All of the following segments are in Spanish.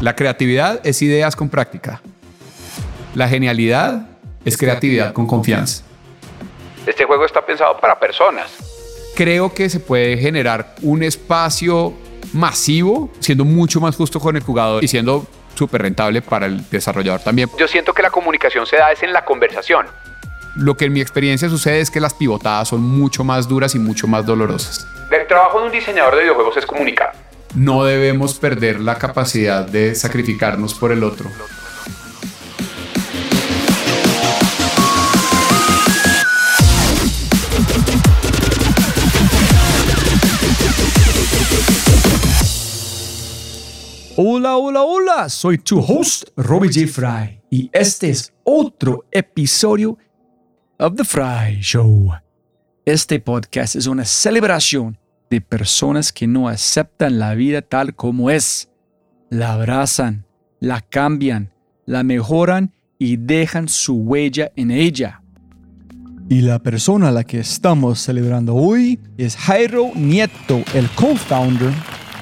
La creatividad es ideas con práctica. La genialidad es creatividad con confianza. Este juego está pensado para personas. Creo que se puede generar un espacio masivo, siendo mucho más justo con el jugador y siendo súper rentable para el desarrollador también. Yo siento que la comunicación se da es en la conversación. Lo que en mi experiencia sucede es que las pivotadas son mucho más duras y mucho más dolorosas. El trabajo de un diseñador de videojuegos es comunicar. No debemos perder la capacidad de sacrificarnos por el otro. Hola, hola, hola, soy tu host, Robbie J. Fry, y este es otro episodio of The Fry Show. Este podcast es una celebración de personas que no aceptan la vida tal como es. La abrazan, la cambian, la mejoran y dejan su huella en ella. Y la persona a la que estamos celebrando hoy es Jairo Nieto, el co-founder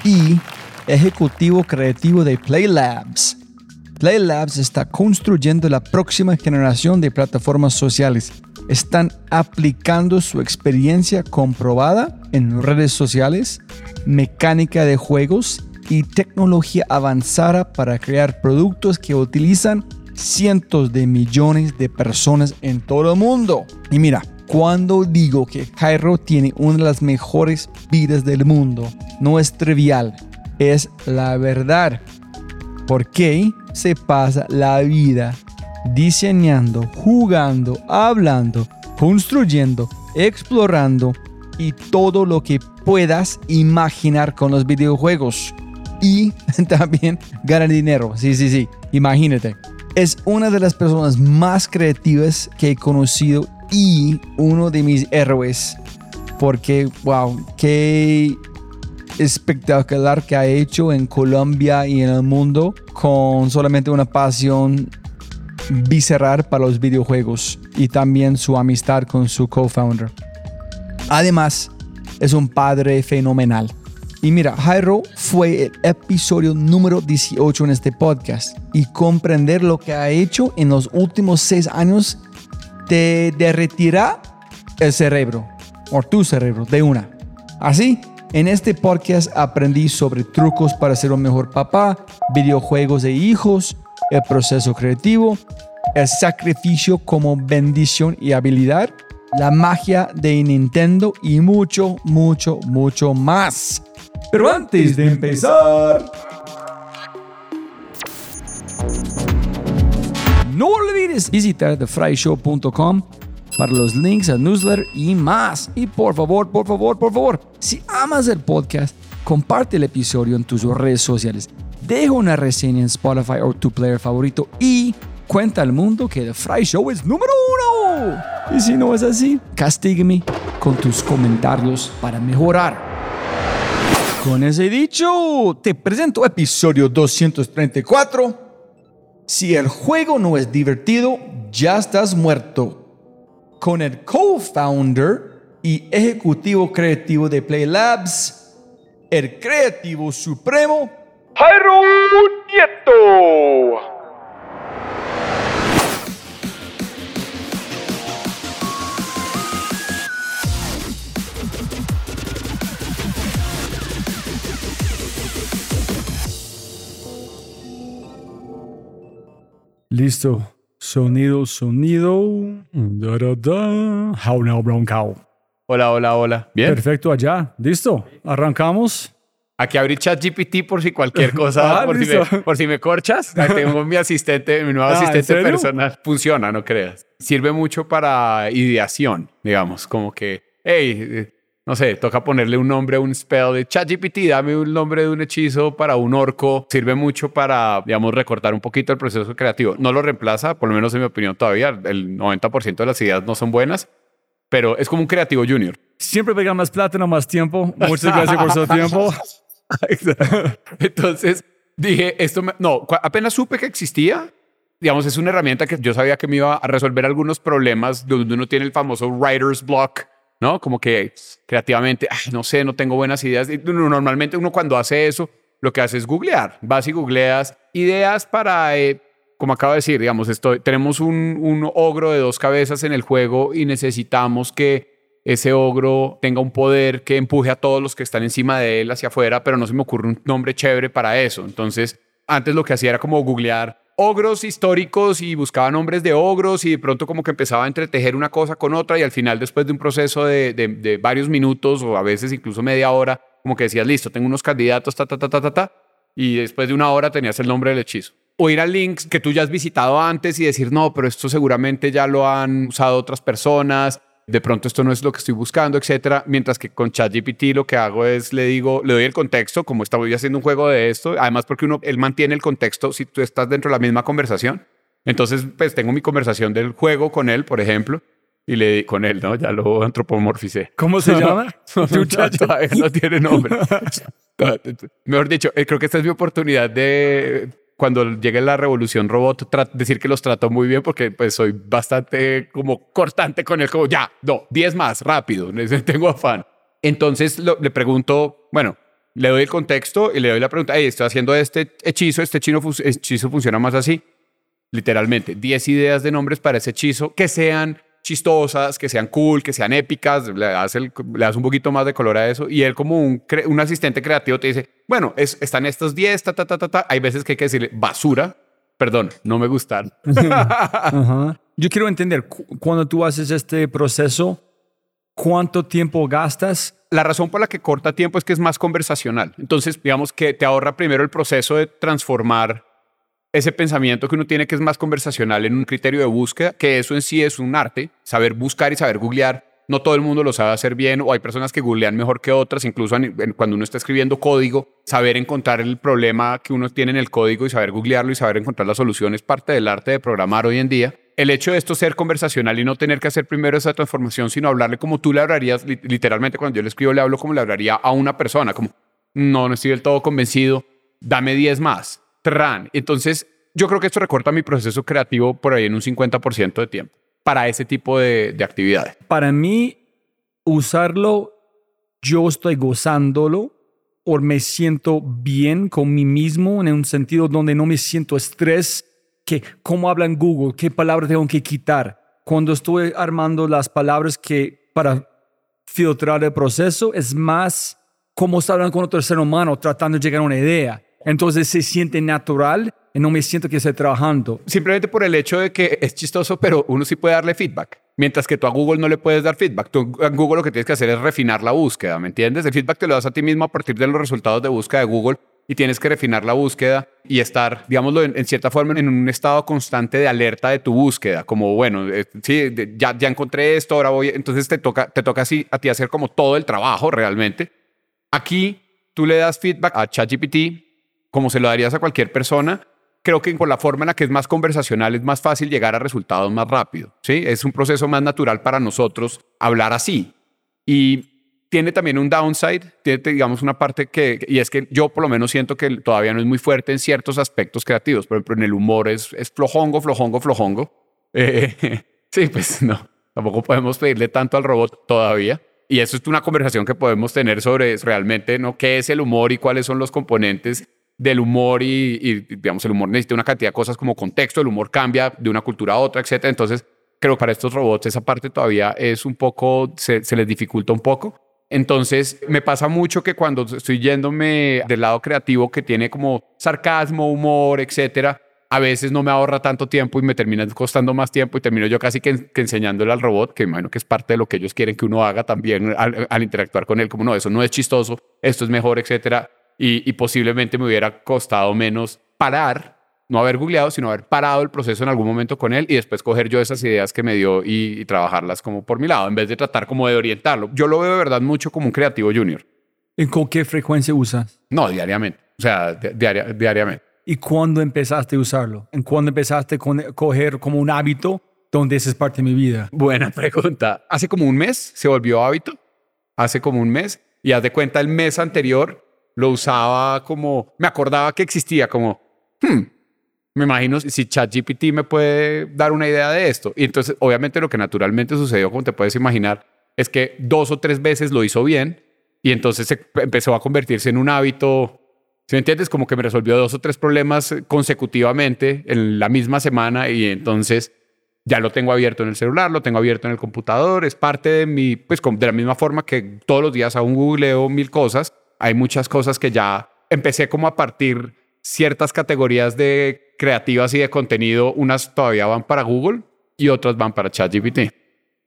y ejecutivo creativo de Play Labs. Play Labs está construyendo la próxima generación de plataformas sociales. Están aplicando su experiencia comprobada en redes sociales, mecánica de juegos y tecnología avanzada para crear productos que utilizan cientos de millones de personas en todo el mundo. Y mira, cuando digo que Jairo tiene una de las mejores vidas del mundo, no es trivial es la verdad. Porque se pasa la vida diseñando, jugando, hablando, construyendo, explorando y todo lo que puedas imaginar con los videojuegos. Y también ganar dinero. Sí, sí, sí. Imagínate. Es una de las personas más creativas que he conocido y uno de mis héroes. Porque, wow, qué espectacular que ha hecho en Colombia y en el mundo con solamente una pasión visceral para los videojuegos y también su amistad con su co-founder. Además, es un padre fenomenal. Y mira, Jairo fue el episodio número 18 en este podcast y comprender lo que ha hecho en los últimos seis años te derretirá el cerebro o tu cerebro de una. Así en este podcast aprendí sobre trucos para ser un mejor papá, videojuegos de hijos, el proceso creativo, el sacrificio como bendición y habilidad, la magia de Nintendo y mucho, mucho, mucho más. Pero antes de empezar... No olvides visitar thefryshow.com para los links al newsletter y más. Y por favor, por favor, por favor, si amas el podcast, comparte el episodio en tus redes sociales. Deja una reseña en Spotify o tu player favorito y cuenta al mundo que The Fry Show es número uno. Y si no es así, castígame con tus comentarios para mejorar. Con ese dicho, te presento episodio 234. Si el juego no es divertido, ya estás muerto con el co-founder y ejecutivo creativo de Play Labs, el creativo supremo, Jairo Nieto. Listo. Sonido, sonido. Da, da, da. How now, brown cow. Hola, hola, hola. Bien. Perfecto, allá. Listo. Arrancamos. Aquí abrí ChatGPT por si cualquier cosa, Ah, por, si me, por si me corchas. Ahí tengo mi asistente, mi nuevo Ah, ¿en asistente personal. Funciona, no creas. Sirve mucho para ideación, digamos, como que, hey, no sé, toca ponerle un nombre a un spell de ChatGPT, dame un nombre de un hechizo para un orco. Sirve mucho para, digamos, recortar un poquito el proceso creativo. No lo reemplaza, por lo menos en mi opinión todavía. El 90% de las ideas no son buenas, pero es como un creativo junior. Siempre pegan más plátano, más tiempo. Muchas gracias por su tiempo. Entonces dije, esto me- no, apenas supe que existía. Digamos, es una herramienta que yo sabía que me iba a resolver algunos problemas donde uno tiene el famoso writer's block ¿no? Como que creativamente, "Ay, no sé, no tengo buenas ideas. Normalmente uno cuando hace eso, lo que hace es googlear. Vas y googleas ideas para, eh, como acabo de decir, digamos, estoy, tenemos un, un ogro de dos cabezas en el juego y necesitamos que ese ogro tenga un poder que empuje a todos los que están encima de él hacia afuera, pero no se me ocurre un nombre chévere para eso. Entonces, antes lo que hacía era como googlear ogros históricos y buscaba nombres de ogros y de pronto como que empezaba a entretejer una cosa con otra y al final después de un proceso de, de- de varios minutos o a veces incluso media hora, como que decías, listo, tengo unos candidatos, ta, ta, ta, ta, ta, ta, y después de una hora tenías el nombre del hechizo. O ir a links que tú ya has visitado antes y decir, no, pero esto seguramente ya lo han usado otras personas, de pronto esto no es lo que estoy buscando, etcétera. Mientras que con ChatGPT lo que hago es le digo, le doy el contexto, como estoy haciendo un juego de esto, además porque uno, él mantiene el contexto si tú estás dentro de la misma conversación. Entonces, pues tengo mi conversación del juego con él, por ejemplo, y le di con él, ¿no? Ya lo antropomorficé. ¿Cómo se llama? No, no tiene nombre. Mejor dicho, eh, creo que esta es mi oportunidad de, cuando llegue la revolución robot, decir que los trato muy bien porque pues soy bastante como cortante con él, como ya, no, 10 más, rápido, tengo afán. Entonces le pregunto, bueno, le doy el contexto y le doy la pregunta, hey, estoy haciendo este hechizo, este chino hechizo funciona más así. Literalmente, 10 ideas de nombres para ese hechizo que sean chistosas, que sean cool, que sean épicas, le das, el- le das un poquito más de color a eso y él como un, cre- un asistente creativo te dice, bueno, es, están estos 10, ta, ta, ta, ta, ta. Hay veces que hay que decirle basura, perdón, no me gustan. Yo quiero entender, cu- cuando tú haces este proceso, ¿cuánto tiempo gastas? La razón por la que corta tiempo es que es más conversacional. Entonces, digamos que te ahorra primero el proceso de transformar ese pensamiento que uno tiene que es más conversacional en un criterio de búsqueda, que eso en sí es un arte, saber buscar y saber googlear. No todo el mundo lo sabe hacer bien o hay personas que googlean mejor que otras, incluso cuando uno está escribiendo código, saber encontrar el problema que uno tiene en el código y saber googlearlo y saber encontrar la solución es parte del arte de programar hoy en día. El hecho de esto ser conversacional y no tener que hacer primero esa transformación, sino hablarle como tú le hablarías, li- literalmente cuando yo le escribo le hablo como le hablaría a una persona, como no, no estoy del todo convencido, dame 10 más, tran. Entonces, yo creo que esto recorta mi proceso creativo por ahí en un 50% de tiempo para ese tipo de, de actividades. Para mí, usarlo, yo estoy gozándolo o me siento bien con mí mismo en un sentido donde no me siento estrés, que cómo habla en Google, qué palabras tengo que quitar. Cuando estoy armando las palabras que para filtrar el proceso, es más como estar hablando con otro ser humano tratando de llegar a una idea. Entonces se siente natural y no me siento que estoy trabajando. Simplemente por el hecho de que es chistoso, pero uno sí puede darle feedback. Mientras que tú a Google no le puedes dar feedback. Tú a Google lo que tienes que hacer es refinar la búsqueda, ¿me entiendes? El feedback te lo das a ti mismo a partir de los resultados de búsqueda de Google y tienes que refinar la búsqueda y estar, digámoslo, en, en cierta forma en un estado constante de alerta de tu búsqueda. Como, bueno, eh, sí, de- ya, ya encontré esto, ahora voy. Entonces te toca, te toca así a ti hacer como todo el trabajo realmente. Aquí tú le das feedback a ChatGPT como se lo darías a cualquier persona. Creo que por la forma en la que es más conversacional es más fácil llegar a resultados más rápido. ¿sí? Es un proceso más natural para nosotros hablar así. Y tiene también un downside, tiene digamos una parte que, y es que yo por lo menos siento que todavía no es muy fuerte en ciertos aspectos creativos. Por ejemplo, en el humor es, es flojongo, flojongo, flojongo. Eh, sí, pues no, tampoco podemos pedirle tanto al robot todavía. Y eso es una conversación que podemos tener sobre realmente ¿no? qué es el humor y cuáles son los componentes del humor y, y, digamos, el humor necesita una cantidad de cosas como contexto, el humor cambia de una cultura a otra, etc. Entonces, creo que para estos robots esa parte todavía es un poco, se, se les dificulta un poco. Entonces, me pasa mucho que cuando estoy yéndome del lado creativo que tiene como sarcasmo, humor, etcétera, a veces no me ahorra tanto tiempo y me termina costando más tiempo y termino yo casi que, enseñándole al robot, que imagino que es parte de lo que ellos quieren que uno haga también al, al interactuar con él, como no, eso no es chistoso, esto es mejor, etcétera. Y, y posiblemente me hubiera costado menos parar, no haber googleado, sino haber parado el proceso en algún momento con él y después coger yo esas ideas que me dio y, y trabajarlas como por mi lado, en vez de tratar como de orientarlo. Yo lo veo de verdad mucho como un creativo junior. ¿Y con qué frecuencia usas? No, diariamente. O sea, di- diaria- diariamente. ¿Y cuándo empezaste a usarlo? ¿En cuándo empezaste a coger como un hábito donde esa es parte de mi vida? Buena pregunta. Hace como un mes se volvió hábito. Hace como un mes. Y haz de cuenta, el mes anterior lo usaba como, me acordaba que existía como, hmm, me imagino si ChatGPT me puede dar una idea de esto. Y entonces, obviamente, lo que naturalmente sucedió, como te puedes imaginar, es que dos o tres veces lo hizo bien y entonces empezó a convertirse en un hábito. ¿Sí me entiendes? Como que me resolvió dos o tres problemas consecutivamente en la misma semana y entonces ya lo tengo abierto en el celular, lo tengo abierto en el computador, es parte de mi, pues de la misma forma que todos los días aún googleo mil cosas, hay muchas cosas que ya empecé como a partir ciertas categorías de creativas y de contenido, unas todavía van para Google y otras van para ChatGPT.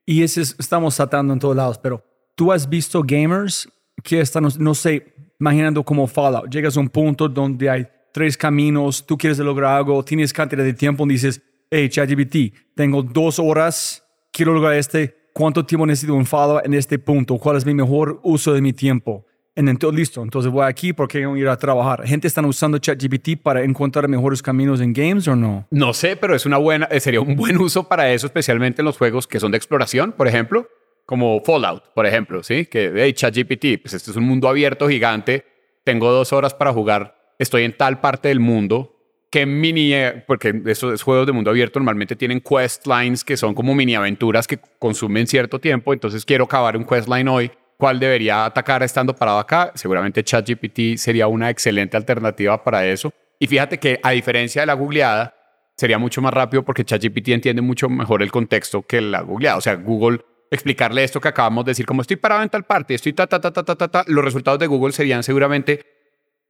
Y ese estamos tratando en todos lados, pero tú has visto gamers que están, no sé, imaginando como Fallout, llegas a un punto donde hay tres caminos, tú quieres lograr algo, tienes cantidad de tiempo, y dices, hey, ChatGPT, tengo dos horas, quiero lograr este, ¿cuánto tiempo necesito un Fallout en este punto? ¿Cuál es mi mejor uso de mi tiempo? Entonces, listo, entonces voy aquí porque a ir a trabajar. ¿Gente está usando ChatGPT para encontrar mejores caminos en games o no? No sé, pero es una buena, eh, sería un buen uso para eso, especialmente en los juegos que son de exploración, por ejemplo, como Fallout, por ejemplo, ¿sí? Que, hey, ChatGPT, pues este es un mundo abierto gigante, tengo dos horas para jugar, estoy en tal parte del mundo, ¿qué mini, eh, porque esos juegos de mundo abierto normalmente tienen quest lines que son como mini aventuras que consumen cierto tiempo, entonces quiero acabar un quest line hoy cuál debería atacar estando parado acá. Seguramente ChatGPT sería una excelente alternativa para eso. Y fíjate que a diferencia de la googleada, sería mucho más rápido porque ChatGPT entiende mucho mejor el contexto que la googleada. O sea, Google explicarle esto que acabamos de decir, como estoy parado en tal parte, estoy ta, ta, ta, ta, ta, ta, ta, los resultados de Google serían seguramente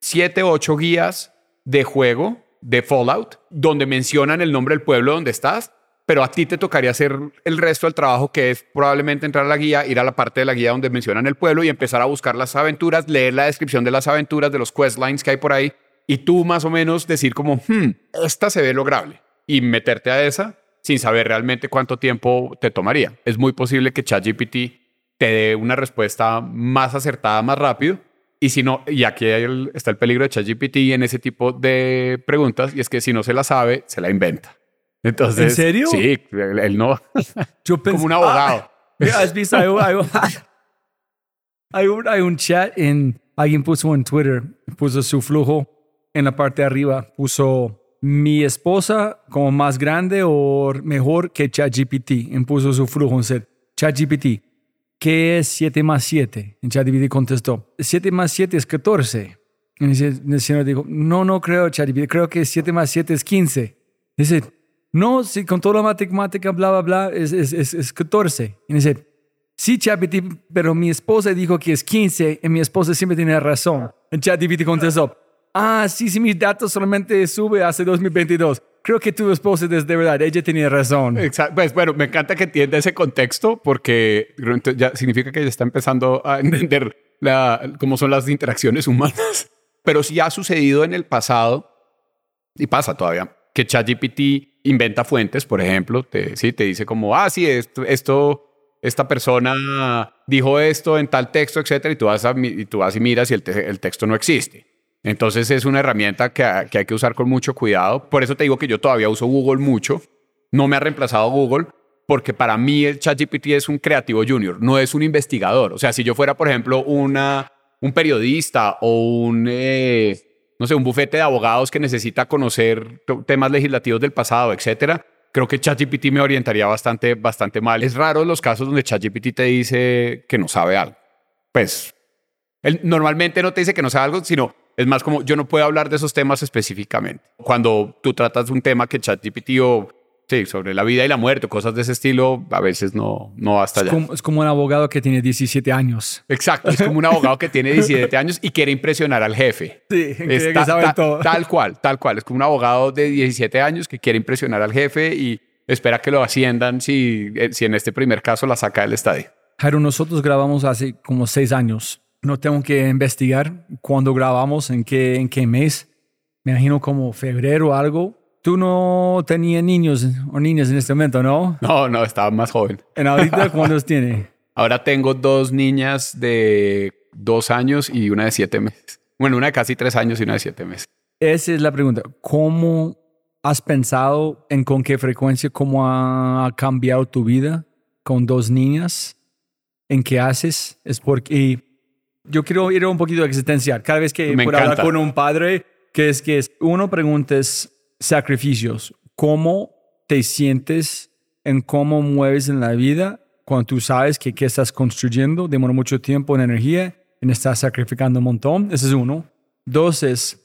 siete o ocho guías de juego de Fallout, donde mencionan el nombre del pueblo donde estás pero a ti te tocaría hacer el resto del trabajo que es probablemente entrar a la guía, ir a la parte de la guía donde mencionan el pueblo y empezar a buscar las aventuras, leer la descripción de las aventuras, de los questlines que hay por ahí y tú más o menos decir como, hmm, esta se ve lograble y meterte a esa sin saber realmente cuánto tiempo te tomaría. Es muy posible que ChatGPT te dé una respuesta más acertada, más rápido. Y si no, y aquí está el peligro de ChatGPT en ese tipo de preguntas, y es que si no se la sabe, se la inventa. Entonces, ¿En serio? Sí, él, no. Yo como un abogado. Ah, ¿Has visto? Hay, un, hay, un, chat en. Alguien puso en Twitter, puso su flujo en la parte de arriba, puso mi esposa como más grande o mejor que ChatGPT. Y puso su flujo en set. ChatGPT, ¿qué es 7 más 7? Y ChatGPT contestó, 7 más 7 es 14. Y el señor dijo, no, no creo, ChatGPT, creo que 7 más 7 es 15. Dice, no, sí, con toda la matemática, bla, bla, bla, es, es, es, es 14. Y dice, sí, ChatGPT, pero mi esposa dijo que es 15 y mi esposa siempre tiene razón. Y ChatGPT contestó, ah, sí, sí, mis datos solamente sube hace 2022. Creo que tu esposa es de verdad, ella tenía razón. Exacto. Pues bueno, me encanta que entienda ese contexto porque ya significa que ella está empezando a entender la, cómo son las interacciones humanas. Pero sí ha sucedido en el pasado y pasa todavía que ChatGPT inventa fuentes, por ejemplo, te, ¿sí? te dice como, ah, sí, esto, esta persona dijo esto en tal texto, etcétera, y tú vas, y, tú vas miras y el, el, texto no existe. Entonces es una herramienta que, que hay que usar con mucho cuidado. Por eso te digo que yo todavía uso Google mucho. No me ha reemplazado Google, porque para mí el ChatGPT es un creativo junior, no es un investigador. O sea, si yo fuera, por ejemplo, una, un periodista o un... Eh, no sé, un bufete de abogados que necesita conocer temas legislativos del pasado, etcétera, creo que ChatGPT me orientaría bastante, bastante mal. Es raro los casos donde ChatGPT te dice que no sabe algo. Pues, él normalmente no te dice que no sabe algo, sino es más como yo no puedo hablar de esos temas específicamente. Cuando tú tratas un tema que ChatGPT o Sí, sobre la vida y la muerte, cosas de ese estilo, a veces no, no hasta allá. Es como, es como un abogado que tiene 17 años. Exacto, es como un abogado que tiene 17 años y quiere impresionar al jefe. Sí, que sabe todo. Tal cual, tal cual. Es como un abogado de 17 años que quiere impresionar al jefe y espera que lo asciendan si, eh, si en este primer caso la saca del estadio. Jairo, nosotros grabamos hace como seis años. No tengo que investigar cuándo grabamos, en qué, en qué mes. Me imagino como febrero o algo Tú no tenías niños o niñas en este momento, ¿no? No, no, estaba más joven. ¿En ahorita cuántos tiene? Ahora tengo dos niñas de dos años y una de siete meses. Bueno, una de casi tres años y una de siete meses. Esa es la pregunta. ¿Cómo has pensado en con qué frecuencia, cómo ha cambiado tu vida con dos niñas? ¿En qué haces? Es porque yo quiero ir un poquito existencial. Cada vez que puedo hablar con un padre, que es que uno pregunta es, sacrificios, cómo te sientes en cómo mueves en la vida cuando tú sabes que qué estás construyendo demora mucho tiempo en energía y estás sacrificando un montón. Ese es uno. Dos es,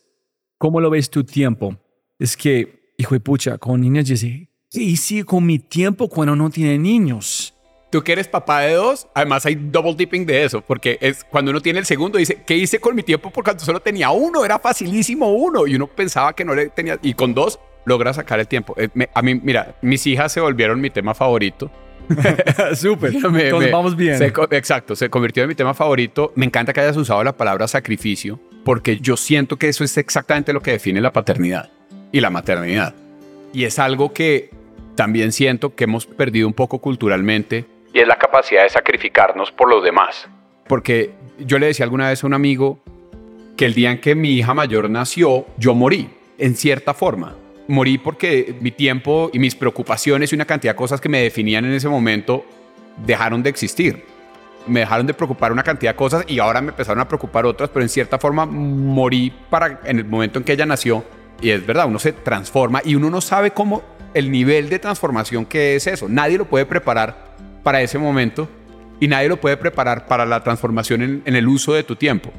¿cómo lo ves tu tiempo? Es que, hijo de pucha, con niños dice, ¿qué hice con mi tiempo cuando no tiene niños? Tú que eres papá de dos, además hay double dipping de eso, porque es cuando uno tiene el segundo, dice, ¿qué hice con mi tiempo? Porque cuando solo tenía uno, era facilísimo uno, y uno pensaba que no le tenía, y con dos logra sacar el tiempo. Eh, me- a mí, mira, mis hijas se volvieron mi tema favorito. Súper. Entonces vamos bien. se exacto, se convirtió en mi tema favorito. Me encanta que hayas usado la palabra sacrificio, porque yo siento que eso es exactamente lo que define la paternidad y la maternidad. Y es algo que también siento que hemos perdido un poco culturalmente, Y es la capacidad de sacrificarnos por los demás. porque yo le decía alguna vez a un amigo que el día en que mi hija mayor nació, yo morí, en cierta forma. Morí porque mi tiempo y mis preocupaciones y una cantidad de cosas que me definían en ese momento dejaron de existir. Me dejaron de preocupar una cantidad de cosas y ahora me empezaron a preocupar otras, pero en cierta forma morí para en el momento en que ella nació. Y es verdad, uno se transforma y uno no sabe cómo el nivel de transformación que es eso. Nadie lo puede preparar para ese momento y nadie lo puede preparar para la transformación en, en el uso de tu tiempo,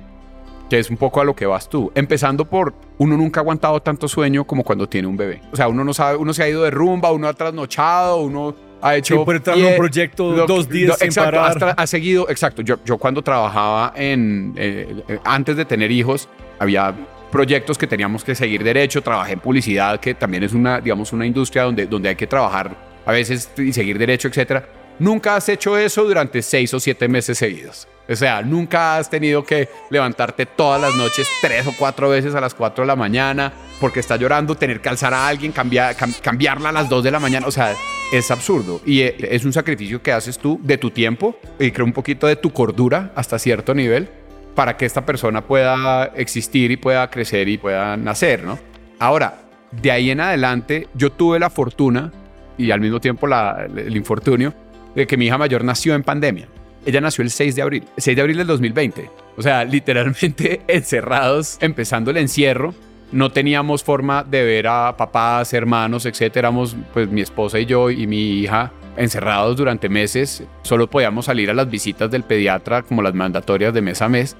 que es un poco a lo que vas tú. Empezando por, uno nunca ha aguantado tanto sueño como cuando tiene un bebé. O sea, uno no sabe, uno se ha ido de rumba, uno ha trasnochado, uno ha hecho... Sí, puede en un proyecto lo- dos días sin exacto, parar. hasta- ha seguido, exacto. Yo, yo cuando trabajaba en, eh, eh, antes de tener hijos, había proyectos que teníamos que seguir derecho, trabajé en publicidad, que también es una, digamos, una industria donde, donde hay que trabajar a veces y seguir derecho, etcétera. Nunca has hecho eso durante seis o siete meses seguidos. O sea, nunca has tenido que levantarte todas las noches tres o cuatro veces a las cuatro de la mañana porque está llorando, tener que alzar a alguien, cambiar, cam- cambiarla a las dos de la mañana. O sea, es absurdo. Y eh, es un sacrificio que haces tú de tu tiempo y creo un poquito de tu cordura hasta cierto nivel para que esta persona pueda existir y pueda crecer y pueda nacer, ¿no? Ahora, de ahí en adelante, yo tuve la fortuna y al mismo tiempo la- el infortunio de que mi hija mayor nació en pandemia. Ella nació el 6 de abril, 6 de abril del 2020. O sea, literalmente encerrados, empezando el encierro. No teníamos forma de ver a papás, hermanos, etcétera. Éramos, pues, mi esposa y yo y mi hija encerrados durante meses. Solo podíamos salir a las visitas del pediatra, como las mandatorias de mes a mes.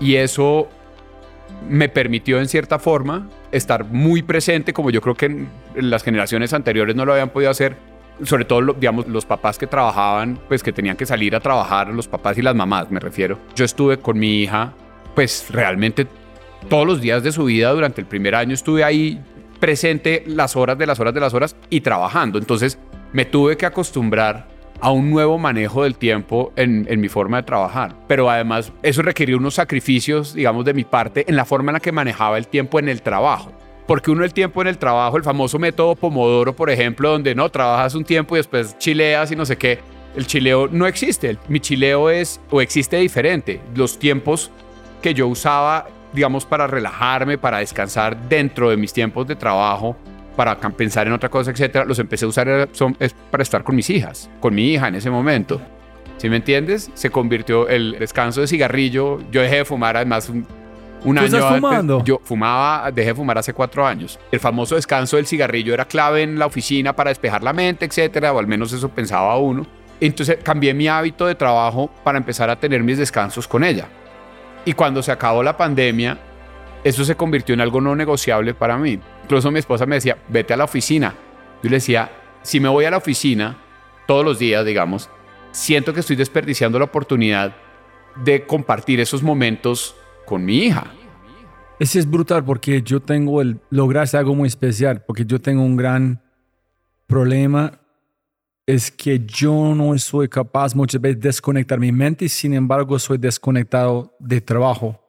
Y eso me permitió en cierta forma estar muy presente, como yo creo que las generaciones anteriores no lo habían podido hacer, sobre todo, digamos, los papás que trabajaban, pues que tenían que salir a trabajar, los papás y las mamás, me refiero. Yo estuve con mi hija, pues realmente todos los días de su vida durante el primer año estuve ahí presente las horas de las horas de las horas y trabajando. Entonces me tuve que acostumbrar a un nuevo manejo del tiempo en, en mi forma de trabajar. Pero además eso requirió unos sacrificios, digamos, de mi parte en la forma en la que manejaba el tiempo en el trabajo. Porque uno el tiempo en el trabajo, el famoso método Pomodoro, por ejemplo, donde no trabajas un tiempo y después chileas y no sé qué, el chileo no existe. Mi chileo es o existe diferente. Los tiempos que yo usaba, digamos, para relajarme, para descansar dentro de mis tiempos de trabajo, para pensar en otra cosa, etcétera, los empecé a usar son- es para estar con mis hijas, con mi hija en ese momento. ¿Sí me entiendes? Se convirtió el descanso de cigarrillo. Yo dejé de fumar además un, un ¿Tú año estás fumando? Yo fumaba, dejé de fumar hace cuatro años. El famoso descanso del cigarrillo era clave en la oficina para despejar la mente, etcétera, o al menos eso pensaba uno. Entonces cambié mi hábito de trabajo para empezar a tener mis descansos con ella. Y cuando se acabó la pandemia, eso se convirtió en algo no negociable para mí. Incluso mi esposa me decía, vete a la oficina. Yo le decía, si me voy a la oficina todos los días, digamos, siento que estoy desperdiciando la oportunidad de compartir esos momentos con mi hija. Ese es brutal porque yo tengo el lograr hacer algo muy especial, porque yo tengo un gran problema, es que yo no soy capaz muchas veces de desconectar mi mente y sin embargo soy desconectado de trabajo.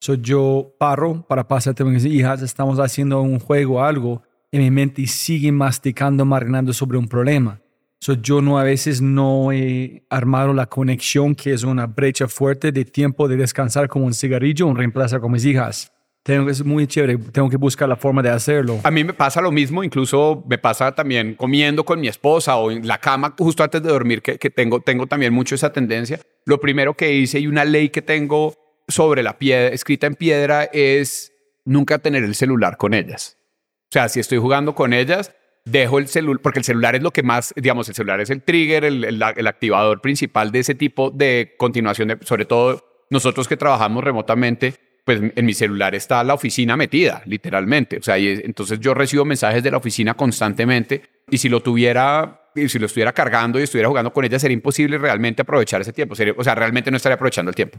So, yo paro para pasar con mis hijas, estamos haciendo un juego algo y mi mente sigue masticando, marinando sobre un problema. So, yo no a veces no he armado la conexión que es una brecha fuerte de tiempo de descansar como un cigarrillo, un reemplazo con mis hijas. Tengo es muy chévere, tengo que buscar la forma de hacerlo. A mí me pasa lo mismo, incluso me pasa también comiendo con mi esposa o en la cama justo antes de dormir, que, que tengo, tengo también mucho esa tendencia. Lo primero que hice y una ley que tengo sobre la piedra, escrita en piedra, es nunca tener el celular con ellas. O sea, si estoy jugando con ellas, dejo el celular, porque el celular es lo que más, digamos, el celular es el trigger, el, el- activador principal de ese tipo de continuación, de, sobre todo nosotros que trabajamos remotamente, pues en mi celular está la oficina metida, literalmente. O sea, entonces yo recibo mensajes de la oficina constantemente y si lo tuviera, si lo estuviera cargando y estuviera jugando con ella, sería imposible realmente aprovechar ese tiempo. Sería- o sea, realmente no estaría aprovechando el tiempo.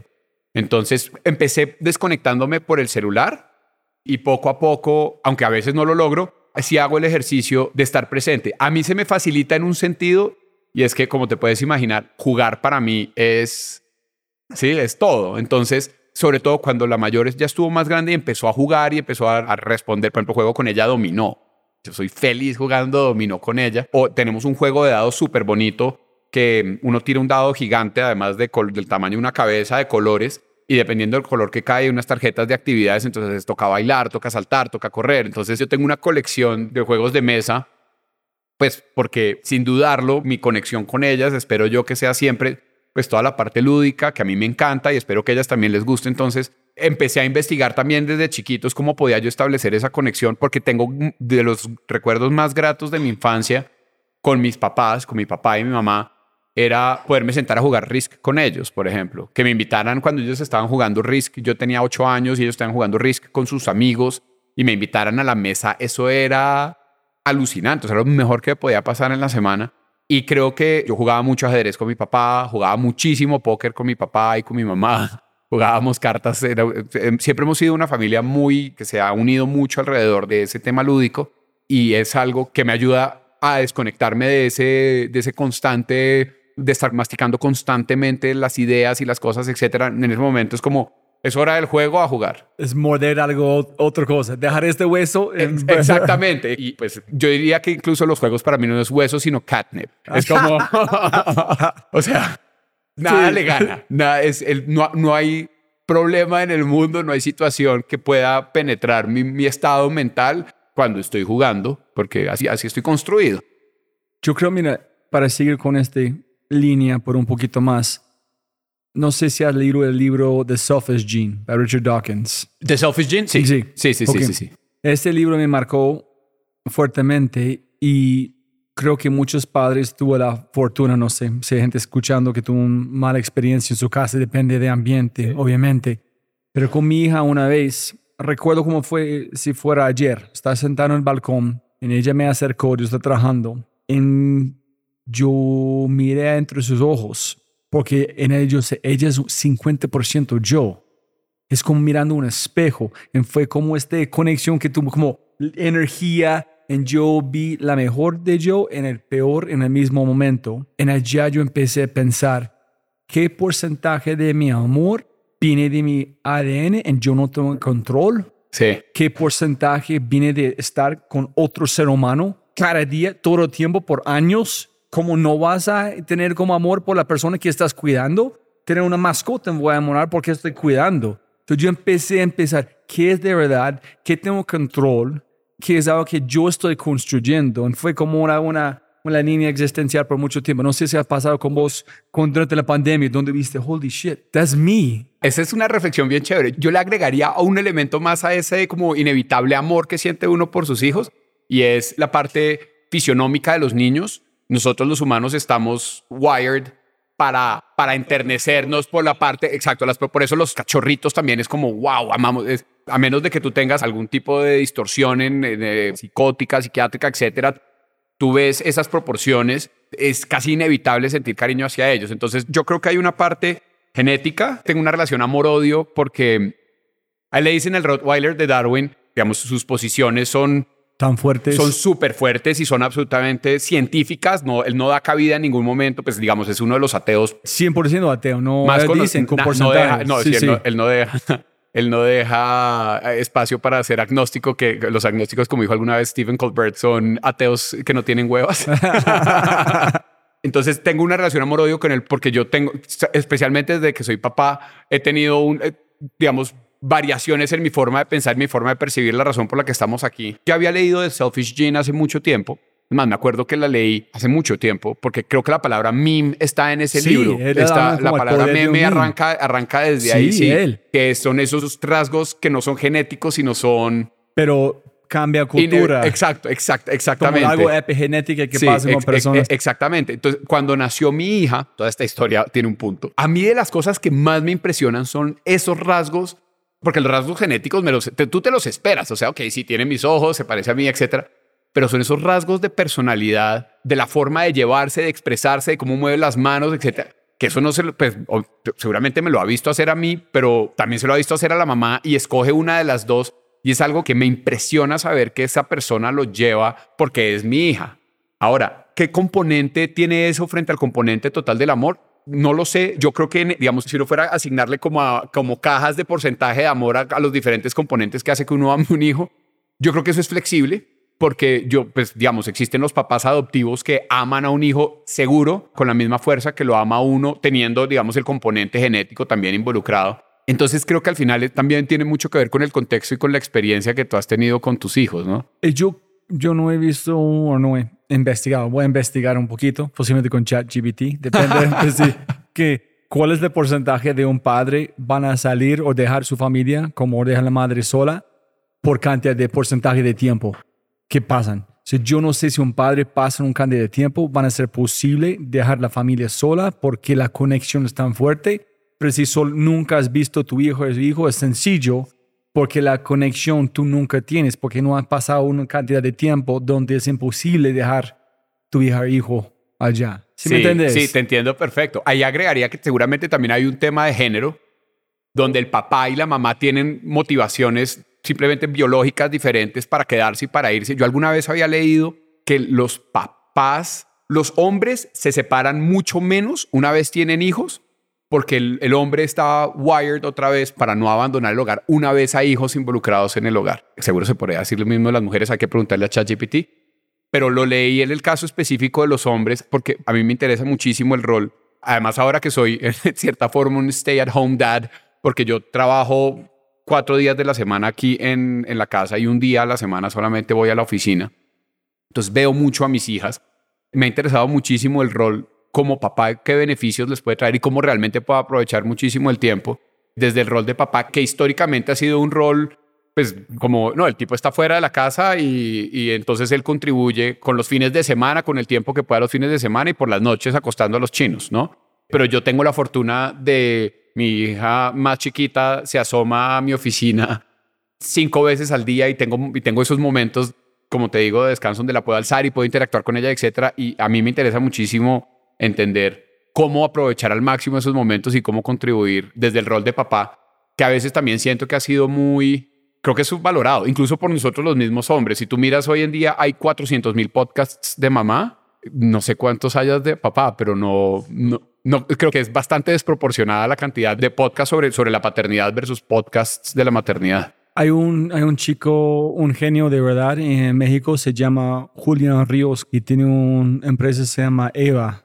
Entonces empecé desconectándome por el celular y poco a poco, aunque a veces no lo logro, sí hago el ejercicio de estar presente. A mí se me facilita en un sentido y es que, como te puedes imaginar, jugar para mí es, sí, es todo. Entonces, sobre todo cuando la mayor ya estuvo más grande y empezó a jugar y empezó a, responder, por ejemplo, juego con ella dominó. Yo soy feliz jugando dominó con ella. O tenemos un juego de dados súper bonito que uno tira un dado gigante, además de del tamaño de una cabeza, de colores, y dependiendo del color que cae, unas tarjetas de actividades, entonces toca bailar, toca saltar, toca correr. Entonces yo tengo una colección de juegos de mesa, pues porque sin dudarlo, mi conexión con ellas, espero yo que sea siempre, pues toda la parte lúdica, que a mí me encanta y espero que a ellas también les guste. Entonces empecé a investigar también desde chiquitos cómo podía yo establecer esa conexión, porque tengo de los recuerdos más gratos de mi infancia con mis papás, con mi papá y mi mamá, era poderme sentar a jugar Risk con ellos, por ejemplo. Que me invitaran cuando ellos estaban jugando Risk. Yo tenía ocho años y ellos estaban jugando Risk con sus amigos y me invitaran a la mesa. Eso era alucinante. O sea, lo mejor que podía pasar en la semana. Y creo que yo jugaba mucho ajedrez con mi papá, jugaba muchísimo póker con mi papá y con mi mamá. Jugábamos cartas. era- eh, siempre hemos sido una familia muy que se ha unido mucho alrededor de ese tema lúdico y es algo que me ayuda a desconectarme de ese, de ese constante, de estar masticando constantemente las ideas y las cosas, etcétera. En ese momento es como, es hora del juego a jugar. Es morder algo, otra cosa. Dejar este hueso. en- Exactamente. Y pues yo diría que incluso los juegos para mí no es hueso, sino catnip. Es como, o sea, nada Sí. le gana. Nada, es el, no, no hay problema en el mundo, no hay situación que pueda penetrar mi, mi estado mental cuando estoy jugando, porque así, así estoy construido. Yo creo, mira, para seguir con esta línea por un poquito más, no sé si has leído el libro The Selfish Gene de Richard Dawkins. ¿The Selfish Gene? Sí. Sí. Sí, sí, sí, Ok. sí, sí. Este libro me marcó fuertemente y creo que muchos padres tuvo la fortuna, no sé, si hay gente escuchando que tuvo una mala experiencia en su casa, depende de ambiente, obviamente. Pero con mi hija una vez, recuerdo cómo fue si fuera ayer, estaba sentado en el balcón, y ella me acercó, yo estaba trabajando, en, yo miré entre sus ojos, porque en ellos, ella es un 50% yo es como mirando un espejo. Y fue como esta conexión que tuvo, como energía. En yo vi la mejor de yo en el peor en el mismo momento. En allá yo empecé a pensar qué porcentaje de mi amor viene de mi ADN en yo no tengo control. Sí. ¿Qué porcentaje viene de estar con otro ser humano cada día, todo el tiempo, por años? ¿Cómo no vas a tener como amor por la persona que estás cuidando? Tener una mascota me voy a enamorar porque estoy cuidando. Entonces yo empecé a empezar, ¿qué es de verdad? ¿Qué tengo control? ¿Qué es algo que yo estoy construyendo? Y fue como una, una, una línea existencial por mucho tiempo. No sé si ha pasado con vos con, durante la pandemia, donde viste, holy shit, that's me. Esa es una reflexión bien chévere. Yo le agregaría un elemento más a ese como inevitable amor que siente uno por sus hijos y es la parte fisionómica de los niños. Nosotros los humanos estamos wired para, para enternecernos por la parte, exacto, las, por eso los cachorritos también es como, wow, amamos, a menos de que tú tengas algún tipo de distorsión en, eh, psicótica, psiquiátrica, etcétera, tú ves esas proporciones, es casi inevitable sentir cariño hacia ellos. Entonces, yo creo que hay una parte genética. Tengo una relación amor-odio porque a él le dicen el Rottweiler de Darwin, digamos, sus posiciones son Tan fuertes. son súper fuertes y son absolutamente científicas. No, él no da cabida en ningún momento, pues digamos, es uno de los ateos 100% ateo, no más cono- dicen con na- no deja- no, Sí, sí, sí. Él, no, él no deja. Él no deja eh, espacio para ser agnóstico, que los agnósticos, como dijo alguna vez Stephen Colbert, son ateos que no tienen huevas. Entonces tengo una relación amor-odio con él porque yo tengo, especialmente desde que soy papá, he tenido, un, eh, digamos, variaciones en mi forma de pensar, en mi forma de percibir la razón por la que estamos aquí. Yo había leído de Selfish Gene hace mucho tiempo. Más, me acuerdo que la leí hace mucho tiempo porque creo que la palabra meme está en ese Sí, libro. Está, la palabra meme arranca, arranca desde Sí, ahí, sí. él. Que son esos rasgos que no son genéticos, sino son... Pero cambia cultura. Exacto, exacto, exactamente. Como algo epigenético que pasa con personas. exactamente. Entonces, cuando nació mi hija, toda esta historia tiene un punto. A mí de las cosas que más me impresionan son esos rasgos, porque los rasgos genéticos me los, tú te los esperas. O sea, ok, sí, tiene mis ojos, se parece a mí, etcétera. Pero son esos rasgos de personalidad, de la forma de llevarse, de expresarse, de cómo mueve las manos, etcétera que eso no se lo, pues, seguramente me lo ha visto hacer a mí, pero también se lo ha visto hacer a la mamá y escoge una de las dos y es algo que me impresiona saber que esa persona lo lleva porque es mi hija. Ahora, ¿qué componente tiene eso frente al componente total del amor? No lo sé. Yo creo que, digamos, si uno fuera a asignarle como, como cajas de porcentaje de amor a, a los diferentes componentes que hace que uno ame un hijo, yo creo que eso es flexible porque yo, pues, digamos, existen los papás adoptivos que aman a un hijo seguro con la misma fuerza que lo ama uno, teniendo, digamos, el componente genético también involucrado. Entonces creo que al final también tiene mucho que ver con el contexto y con la experiencia que tú has tenido con tus hijos, ¿no? Eh, yo, yo no he visto o no he investigado, voy a investigar un poquito, posiblemente con ChatGPT, depende de si, que, cuál es el porcentaje de un padre van a salir o dejar su familia como dejan la madre sola por cantidad de porcentaje de tiempo que pasan. Si yo no sé si un padre pasa un cantidad de tiempo, van a ser posible dejar la familia sola porque la conexión es tan fuerte pero si nunca has visto tu hijo o su hijo, es sencillo porque la conexión tú nunca tienes, porque no ha pasado una cantidad de tiempo donde es imposible dejar tu hija o hijo allá. ¿Sí, me entiendes? Sí, te entiendo perfecto. Ahí agregaría que seguramente también hay un tema de género donde el papá y la mamá tienen motivaciones simplemente biológicas diferentes para quedarse y para irse. Yo alguna vez había leído que los papás, los hombres se separan mucho menos una vez tienen hijos porque el, hombre está wired otra vez para no abandonar el hogar una vez hay hijos involucrados en el hogar. Seguro se podría decir lo mismo de las mujeres, hay que preguntarle a ChatGPT. Pero lo leí en el caso específico de los hombres porque a mí me interesa muchísimo el rol. Además, ahora que soy en cierta forma un stay-at-home dad, porque yo trabajo cuatro días de la semana aquí en, en la casa y un día a la semana solamente voy a la oficina. Entonces veo mucho a mis hijas. Me ha interesado muchísimo el rol como papá qué beneficios les puede traer y cómo realmente puede aprovechar muchísimo el tiempo desde el rol de papá, que históricamente ha sido un rol, pues como, no, el tipo está fuera de la casa y, entonces él contribuye con los fines de semana, con el tiempo que pueda los fines de semana y por las noches acostando a los chinos, ¿no? Pero yo tengo la fortuna de mi hija más chiquita se asoma a mi oficina cinco veces al día y tengo, y tengo esos momentos, como te digo, de descanso donde la puedo alzar y puedo interactuar con ella, etcétera. Y a mí me interesa muchísimo entender cómo aprovechar al máximo esos momentos y cómo contribuir desde el rol de papá, que a veces también siento que ha sido muy, creo que es subvalorado, incluso por nosotros los mismos hombres. Si tú miras hoy en día hay 400 mil podcasts de mamá, no sé cuántos hayas de papá, pero no, no, creo que es bastante desproporcionada la cantidad de podcasts sobre, sobre la paternidad versus podcasts de la maternidad. Hay un, hay un chico, un genio de verdad en México, se llama Julián Ríos y tiene una empresa se llama Eva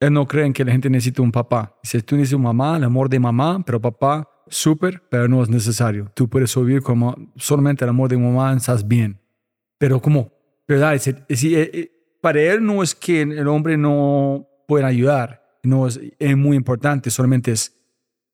él no creen que la gente necesita un papá. Si tú necesitas un mamá, el amor de mamá, pero papá, súper, pero no es necesario. Tú puedes vivir como solamente el amor de mamá, estás bien. Pero como, ¿verdad? Es, eh, eh, para él no es que el hombre no pueda ayudar, no es, es muy importante, solamente es,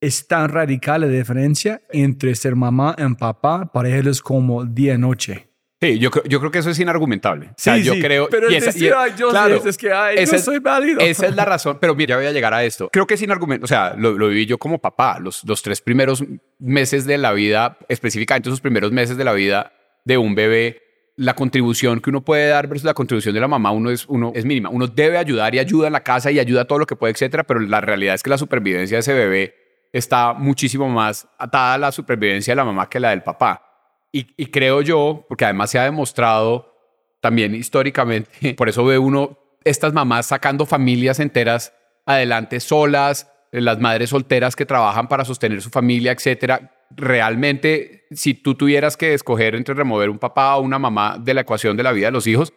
es tan radical la diferencia entre ser mamá y papá, para él es como día y noche. Sí, yo, yo creo que eso es inargumentable. Sí, yo creo. Pero esa, decir, yo claro, es que ay, yo soy válido. Esa es la razón. Pero mira, voy a llegar a esto. Creo que es inargumentable. O sea, lo, lo, viví yo como papá. Los, los tres primeros meses de la vida, específicamente esos primeros meses de la vida de un bebé, la contribución que uno puede dar versus la contribución de la mamá, uno es, uno es mínima. Uno debe ayudar y ayuda en la casa y ayuda todo lo que puede, etcétera. Pero la realidad es que la supervivencia de ese bebé está muchísimo más atada a la supervivencia de la mamá que la del papá. Y, creo yo, porque además se ha demostrado también históricamente, por eso ve uno estas mamás sacando familias enteras adelante solas, las madres solteras que trabajan para sostener su familia, etcétera. Realmente, si tú tuvieras que escoger entre remover un papá o una mamá de la ecuación de la vida de los hijos,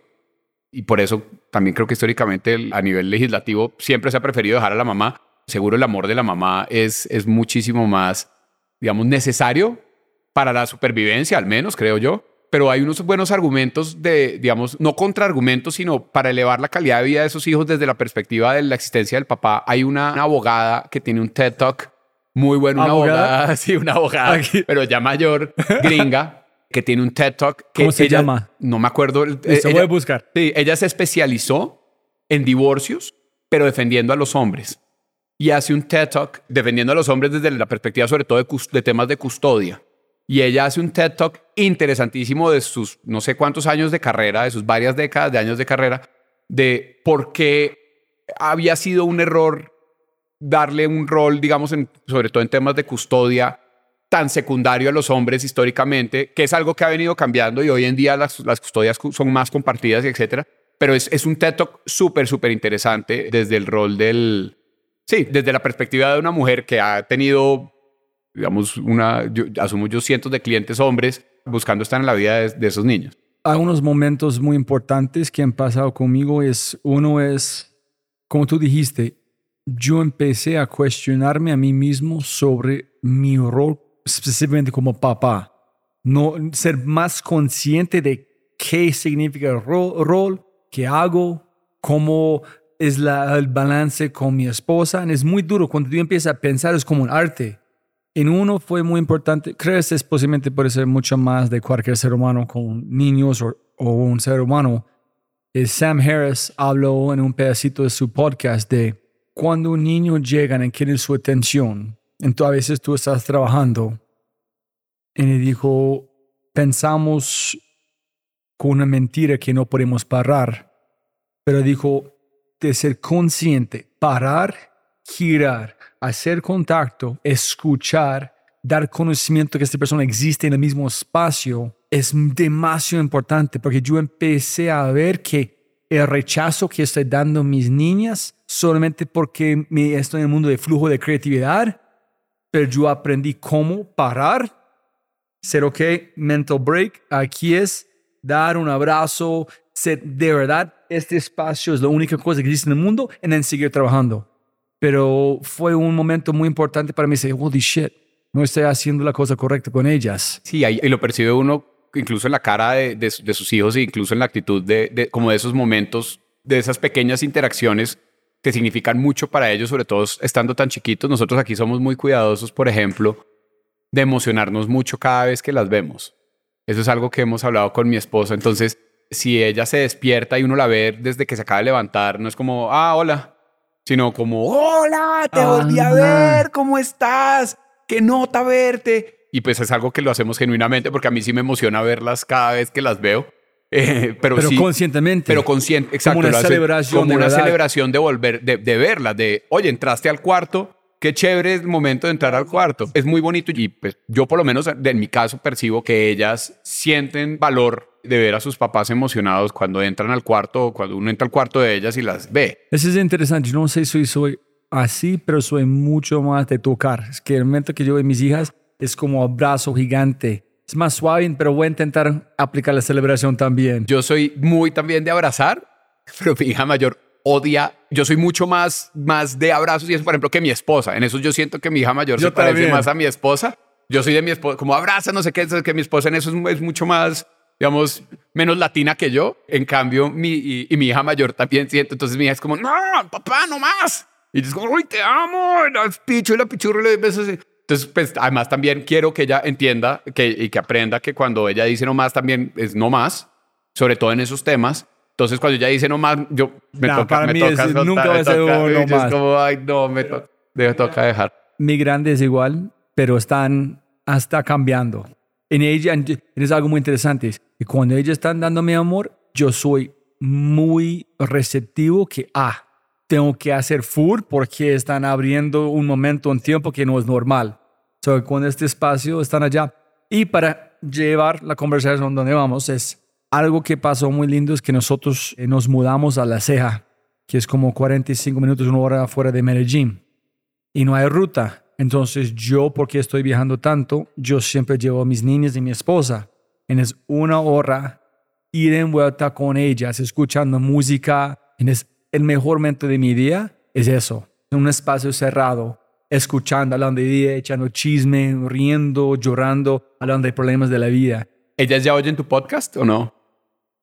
y por eso también creo que históricamente a nivel legislativo siempre se ha preferido dejar a la mamá, seguro el amor de la mamá es, es muchísimo más, digamos, necesario para la supervivencia, al menos, creo yo. Pero hay unos buenos argumentos de, digamos, no contraargumentos, sino para elevar la calidad de vida de esos hijos desde la perspectiva de la existencia del papá. Hay una, abogada que tiene un TED Talk muy bueno, una ¿Abogada? abogada, sí, una abogada, pero ya mayor, gringa, que tiene un TED Talk. Que ¿Cómo se ella- llama? No me acuerdo. ella- voy a buscar. Sí, ella se especializó en divorcios, pero defendiendo a los hombres. Y hace un TED Talk defendiendo a los hombres desde la perspectiva sobre todo de, de temas de custodia. Y ella hace un TED Talk interesantísimo de sus no sé cuántos años de carrera, de sus varias décadas de años de carrera, de por qué había sido un error darle un rol, digamos, sobre todo en temas de custodia, tan secundario a los hombres históricamente, que es algo que ha venido cambiando y hoy en día las, las custodias cu- son más compartidas etcétera. Pero es, es un TED Talk súper, súper interesante desde el rol del... Sí, desde la perspectiva de una mujer que ha tenido, digamos, una, yo, asumo yo, cientos de clientes hombres buscando estar en la vida de, de esos niños. Hay unos momentos muy importantes que han pasado conmigo. Es, uno es, como tú dijiste, yo empecé a cuestionarme a mí mismo sobre mi rol específicamente como papá. No ser más consciente de qué significa el rol, rol qué hago, cómo es la- el balance con mi esposa. Es muy duro cuando tú empiezas a pensar, es como un arte. En uno fue muy importante, creo que este es posiblemente puede ser mucho más de cualquier ser humano con niños o, un ser humano. Es Sam Harris habló en un pedacito de su podcast de cuando un niño llega y quiere su atención, entonces a veces tú estás trabajando y dijo, pensamos con una mentira que no podemos parar, pero dijo de ser consciente, parar, girar, hacer contacto, escuchar, dar conocimiento que esta persona existe en el mismo espacio es demasiado importante porque yo empecé a ver que el rechazo que estoy dando mis niñas solamente porque me, estoy en el mundo de flujo de creatividad, pero yo aprendí cómo parar, ser ok, mental break, aquí es dar un abrazo, ser de verdad, este espacio es la única cosa que existe en el mundo, y then seguir trabajando. Pero fue un momento muy importante para mí, decir, holy shit, no estoy haciendo la cosa correcta con ellas. Sí, y lo percibe uno incluso en la cara de, de su- de sus hijos e incluso en la actitud de- como de esos momentos, de esas pequeñas interacciones que significan mucho para ellos, sobre todo estando tan chiquitos. Nosotros aquí somos muy cuidadosos, por ejemplo, de emocionarnos mucho cada vez que las vemos. Eso es algo que hemos hablado con mi esposa. Entonces, si ella se despierta y uno la ve desde que se acaba de levantar, no es como, ah, hola, sino como, hola, te volví a ver, ¿cómo estás? Qué nota verte. Y pues es algo que lo hacemos genuinamente porque a mí sí me emociona verlas cada vez que las veo. Eh, pero, Pero sí, conscientemente. pero consciente, exacto. una lo hace celebración Como de una verdad. celebración de volver, de, de verlas, de, oye, entraste al cuarto, qué chévere el momento de entrar al cuarto. Es muy bonito y pues yo por lo menos en mi caso percibo que ellas sienten valor de ver a sus papás emocionados cuando entran al cuarto o cuando uno entra al cuarto de ellas y las ve. Eso es interesante. Yo no sé si soy así, pero soy mucho más de tocar. Es que el momento que yo veo a mis hijas es como abrazo gigante. Es más suave, pero voy a intentar aplicar la celebración también. Yo soy muy también de abrazar, pero mi hija mayor odia. Yo soy mucho más, más de abrazos y eso, por ejemplo, que mi esposa. En eso yo siento que mi hija mayor Yo se parece también. más a mi esposa. Yo soy de mi esposa, como abraza, no sé qué, es que mi esposa en eso es, es mucho más, digamos, menos latina que yo. En cambio, mi, y, y mi hija mayor también siento. Entonces mi hija es como, no, papá, no más. Y yo es como, uy, te amo. La picho y la pichurro y le doy besos. Entonces, pues, además también quiero que ella entienda que, y que aprenda que cuando ella dice no más, también es no más, sobre todo en esos temas. Entonces, cuando ella dice no más, yo me No, toca, me toca es- nunca me va a ser no yo es más. como, ay, no, me, to- me toca dejar. Mi grande es igual, pero están hasta cambiando. En ella es algo muy interesante. Y cuando ellas están dándome amor, yo soy muy receptivo que, ah, tengo que hacer full porque están abriendo un momento, un tiempo que no es normal. So, con este espacio están allá. Y para llevar la conversación donde vamos, es algo que pasó muy lindo, es que nosotros eh, nos mudamos a La Ceja, que es como 45 minutos, una hora fuera de Medellín y no hay ruta. Entonces yo, porque estoy viajando tanto, yo siempre llevo a mis niñas y mi esposa. En es una hora ir en vuelta con ellas, escuchando música. En es el mejor momento de mi día es eso, en un espacio cerrado, escuchando, hablando de día, echando chisme, riendo, llorando, hablando de problemas de la vida. ¿Ellas ya oyen tu podcast o no?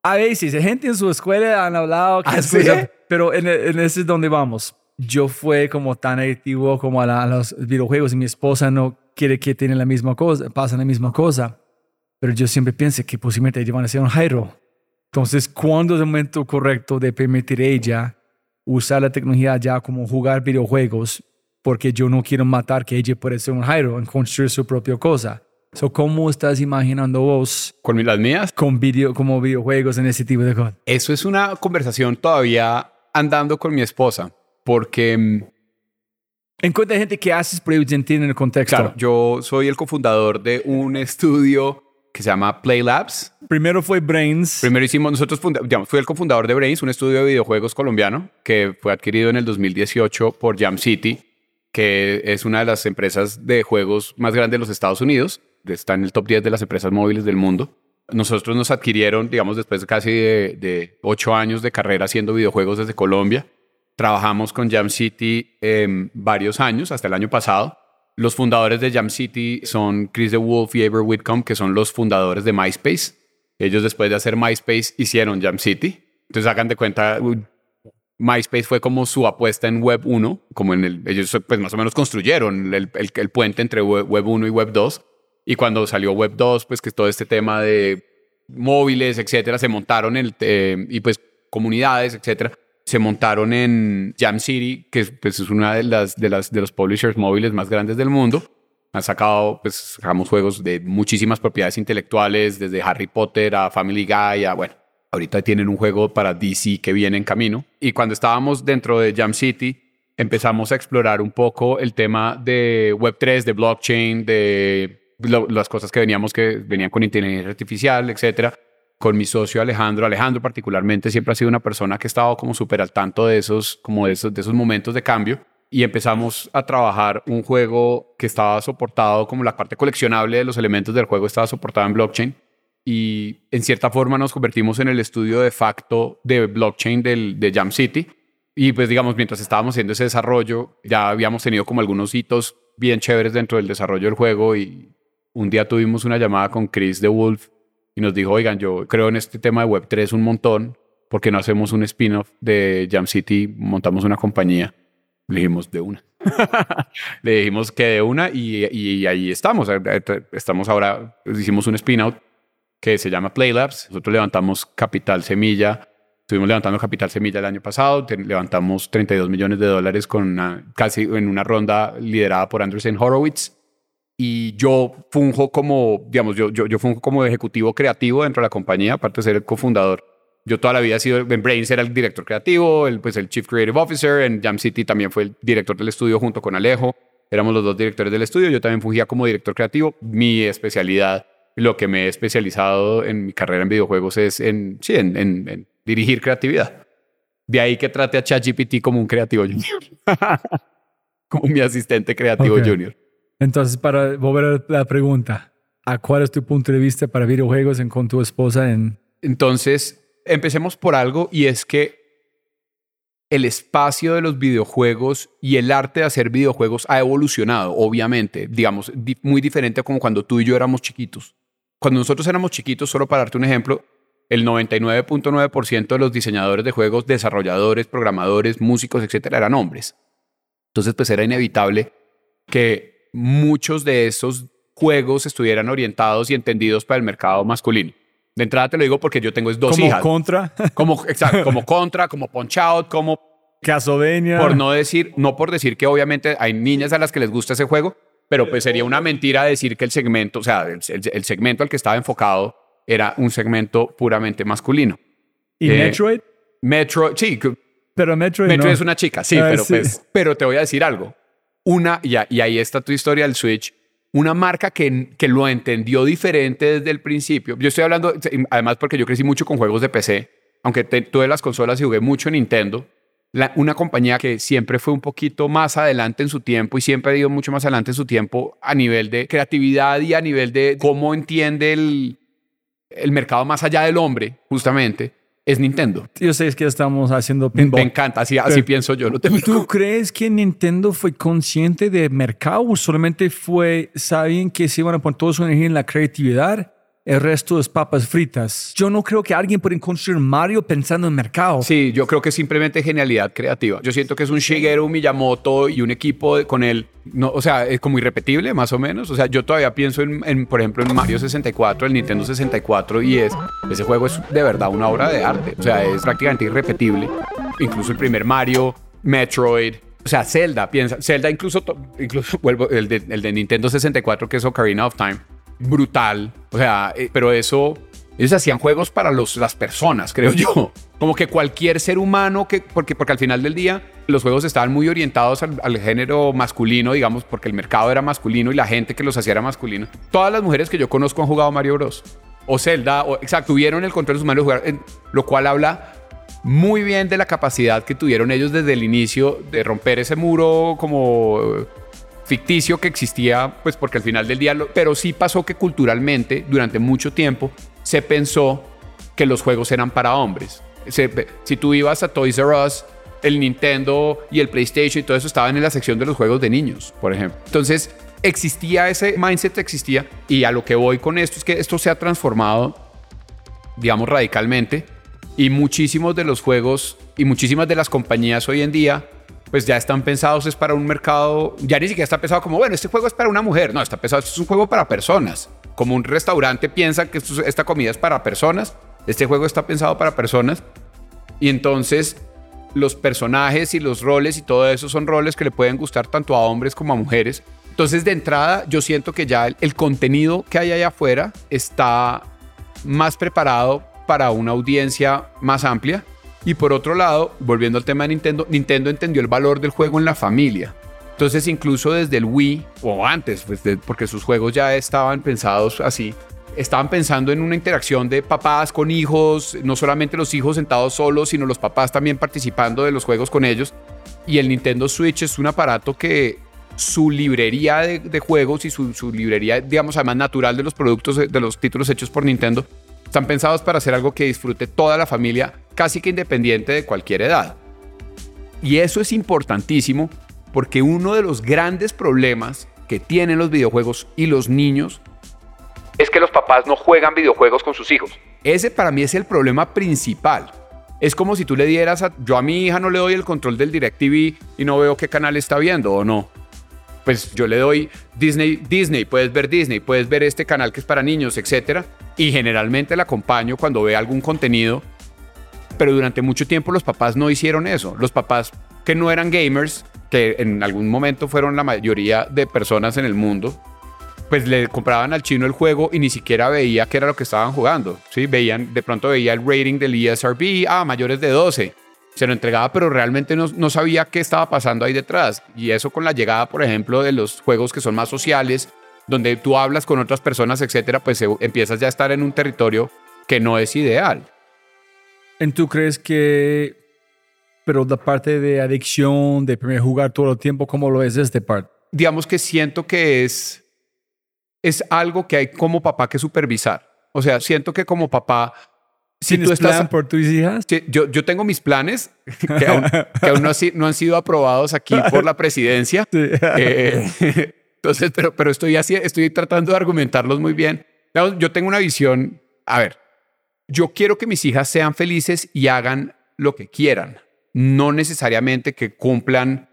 A veces, gente en su escuela han hablado, que ¿Ah, sí? pero en, en ese es donde vamos. Yo fue como tan adictivo como a, la- a los videojuegos y mi esposa no quiere que tiene la misma cosa, pasa la misma cosa. pero yo siempre pienso que posiblemente ellos van a ser un Jairo. Entonces, ¿cuándo es el momento correcto de permitir a ella usar la tecnología ya como jugar videojuegos? Porque yo no quiero matar que ella puede ser un Jairo en construir su propia cosa. So, ¿Cómo estás imaginando vos Con las mías, con video, como videojuegos en ese tipo de cosas? eso es una conversación todavía andando con mi esposa, porque, mm, Encuentra gente que haces, pero ellos entienden el contexto. claro, yo soy el cofundador de un estudio que se llama Play Labs. Primero fue Brains. Primero hicimos, nosotros, funda- digamos, fui el cofundador de Brains, un estudio de videojuegos colombiano que fue adquirido en el 2018 por Jam City, que es una de las empresas de juegos más grandes de los Estados Unidos. Está en el top 10 de las empresas móviles del mundo. Nosotros nos adquirieron, digamos, después de casi de, de ocho años de carrera haciendo videojuegos desde Colombia. Trabajamos con Jam City em, varios años, hasta el año pasado. Los fundadores de Jam City son Chris DeWolf y Aver Whitcomb, que son los fundadores de MySpace. Ellos después de hacer MySpace hicieron Jam City. Entonces hagan de cuenta, uy, MySpace fue como su apuesta en Web 1, como en el, ellos pues más o menos construyeron el, el- puente entre Web, Web 1 y Web 2. Y cuando salió Web 2, pues que todo este tema de móviles, etcétera, se montaron el, eh, y pues comunidades, etcétera, se montaron en Jam City, que pues, es una de las, de las de los publishers móviles más grandes del mundo. Han sacado, pues juegos de muchísimas propiedades intelectuales, desde Harry Potter a Family Guy, a bueno, ahorita tienen un juego para DC que viene en camino. Y cuando estábamos dentro de Jam City, empezamos a explorar un poco el tema de Web3, de blockchain, de las cosas que veníamos que venían con inteligencia artificial, etcétera. Con mi socio Alejandro, Alejandro particularmente siempre ha sido una persona que ha estado como súper al tanto de esos, como de esos, de esos momentos de cambio. Y empezamos a trabajar un juego que estaba soportado como la parte coleccionable de los elementos del juego estaba soportada en blockchain. Y en cierta forma nos convertimos en el estudio de facto de blockchain del, de Jam City. Y pues digamos, mientras estábamos haciendo ese desarrollo, ya habíamos tenido como algunos hitos bien chéveres dentro del desarrollo del juego. Y un día tuvimos una llamada con Chris de Wolf y nos dijo, oigan, yo creo en este tema de Web3 un montón, ¿por qué no hacemos un spin-off de Jam City? Montamos una compañía. Le dijimos, de una. Le dijimos que de una y, y ahí estamos. Estamos ahora, hicimos un spin-out que se llama Playlabs. Nosotros levantamos Capital Semilla. Estuvimos levantando Capital Semilla el año pasado. Levantamos 32 millones de dólares con una- casi en una ronda liderada por Anderson Horowitz. Y yo funjo como, digamos, yo, yo, yo funjo como ejecutivo creativo dentro de la compañía, aparte de ser el cofundador. Yo toda la vida he sido, en Brains era el director creativo, el, pues el Chief Creative Officer, en Jam City también fue el director del estudio junto con Alejo. Éramos los dos directores del estudio, yo también fungía como director creativo. Mi especialidad, lo que me he especializado en mi carrera en videojuegos es en, sí, en, en- en dirigir creatividad. De ahí que trate a ChatGPT como un creativo junior. como mi asistente creativo Ok. junior. Entonces, para volver a la pregunta, ¿a cuál es tu punto de vista para videojuegos en, con tu esposa en... Entonces, empecemos por algo y es que el espacio de los videojuegos y el arte de hacer videojuegos ha evolucionado, obviamente, digamos, di- muy diferente a como cuando tú y yo éramos chiquitos. Cuando nosotros éramos chiquitos, solo para darte un ejemplo, el 99.9% de los diseñadores de juegos, desarrolladores, programadores, músicos, etcétera, eran hombres. Entonces, pues era inevitable que muchos de esos juegos estuvieran orientados y entendidos para el mercado masculino. De entrada te lo digo porque yo tengo dos como hijas. contra Como, exacto, como Contra, como Punch Out, como Castlevania? por no decir, no por decir que obviamente hay niñas a las que les gusta ese juego, pero pues sería una mentira decir que el segmento, o sea, el, el- el segmento al que estaba enfocado era un segmento puramente masculino. ¿Y eh, Metroid? Metro, sí, Pero Metroid Metro no. es una chica, sí, Ah, pero sí. pues, pero te voy a decir algo. Una, y, ahí está tu historia del Switch, una marca que, que lo entendió diferente desde el principio. Yo estoy hablando, además porque yo crecí mucho con juegos de PC, aunque te- tuve las consolas y jugué mucho en Nintendo, una compañía que siempre fue un poquito más adelante en su tiempo y siempre ha ido mucho más adelante en su tiempo a nivel de creatividad y a nivel de cómo entiende el, el mercado más allá del hombre, justamente, es Nintendo. Yo sé que estamos haciendo Me encanta, así, así pienso yo. No te ¿Tú crees que Nintendo fue consciente de mercado o solamente fue, sabían que se iban a poner toda su energía en la creatividad el resto es papas fritas. Yo no creo que alguien pueda construir Mario pensando en mercado. Sí, yo creo que es simplemente genialidad creativa. Yo siento que es un Shigeru Miyamoto y un equipo con él, no, o sea, es como irrepetible más o menos. O sea, yo todavía pienso en, por ejemplo, en Mario 64, el Nintendo 64 y es, ese juego es de verdad una obra de arte. O sea, es prácticamente irrepetible. Incluso el primer Mario, Metroid. O sea, Zelda, piensa, Zelda incluso, incluso vuelvo, el el de Nintendo 64 que es Ocarina of Time, brutal. O sea, eh, pero eso, ellos hacían juegos para los, las personas, creo yo. Como que cualquier ser humano, que, porque, porque al final del día los juegos estaban muy orientados al, género masculino, digamos, porque el mercado era masculino y la gente que los hacía era masculino. Todas las mujeres que yo conozco han jugado Mario Bros. O Zelda, o, exacto, tuvieron el control de sus manos jugar, en- lo cual habla muy bien de la capacidad que tuvieron ellos desde el inicio de romper ese muro como ficticio que existía, pues porque al final del día, pero sí pasó que culturalmente, durante mucho tiempo, se pensó que los juegos eran para hombres. Se- si tú ibas a Toys R Us, el Nintendo y el PlayStation y todo eso estaban en la sección de los juegos de niños, por ejemplo. Entonces, existía ese mindset, existía, y a lo que voy con esto es que esto se ha transformado digamos, radicalmente. Y muchísimos de los juegos y muchísimas de las compañías hoy en día, pues ya están pensados es para un mercado, ya ni siquiera está pensado como, bueno, este juego es para una mujer. No, está pensado, es un juego para personas. Como un restaurante piensa que esta comida es para personas, este juego está pensado para personas. Y entonces los personajes y los roles y todo eso son roles que le pueden gustar tanto a hombres como a mujeres. Entonces de entrada yo siento que ya el, el contenido que hay allá afuera está más preparado para una audiencia más amplia. Y por otro lado, volviendo al tema de Nintendo, Nintendo entendió el valor del juego en la familia. Entonces, incluso desde el Wii, o antes, pues, de- porque sus juegos ya estaban pensados así, estaban pensando en una interacción de papás con hijos, no solamente los hijos sentados solos, sino los papás también participando de los juegos con ellos. Y el Nintendo Switch es un aparato que su librería de, de juegos y su, su librería, digamos, además natural de los productos, de los títulos hechos por Nintendo, están pensados para hacer algo que disfrute toda la familia, casi que independiente de cualquier edad. Y eso es importantísimo porque uno de los grandes problemas que tienen los videojuegos y los niños, Es que los papás no juegan videojuegos con sus hijos. ese para mí es el problema principal. Es como si tú le dieras a, yo a mi hija no le doy el control del DirecTV y no veo qué canal está viendo o no. Pues yo le doy Disney, Disney, puedes ver Disney, puedes ver este canal que es para niños, etcétera, y generalmente la acompaño cuando ve algún contenido pero durante mucho tiempo los papás no hicieron eso. Los papás que no eran gamers, que en algún momento fueron la mayoría de personas en el mundo, pues le compraban al chino el juego y ni siquiera veía qué era lo que estaban jugando. ¿sí? Veían, de pronto veía el rating del ESRB, ah, mayores de 12. Se lo entregaba, pero realmente no, no sabía qué estaba pasando ahí detrás. Y eso con la llegada, por ejemplo, de los juegos que son más sociales, donde tú hablas con otras personas, etcétera, pues empiezas ya a estar en un territorio que no es ideal. ¿Y tú crees que, pero la parte de adicción, de primer jugar todo el tiempo, cómo lo es este parte? digamos que siento que es, es algo que hay como papá que supervisar. O sea, siento que como papá, si ¿Tienes tú estás... plan por tus hijas? Yo, yo tengo mis planes que aún, que aún no, ha no han sido aprobados aquí por la presidencia. Sí. Eh, entonces, pero, pero estoy, así, estoy tratando de argumentarlos muy bien. Yo tengo una visión, a ver, yo quiero que mis hijas sean felices y hagan lo que quieran, no necesariamente que cumplan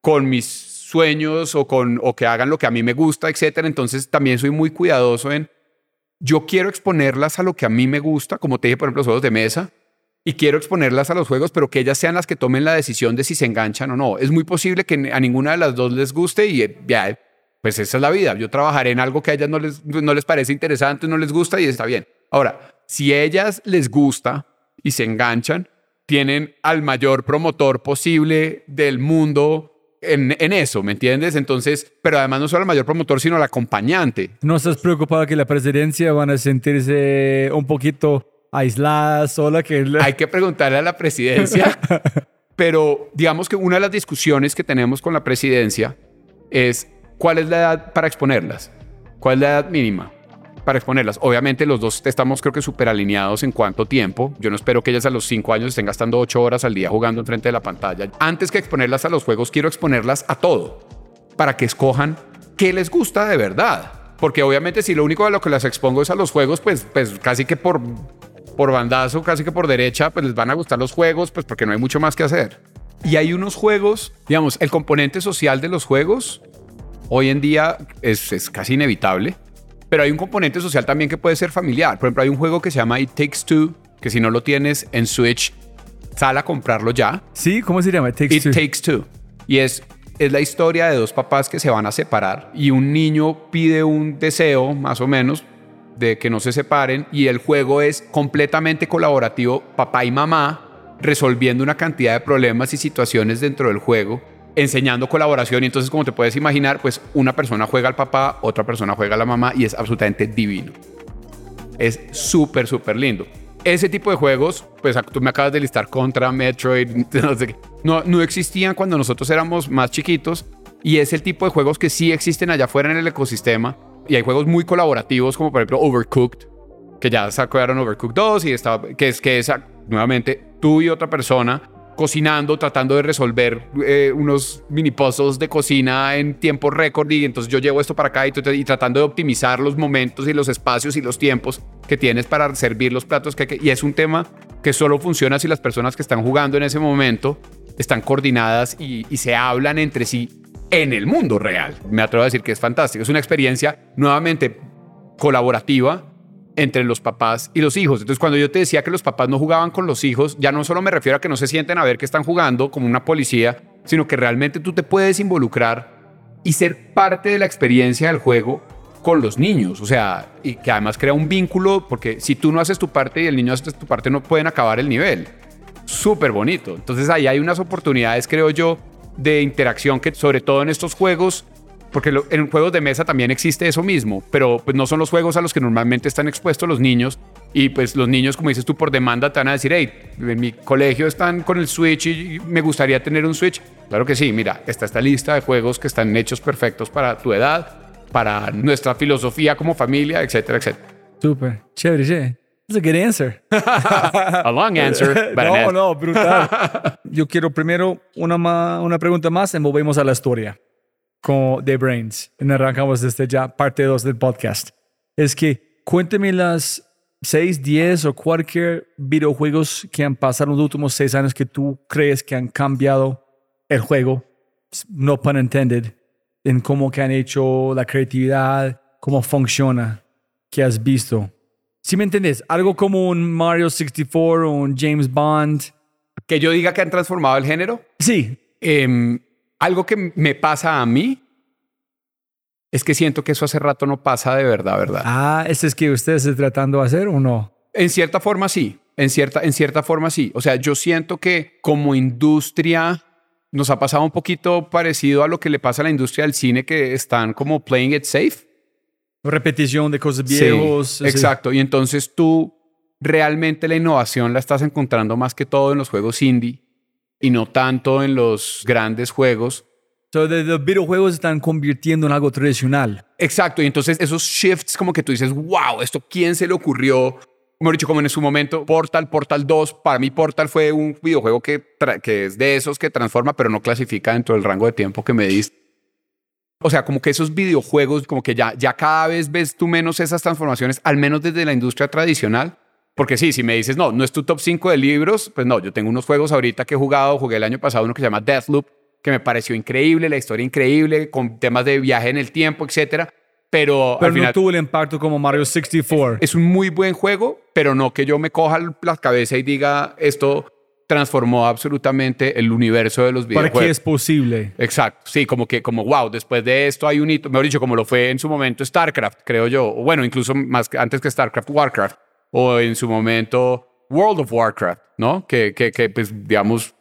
con mis sueños o, con, o que hagan lo que a mí me gusta, etcétera. Entonces también soy muy cuidadoso en, yo quiero exponerlas a lo que a mí me gusta, como te dije, por ejemplo, los juegos de mesa, y quiero exponerlas a los juegos, pero que ellas sean las que tomen la decisión de si se enganchan o no. Es muy posible que a ninguna de las dos les guste y eh, ya, pues esa es la vida. Yo trabajaré en algo que a ellas no les, no les parece interesante, no les gusta y está bien. Ahora, si ellas les gusta y se enganchan, tienen al mayor promotor posible del mundo en, en eso, ¿me entiendes? Entonces, pero además no solo el mayor promotor, sino el acompañante. ¿No estás preocupado que la presidencia van a sentirse un poquito aislada, sola? Que Hay que preguntarle a la presidencia, pero digamos que una de las discusiones que tenemos con la presidencia es cuál es la edad para exponerlas, cuál es la edad mínima para exponerlas. Obviamente los dos estamos creo que súper alineados en cuánto tiempo. Yo no espero que ellas a los cinco años estén gastando ocho horas al día jugando enfrente de la pantalla. Antes que exponerlas a los juegos, quiero exponerlas a todo para que escojan qué les gusta de verdad. porque obviamente si lo único a lo que las expongo es a los juegos, pues, pues casi que por, por bandazo, casi que por derecha, pues les van a gustar los juegos, pues porque no hay mucho más que hacer. Y hay unos juegos, digamos, el componente social de los juegos hoy en día es, es casi inevitable, pero hay un componente social también que puede ser familiar. Por ejemplo, hay un juego que se llama It Takes Two, que si no lo tienes en Switch, sal a comprarlo ya. Sí, ¿cómo se llama? It Takes Two. Y es, es la historia de dos papás que se van a separar y un niño pide un deseo, más o menos, de que no se separen y el juego es completamente colaborativo, papá y mamá resolviendo una cantidad de problemas y situaciones dentro del juego, enseñando colaboración y entonces como te puedes imaginar, pues una persona juega al papá, otra persona juega a la mamá y es absolutamente divino. Es súper, súper lindo. Ese tipo de juegos, pues tú me acabas de listar contra Metroid, no, no, existían cuando nosotros éramos más chiquitos y es el tipo de juegos que sí existen allá afuera en el ecosistema y hay juegos muy colaborativos como por ejemplo Overcooked, que ya sacaron Overcooked 2 y estaba, que es que esa, nuevamente, tú y otra persona cocinando, tratando de resolver eh, unos mini puzzles de cocina en tiempo récord y entonces yo llevo esto para acá y, tratando de optimizar los momentos y los espacios y los tiempos que tienes para servir los platos que, y es un tema que solo funciona si las personas que están jugando en ese momento están coordinadas y se hablan entre sí en el mundo real. Me atrevo a decir que es fantástico. Es una experiencia nuevamente colaborativa entre los papás y los hijos. Entonces, cuando yo te decía que los papás no jugaban con los hijos, ya no solo me refiero a que no se sienten a ver que están jugando como una policía, sino que realmente tú te puedes involucrar y ser parte de la experiencia del juego con los niños. O sea, y que además crea un vínculo, porque si tú no haces tu parte y el niño hace tu parte, no pueden acabar el nivel. Súper bonito. Entonces, ahí hay unas oportunidades, creo yo, de interacción que sobre todo en estos juegos porque en juegos de mesa también existe eso mismo, pero pues no son los juegos a los que normalmente están expuestos los niños y pues los niños, como dices tú, por demanda te van a decir, hey, en mi colegio están con el Switch y me gustaría tener un Switch. Claro que sí, mira, está esta lista de juegos que están hechos perfectos para tu edad, para nuestra filosofía como familia, etcétera, etcétera. Súper, chévere, chévere. That's a good answer. a long answer. But no, no, brutal. Yo quiero primero una, una pregunta más y volvemos a la historia con The Brains. Y arrancamos desde ya parte 2 del podcast. Es que cuénteme las 6, 10 o cualquier videojuegos que han pasado en los últimos 6 años que tú crees que han cambiado el juego, no pun intended, en cómo que han hecho la creatividad, cómo funciona, que has visto. Si me entiendes, algo como un Mario 64 o un James Bond. Que yo diga que han transformado el género. Sí. Eh, algo que me pasa a mí es que siento que eso hace rato no pasa de verdad, ¿verdad? Ah, ¿ese es que usted está tratando de hacer o no? En cierta forma sí, en cierta, en cierta forma sí. O sea, yo siento que como industria nos ha pasado un poquito parecido a lo que le pasa a la industria del cine, que están como playing it safe. Repetición de cosas viejos. exacto. Y entonces tú realmente la innovación la estás encontrando más que todo en los juegos indie y no tanto en los grandes juegos. So, los videojuegos están convirtiendo en algo tradicional. Exacto, y entonces esos shifts como que tú dices, wow, ¿esto quién se le ocurrió? Hemos dicho, como en su momento, Portal, Portal 2, para mí Portal fue un videojuego que, que es de esos que transforma, pero no clasifica dentro del rango de tiempo que me diste. O sea, como que esos videojuegos, como que ya, ya cada vez ves tú menos esas transformaciones, al menos desde la industria tradicional, porque sí, si me dices, no, no es tu top 5 de libros, pues no, yo tengo unos juegos ahorita que he jugado, jugué el año pasado uno que se llama Deathloop, que me pareció increíble, la historia increíble, con temas de viaje en el tiempo, etcétera. Pero, pero no tuvo el impacto como Mario 64. Es un muy buen juego, pero no que yo me coja la cabeza y diga esto transformó absolutamente el universo de los videojuegos. ¿Para qué es posible? Exacto, sí, como que, como wow, después de esto hay un hito, mejor dicho, como lo fue en su momento StarCraft, creo yo, o bueno, incluso más antes que StarCraft, Warcraft, o en su momento World of Warcraft, ¿no? Que, que, que pues, digamos,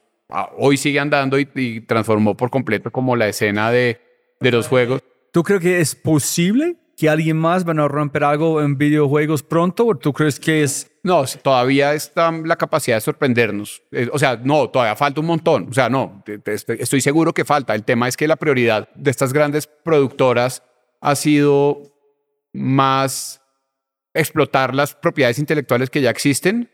hoy sigue andando y, transformó por completo como la escena de, de los juegos. ¿Tú crees que es posible que alguien más van a romper algo en videojuegos pronto o tú crees que es... No, todavía está la capacidad de sorprendernos. Eh, o sea, no, todavía falta un montón. O sea, no, estoy seguro que falta. El tema es que la prioridad de estas grandes productoras ha sido más explotar las propiedades intelectuales que ya existen.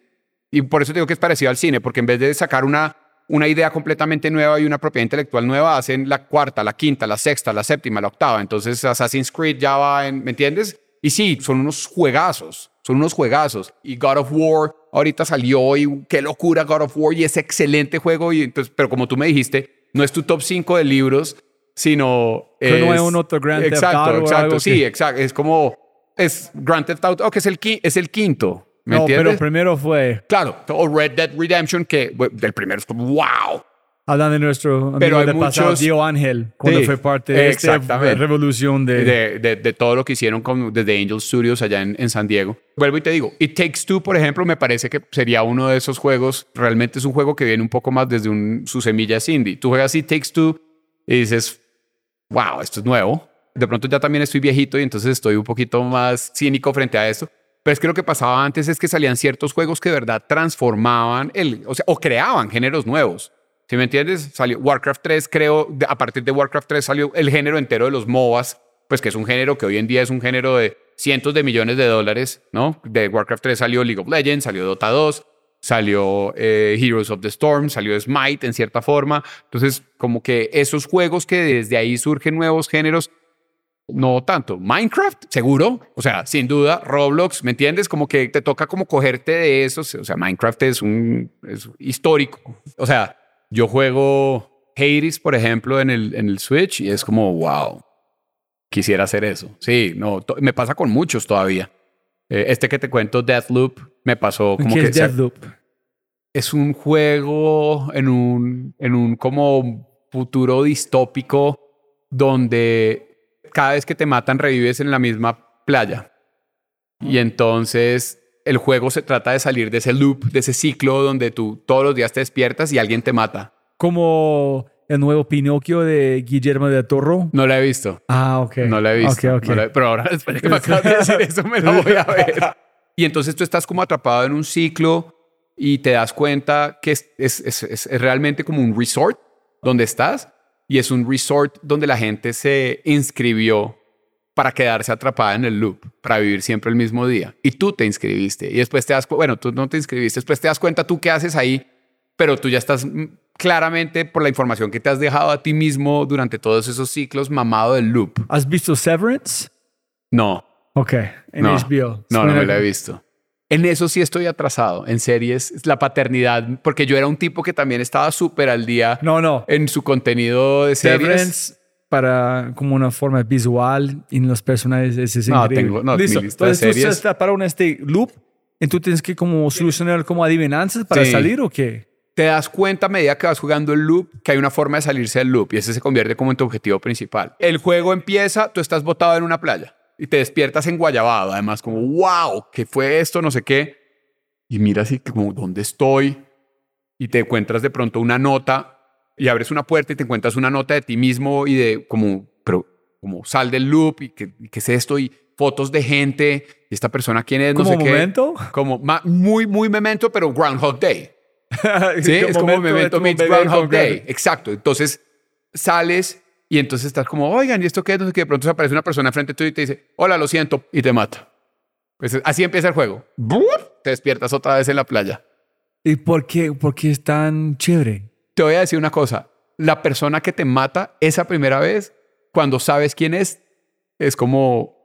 Y por eso digo que es parecido al cine, porque en vez de sacar una, una idea completamente nueva y una propiedad intelectual nueva, hacen la cuarta, la quinta, la sexta, la séptima, la octava. Entonces Assassin's Creed ya va en, ¿me entiendes? Y sí, son unos juegazos, son unos juegazos. Y God of War ahorita salió y qué locura God of War y es excelente juego. Y entonces, pero como tú me dijiste, no es tu top 5 de libros, sino Que es... no es un otro Grand Theft Exacto, Auto o exacto. Sí, que- exacto. Es como... Es Grand Theft Auto, oh, que es el, es el quinto. ¿Me No, entiendes? pero primero fue, Claro, o Red Dead Redemption, que del primero es como, wow. hablando de nuestro amigo Pero hay de pasado, muchos- Dio Ángel, cuando Sí, fue parte de esta revolución de... De, de- de todo lo que hicieron con, desde Angel Studios allá en, en San Diego. Vuelvo y te digo, It Takes Two, por ejemplo, me parece que sería uno de esos juegos. Realmente es un juego que viene un poco más desde un, su semilla indie. Tú juegas It Takes Two y dices, wow, esto es nuevo. De pronto ya también estoy viejito y entonces estoy un poquito más cínico frente a esto. Pero es que lo que pasaba antes es que salían ciertos juegos que de verdad transformaban el, o sea, o creaban géneros nuevos. ¿Sí me entiendes? Salió Warcraft 3, creo, a partir de Warcraft 3 salió el género entero de los MOBAs, pues que es un género que hoy en día es un género de cientos de millones de dólares, ¿no? De Warcraft 3 salió League of Legends, salió Dota 2, salió eh, Heroes of the Storm, salió Smite en cierta forma. Entonces, como que esos juegos que desde ahí surgen nuevos géneros, no tanto. Minecraft, seguro. O sea, sin duda, Roblox, ¿me entiendes? Como que te toca como cogerte de esos. O sea, Minecraft es un es histórico. O sea, yo juego Hades, por ejemplo, en el, en el Switch y es como, wow, quisiera hacer eso. Sí, no, me pasa con muchos todavía. Eh, este que te cuento, Deathloop, me pasó como ¿Qué que es Deathloop? es un juego en un, en un como futuro distópico donde cada vez que te matan revives en la misma playa. Y entonces el juego se trata de salir de ese loop, de ese ciclo donde tú todos los días te despiertas y alguien te mata. Como el nuevo Pinocchio de Guillermo del Toro. No la he visto. Ah, ok. No la he visto. Ok, ok. no la he- pero ahora, después de que me acabas de decir eso, me la voy a ver. Y entonces tú estás como atrapado en un ciclo y te das cuenta que es, es- es- es realmente como un resort donde estás. Y es un resort donde la gente se inscribió para quedarse atrapada en el loop, para vivir siempre el mismo día. Y tú te inscribiste. Y después te das bueno, tú no te inscribiste, después te das cuenta tú qué haces ahí, pero tú ya estás mm, claramente por la información que te has dejado a ti mismo durante todos esos ciclos mamado del loop. ¿Has visto Severance? No, Ok, en no, HBO. no, no me Suena- la he visto. En eso sí estoy atrasado, en series, es la paternidad, porque yo era un tipo que también estaba súper al día No, no. en su contenido de series. Severance para como una forma visual y los personajes es, es No, increíble. tengo- no, mi Listo. lista de Entonces tú series- estás para un este loop y tú tienes que como solucionar como adivinanzas para Sí. salir o qué? Te das cuenta a medida que vas jugando el loop que hay una forma de salirse del loop y ese se convierte como en tu objetivo principal. El juego empieza, tú estás botado en una playa y te despiertas en Guayabado, además como, wow, ¿qué fue esto? No sé qué. Y miras así como, ¿dónde estoy? Y te encuentras de pronto una nota y abres una puerta y te encuentras una nota de ti mismo y de como, pero como sal del loop y qué, qué es esto y fotos de gente y esta persona quién es, no Como sé qué. momento. Como muy, muy memento, pero Groundhog Day. Sí, Como es como momento meets Groundhog Day. Exacto. Entonces sales y entonces estás como, oigan, ¿y esto qué es? Sé qué. De pronto se aparece una persona frente tuyo y te dice, hola, lo siento, y te mata. Pues así empieza el juego. Te despiertas otra vez en la playa. ¿Y por qué, por qué es tan chévere? Te voy a decir una cosa. La persona que te mata esa primera vez, cuando sabes quién es, es como,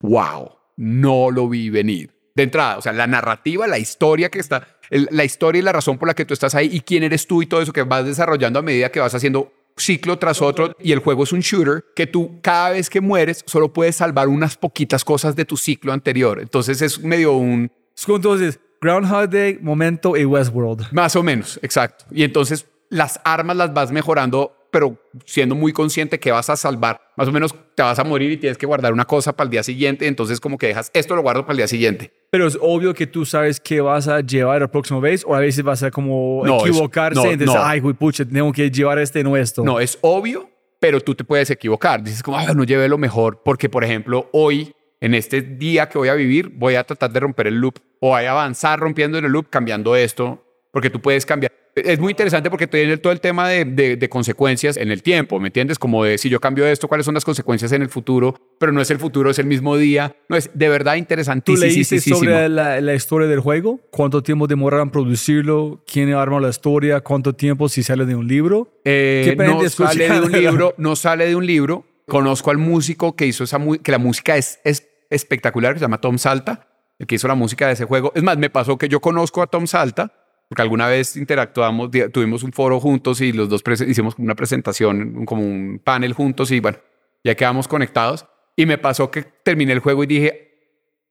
wow, no lo vi venir. De entrada, o sea, la narrativa, la historia que está, el- la historia y la razón por la que tú estás ahí y quién eres tú y todo eso que vas desarrollando a medida que vas haciendo ciclo tras otro y el juego es un shooter que tú cada vez que mueres solo puedes salvar unas poquitas cosas de tu ciclo anterior. Entonces es medio un, Entonces, Groundhog Day, Momento y Westworld. Más o menos, exacto. Y entonces las armas las vas mejorando, pero siendo muy consciente que vas a salvar. Más o menos te vas a morir y tienes que guardar una cosa para el día siguiente. Entonces como que dejas, esto lo guardo para el día siguiente. Pero es obvio que tú sabes qué vas a llevar la próxima vez o a veces vas a como No, es- equivocarse. no, entonces, no. ay, güey, pucha, tengo que llevar este no esto. No, es obvio, pero tú te puedes equivocar. Dices como, "Ah, no llevé lo mejor porque, por ejemplo, hoy, en este día que voy a vivir, voy a tratar de romper el loop o voy a avanzar rompiendo el loop, cambiando esto, porque tú puedes cambiar. Es muy interesante porque tiene todo el tema de, de, de, consecuencias en el tiempo, ¿me entiendes? Como de si yo cambio esto, cuáles son las consecuencias en el futuro, pero no es el futuro, es el mismo día. No es de verdad interesantísimo. ¿Tú leíste sobre la, la, historia del juego? ¿Cuánto tiempo demoraron producirlo? ¿Quién arma la historia? ¿Cuánto tiempo si sale de un libro? Eh, no sale de un libro, no sale de un libro. Conozco al músico que hizo esa que la música es, es espectacular, que se llama Tom Salta, el que hizo la música de ese juego. Es más, me pasó que yo conozco a Tom Salta porque alguna vez interactuamos, tuvimos un foro juntos y los dos hicimos una presentación, como un panel juntos y bueno, ya quedamos conectados. Y me pasó que terminé el juego y dije,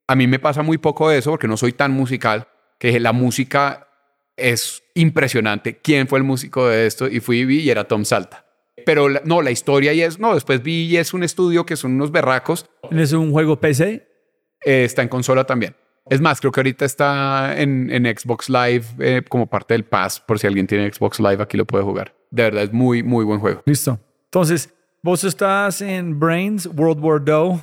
a mí me pasa muy poco eso porque no soy tan musical, que la música es impresionante. ¿Quién fue el músico de esto? Y fui y vi y era Tom Salta. Pero no, la historia y es, no, después vi y es un estudio que son unos berracos. ¿Es un juego PC? Eh, está en consola también. Es más, creo que ahorita está en, en Xbox Live eh, como parte del Pass, por si alguien tiene Xbox Live aquí lo puede jugar. De verdad, es muy, muy buen juego. Listo. Entonces, vos estás en Brains, World War II.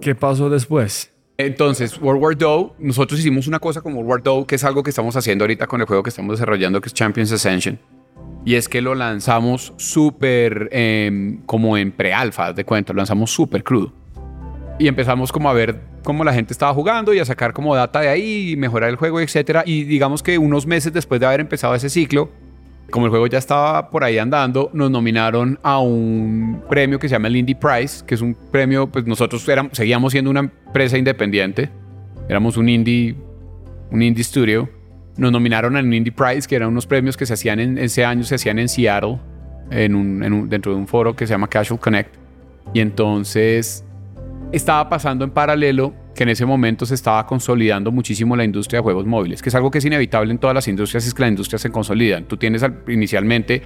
¿Qué pasó después? Entonces, World War II, nosotros hicimos una cosa con World War II, que es algo que estamos haciendo ahorita con el juego que estamos desarrollando, que es Champions Ascension. Y es que lo lanzamos súper eh, como en pre-alfa, de cuenta, lo lanzamos súper crudo y empezamos como a ver cómo la gente estaba jugando y a sacar como data de ahí y mejorar el juego, etcétera. Y digamos que unos meses después de haber empezado ese ciclo, como el juego ya estaba por ahí andando, nos nominaron a un premio que se llama el Indie Prize, que es un premio, pues nosotros éramos, seguíamos siendo una empresa independiente, éramos un indie, un indie studio. Nos nominaron al Indie Prize, que eran unos premios que se hacían en ese año, se hacían en Seattle, en un, en un, dentro de un foro que se llama Casual Connect. Y entonces estaba pasando en paralelo que en ese momento se estaba consolidando muchísimo la industria de juegos móviles, que es algo que es inevitable en todas las industrias, es que la industria se consolida. Tú tienes inicialmente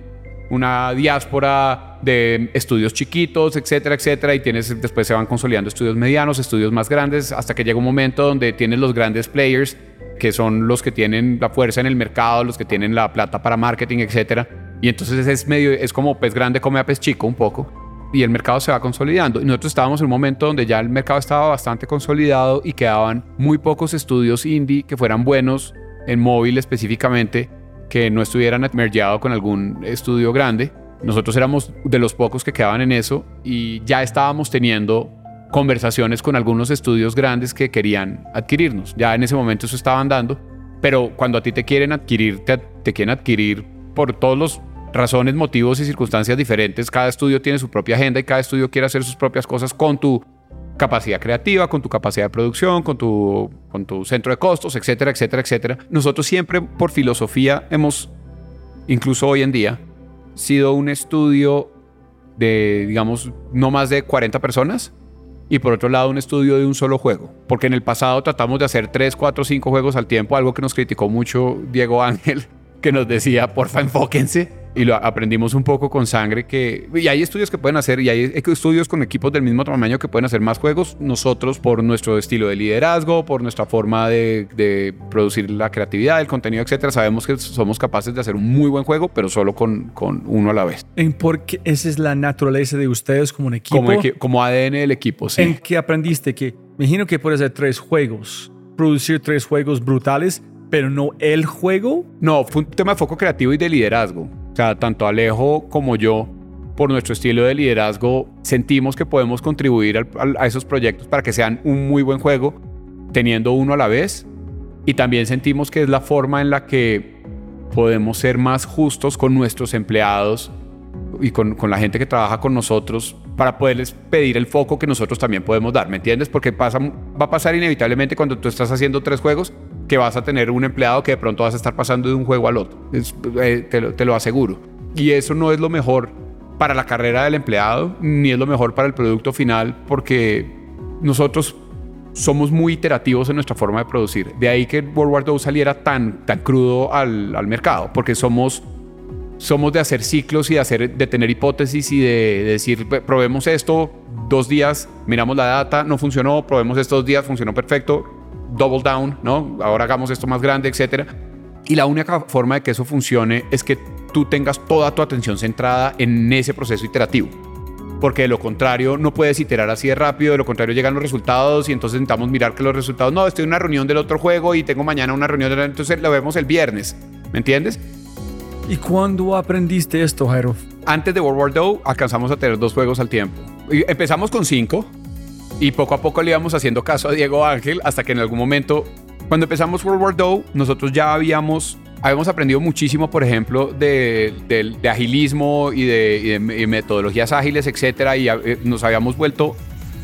una diáspora de estudios chiquitos, etcétera, etcétera, y tienes después se van consolidando estudios medianos, estudios más grandes, hasta que llega un momento donde tienes los grandes players, que son los que tienen la fuerza en el mercado, los que tienen la plata para marketing, etcétera. Y entonces es medio, es como pez grande come a pez chico un poco y el mercado se va consolidando. Y nosotros estábamos en un momento donde ya el mercado estaba bastante consolidado y quedaban muy pocos estudios indie que fueran buenos en móvil específicamente, que no estuvieran mergeados con algún estudio grande. Nosotros éramos de los pocos que quedaban en eso y ya estábamos teniendo conversaciones con algunos estudios grandes que querían adquirirnos. Ya en ese momento eso estaban dando, pero cuando a ti te quieren adquirir, te quieren adquirir por todos los razones, motivos y circunstancias diferentes. Cada estudio tiene su propia agenda y cada estudio quiere hacer sus propias cosas con tu capacidad creativa, con tu capacidad de producción, con tu, con tu centro de costos, etcétera, etcétera, etcétera. Nosotros siempre por filosofía hemos, incluso hoy en día, sido un estudio de, digamos, no más de 40 personas y por otro lado un estudio de un solo juego. Porque en el pasado tratamos de hacer 3, 4, 5 juegos al tiempo, algo que nos criticó mucho Diego Ángel, que nos decía, porfa, enfóquense y lo aprendimos un poco con sangre que y hay estudios que pueden hacer y hay estudios con equipos del mismo tamaño que pueden hacer más juegos nosotros por nuestro estilo de liderazgo por nuestra forma de, de producir la creatividad el contenido etcétera sabemos que somos capaces de hacer un muy buen juego pero solo con, con uno a la vez. En porque esa es la naturaleza de ustedes como un equipo como, como ADN del equipo sí. En qué aprendiste que me imagino que puedes hacer tres juegos producir tres juegos brutales pero no el juego. No fue un tema de foco creativo y de liderazgo o sea, tanto Alejo como yo, por nuestro estilo de liderazgo, sentimos que podemos contribuir a, esos proyectos para que sean un muy buen juego, teniendo uno a la vez. Y también sentimos que es la forma en la que podemos ser más justos con nuestros empleados y con, con, la gente que trabaja con nosotros para poderles pedir el foco que nosotros también podemos dar, ¿me entiendes? Porque pasa, va a pasar inevitablemente cuando tú estás haciendo tres juegos que vas a tener un empleado que de pronto vas a estar pasando de un juego al otro, eh, te, lo, te lo aseguro. Y eso no es lo mejor para la carrera del empleado, ni es lo mejor para el producto final, porque nosotros somos muy iterativos en nuestra forma de producir. De ahí que World War II saliera tan, tan crudo al, al mercado, porque somos somos de hacer ciclos y de, hacer, de tener hipótesis y de, decir, probemos esto, dos días, miramos la data, no funcionó, probemos estos días, funcionó perfecto, double down, ¿no? Ahora hagamos esto más grande, etcétera. Y la única forma de que eso funcione es que tú tengas toda tu atención centrada en ese proceso iterativo. Porque de lo contrario no puedes iterar así de rápido, de lo contrario llegan los resultados y entonces intentamos mirar que los resultados, no, estoy en una reunión del otro juego y tengo mañana una reunión, del, entonces lo vemos el viernes, ¿me entiendes? ¿Y cuándo aprendiste esto, Jairo? Antes de World War II alcanzamos a tener dos juegos al tiempo. Empezamos con cinco y poco a poco le íbamos haciendo caso a Diego Ángel hasta que en algún momento, cuando empezamos World War II, nosotros ya habíamos, habíamos aprendido muchísimo, por ejemplo, de, de- de agilismo y de, y de- metodologías ágiles, etcétera, y eh, nos habíamos vuelto,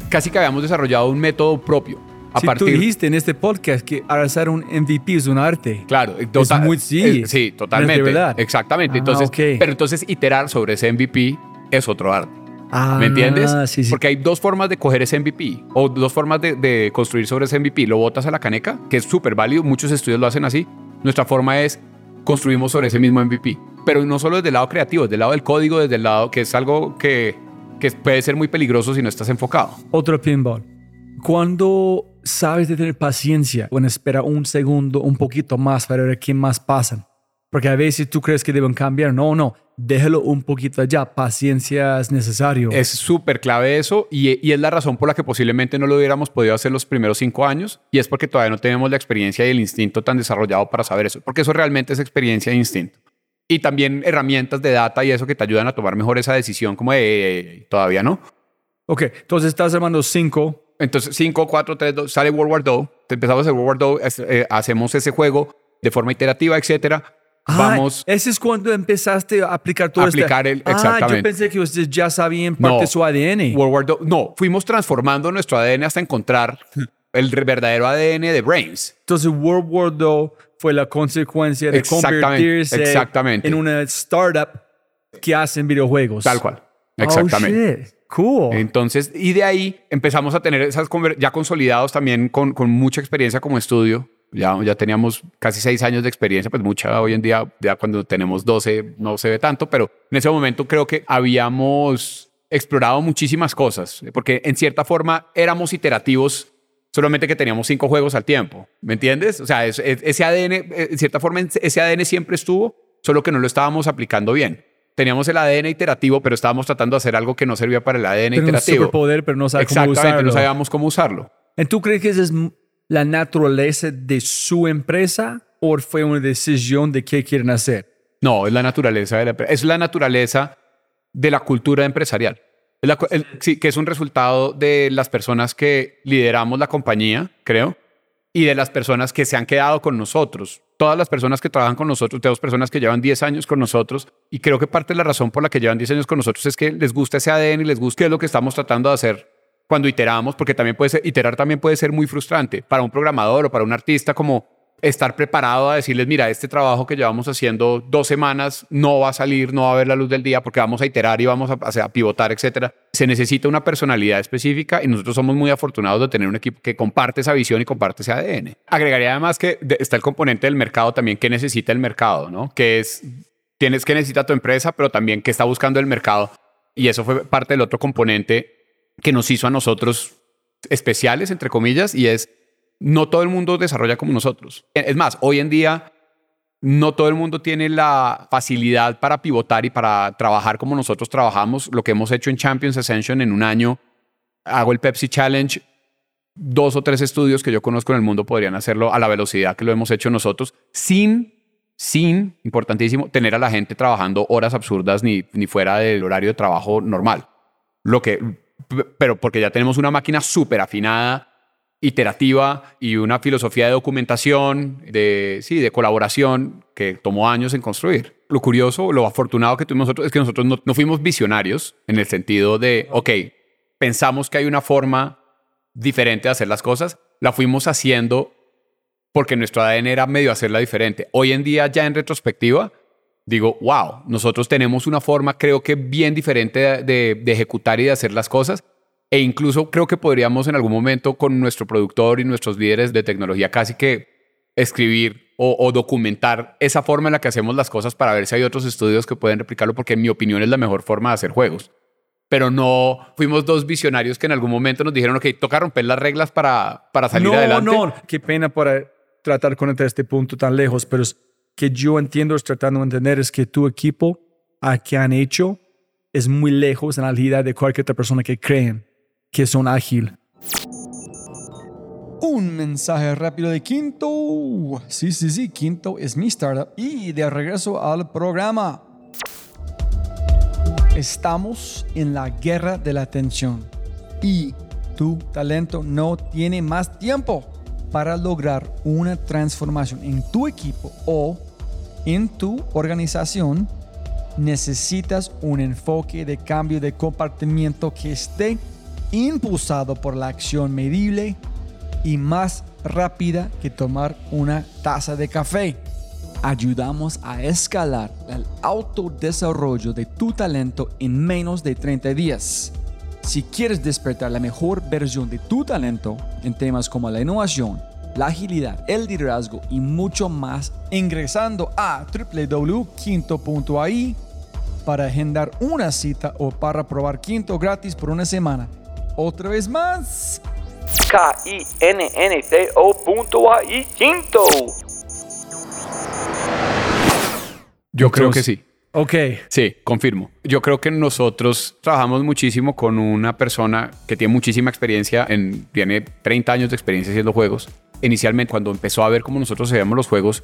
casi que habíamos desarrollado un método propio. A si partir, tú dijiste en este podcast que hacer un MVP es un arte. Claro, total- muy- sí. eh, sí, Es totalmente. de verdad. Exactamente. Ah, entonces, pero entonces iterar sobre ese MVP es otro arte. Ah, ¿Me entiendes? Sí, sí. Porque hay dos formas de coger ese MVP o dos formas de, de construir sobre ese MVP. Lo botas a la caneca, que es súper válido, muchos estudios lo hacen así. Nuestra forma es construimos sobre ese mismo MVP. Pero no solo desde el lado creativo, desde el lado del código, desde el lado que es algo que, que puede ser muy peligroso si no estás enfocado. Otro pinball. Cuando sabes de tener paciencia o en esperar un segundo, un poquito más para ver qué más pasan. Porque a veces tú crees que deben cambiar. No, no. Déjalo un poquito allá. Paciencia es necesario. Es súper clave eso y, y es la razón por la que posiblemente no lo hubiéramos podido hacer los primeros cinco años y es porque todavía no tenemos la experiencia y el instinto tan desarrollado para saber eso, porque eso realmente es experiencia e instinto. Y también herramientas de data y eso que te ayudan a tomar mejor esa decisión como de todavía no. Ok, entonces estás armando cinco. Entonces 5, 4, 3, 2, sale World War II, empezamos a hacer World War II, eh, hacemos ese juego de forma iterativa, etcétera. Vamos... Ah, ese es cuando empezaste a aplicar todo este- Aplicar el- Ah, yo exactamente. pensé que ustedes ya sabían parte No. de su ADN. World War II. No, fuimos transformando nuestro ADN hasta encontrar el verdadero ADN de Brains. Entonces World War II fue la consecuencia de Exactamente, convertirse exactamente. en una startup que hacen videojuegos. Tal cual. Oh, Exactamente. shit. Cool. Entonces, y de ahí empezamos a tener esas ya consolidados también con, con mucha experiencia como estudio. Ya, ya teníamos casi seis años de experiencia, pues mucha hoy en día, ya cuando tenemos 12 no se ve tanto, pero en ese momento creo que habíamos explorado muchísimas cosas, porque en cierta forma éramos iterativos, solamente que teníamos cinco juegos al tiempo, ¿me entiendes? O sea, es- es- ese ADN, en cierta forma, ese ADN siempre estuvo, solo que no lo estábamos aplicando bien. Teníamos el ADN iterativo, pero estábamos tratando de hacer algo que no servía para el ADN Pero un iterativo. superpoder, pero no sabes cómo Exactamente, usarlo. no sabíamos cómo usarlo. ¿Y ¿Tú crees que esa es la naturaleza de su empresa o fue una decisión de qué quieren hacer? No, es la naturaleza de la es la naturaleza de la cultura empresarial. La el- sí, que es un resultado de las personas que lideramos la compañía, creo, y de las personas que se han quedado con nosotros. Todas las personas que trabajan con nosotros, tenemos personas que llevan 10 años con nosotros, y creo que parte de la razón por la que llevan 10 años con nosotros es que les gusta ese ADN y les gusta qué es lo que estamos tratando de hacer cuando iteramos, porque también puede ser, iterar también puede ser muy frustrante para un programador o para un artista, como estar preparado a decirles, mira, este trabajo que llevamos haciendo dos semanas no va a salir, no va a ver la luz del día porque vamos a iterar y vamos a, sea, a pivotar, etcétera. Se necesita una personalidad específica y nosotros somos muy afortunados de tener un equipo que comparte esa visión y comparte ese ADN. Agregaría además que está el componente del mercado también, que necesita el mercado, ¿no? Que es, tienes que necesita tu empresa, pero también que está buscando el mercado. Y eso fue parte del otro componente que nos hizo a nosotros especiales, entre comillas, y es no todo el mundo desarrolla como nosotros. Es más, hoy en día no todo el mundo tiene la facilidad para pivotar y para trabajar como nosotros trabajamos. Lo que hemos hecho en Champions Ascension en un año, hago el Pepsi Challenge, dos o tres estudios que yo conozco en el mundo podrían hacerlo a la velocidad que lo hemos hecho nosotros, sin, sin, importantísimo, tener a la gente trabajando horas absurdas ni, ni fuera del horario de trabajo normal. Lo que, pero porque ya tenemos una máquina súper afinada, iterativa y una filosofía de documentación, de, sí, de colaboración que tomó años en construir. Lo curioso, lo afortunado que tuvimos nosotros es que nosotros no, no fuimos visionarios en el sentido de, ok, pensamos que hay una forma diferente de hacer las cosas, la fuimos haciendo porque nuestro ADN era medio hacerla diferente. Hoy en día, ya en retrospectiva, digo, wow, nosotros tenemos una forma, creo que bien diferente de, de- de ejecutar y de hacer las cosas. E incluso creo que podríamos en algún momento con nuestro productor y nuestros líderes de tecnología casi que escribir o, o documentar esa forma en la que hacemos las cosas para ver si hay otros estudios que pueden replicarlo, porque en mi opinión es la mejor forma de hacer juegos. Pero no fuimos dos visionarios que en algún momento nos dijeron, ok, toca romper las reglas para, para salir no, adelante. no, qué pena para tratar con este punto tan lejos, pero es que yo entiendo, es tratando de entender, es que tu equipo a que han hecho es muy lejos en la realidad de cualquier otra persona que creen que son ágil. Un mensaje rápido de Quinto. Sí, sí, sí, Quinto es mi startup y de regreso al programa. Estamos en la guerra de la atención y tu talento no tiene más tiempo para lograr una transformación en tu equipo o en tu organización. Necesitas un enfoque de cambio de comportamiento que esté impulsado por la acción medible y más rápida que tomar una taza de café. Ayudamos a escalar el autodesarrollo de tu talento en menos de 30 días. Si quieres despertar la mejor versión de tu talento en temas como la innovación, la agilidad, el liderazgo y mucho más, ingresando a www.quinto.ai para agendar una cita o para probar Quinto gratis por una semana. Otra vez más, K-I-N-N-T-O.ai Quinto. Yo creo que sí. Ok. Sí, confirmo. Yo creo que nosotros trabajamos muchísimo con una persona que tiene muchísima experiencia, en, tiene 30 años de experiencia haciendo juegos. Inicialmente, cuando empezó a ver cómo nosotros hacíamos los juegos,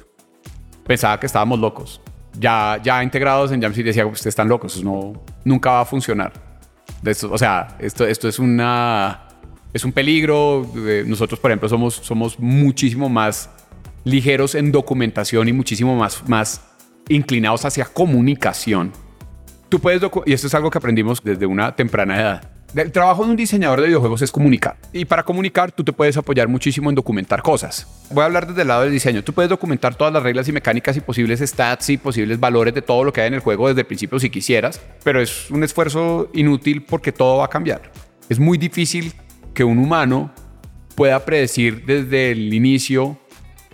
pensaba que estábamos locos. Ya, ya integrados en Jamsy decía, ustedes están locos, eso no, nunca va a funcionar. De esto, o sea, esto, esto es una... Es un peligro. Nosotros, por ejemplo, somos, somos muchísimo más ligeros en documentación y muchísimo más, más inclinados hacia comunicación. Tú puedes, y esto es algo que aprendimos desde una temprana edad. El trabajo de un diseñador de videojuegos es comunicar. Y para comunicar, tú te puedes apoyar muchísimo en documentar cosas. Voy a hablar desde el lado del diseño. Tú puedes documentar todas las reglas y mecánicas y posibles stats y posibles valores de todo lo que hay en el juego desde el principio si quisieras, pero es un esfuerzo inútil porque todo va a cambiar. Es muy difícil que un humano pueda predecir desde el inicio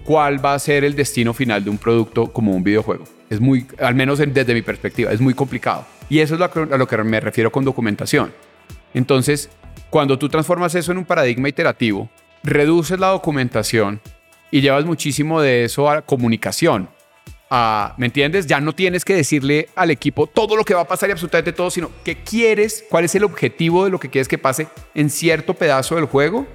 cuál va a ser el destino final de un producto como un videojuego. Es muy, al menos en- desde mi perspectiva, es muy complicado. Y eso es a lo que me refiero con documentación. Entonces, cuando tú transformas eso en un paradigma iterativo, reduces la documentación y llevas muchísimo de eso a comunicación. A, ¿Me entiendes? Ya no tienes que decirle al equipo todo lo que va a pasar y absolutamente todo, sino qué quieres, cuál es el objetivo de lo que quieres que pase en cierto pedazo del juego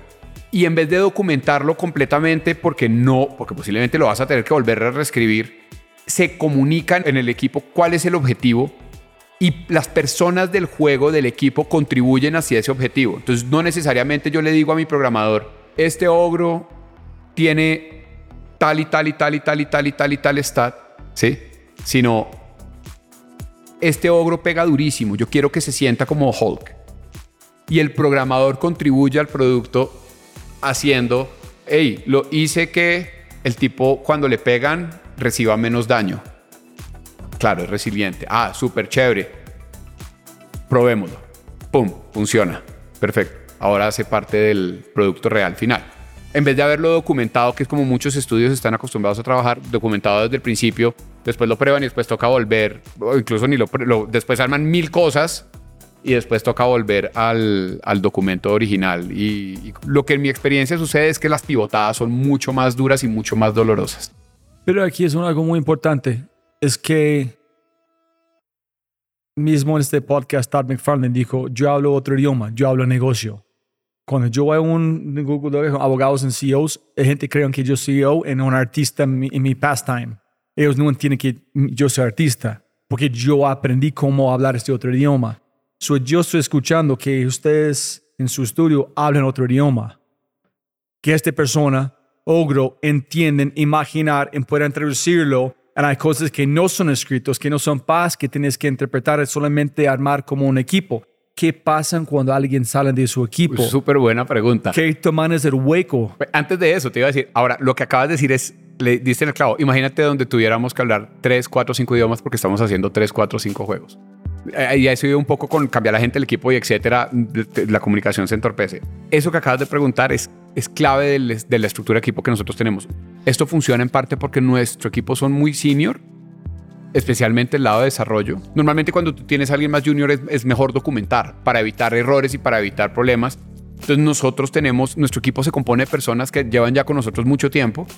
y en vez de documentarlo completamente porque no, porque posiblemente lo vas a tener que volver a reescribir, se comunican en el equipo cuál es el objetivo y las personas del juego, del equipo, contribuyen hacia ese objetivo. Entonces, no necesariamente yo le digo a mi programador, este ogro tiene tal y tal y tal y tal y tal y tal y tal stat, ¿sí? Sino, este ogro pega durísimo, yo quiero que se sienta como Hulk. Y el programador contribuye al producto haciendo, hey, lo hice que el tipo cuando le pegan reciba menos daño. Claro, es resiliente. Ah, súper chévere. Probémoslo. Pum, funciona. Perfecto. Ahora hace parte del producto real final. En vez de haberlo documentado, que es como muchos estudios están acostumbrados a trabajar, documentado desde el principio, después lo prueban y después toca volver, o incluso ni lo, lo- después arman mil cosas y después toca volver al, al documento original. Y, y lo que en mi experiencia sucede es que las pivotadas son mucho más duras y mucho más dolorosas. Pero aquí es algo muy importante. Es que mismo en este podcast, Todd McFarlane dijo, yo hablo otro idioma, yo hablo negocio. Cuando yo voy a un Google abogados en CEOs, la gente cree que yo soy CEO en un artista en mi, en mi pastime. Ellos no entienden que yo soy artista, porque yo aprendí cómo hablar este otro idioma. So, yo estoy escuchando que ustedes en su estudio hablan otro idioma que esta persona, ogro, entienden, imaginar y puedan traducirlo. Hay cosas que no son escritos, que no son paz, que tienes que interpretar, es solamente armar como un equipo. ¿Qué pasa cuando alguien sale de su equipo? Súper buena pregunta. ¿Qué toman es el hueco? Antes de eso, te iba a decir, ahora, lo que acabas de decir es, le diste en el clavo. Imagínate donde tuviéramos que hablar 3, 4, 5 idiomas porque estamos haciendo 3, 4, 5 juegos. Eh, Y eso iba un poco con cambiar la gente del equipo y etcétera, la comunicación se entorpece. Eso que acabas de preguntar es, es clave de la estructura de equipo que nosotros tenemos. Esto funciona en parte porque nuestro equipo son muy senior, especialmente el lado de desarrollo. Normalmente cuando tú tienes alguien más junior es, es mejor documentar para evitar errores y para evitar problemas. Entonces nosotros tenemos, nuestro equipo se compone de personas que llevan ya con nosotros mucho tiempo,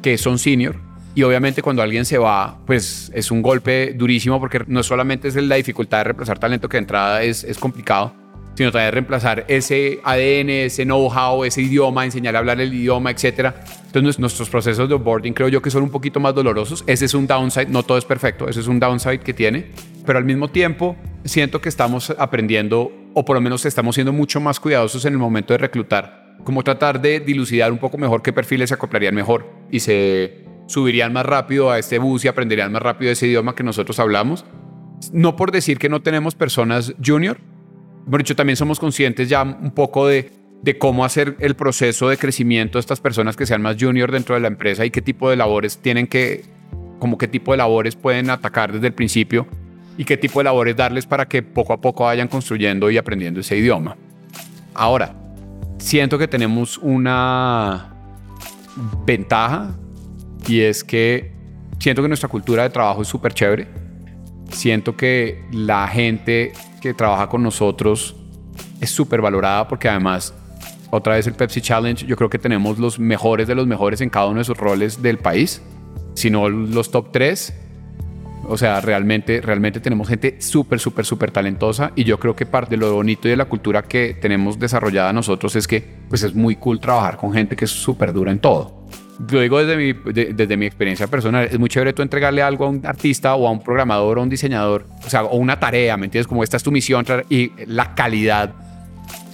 que son senior. Y obviamente cuando alguien se va, pues es un golpe durísimo porque no solamente es la dificultad de reemplazar talento que de entrada es, es complicado, sino también reemplazar ese ADN, ese know-how, ese idioma, enseñar a hablar el idioma, etc. Entonces nuestros procesos de onboarding creo yo que son un poquito más dolorosos. Ese es un downside, no todo es perfecto, ese es un downside que tiene, pero al mismo tiempo siento que estamos aprendiendo, o por lo menos estamos siendo mucho más cuidadosos en el momento de reclutar, como tratar de dilucidar un poco mejor qué perfiles se acoplarían mejor y se subirían más rápido a este bus y aprenderían más rápido ese idioma que nosotros hablamos. No por decir que no tenemos personas junior, por dicho, también somos conscientes ya un poco de, de cómo hacer el proceso de crecimiento de estas personas que sean más junior dentro de la empresa y qué tipo de labores tienen que, como qué tipo de labores pueden atacar desde el principio y qué tipo de labores darles para que poco a poco vayan construyendo y aprendiendo ese idioma. Ahora, siento que tenemos una ventaja y es que siento que nuestra cultura de trabajo es súper chévere. Siento que la gente que trabaja con nosotros es súper valorada porque además, otra vez el Pepsi Challenge, yo creo que tenemos los mejores de los mejores en cada uno de sus roles del país, si no los top 3. O sea, realmente, realmente tenemos gente súper, súper, súper talentosa y yo creo que parte de lo bonito y de la cultura que tenemos desarrollada nosotros es que pues es muy cool trabajar con gente que es súper dura en todo lo digo desde mi, desde mi experiencia personal, es muy chévere tú entregarle algo a un artista o a un programador o a un diseñador, o sea, o una tarea, ¿me entiendes? Como esta es tu misión y la calidad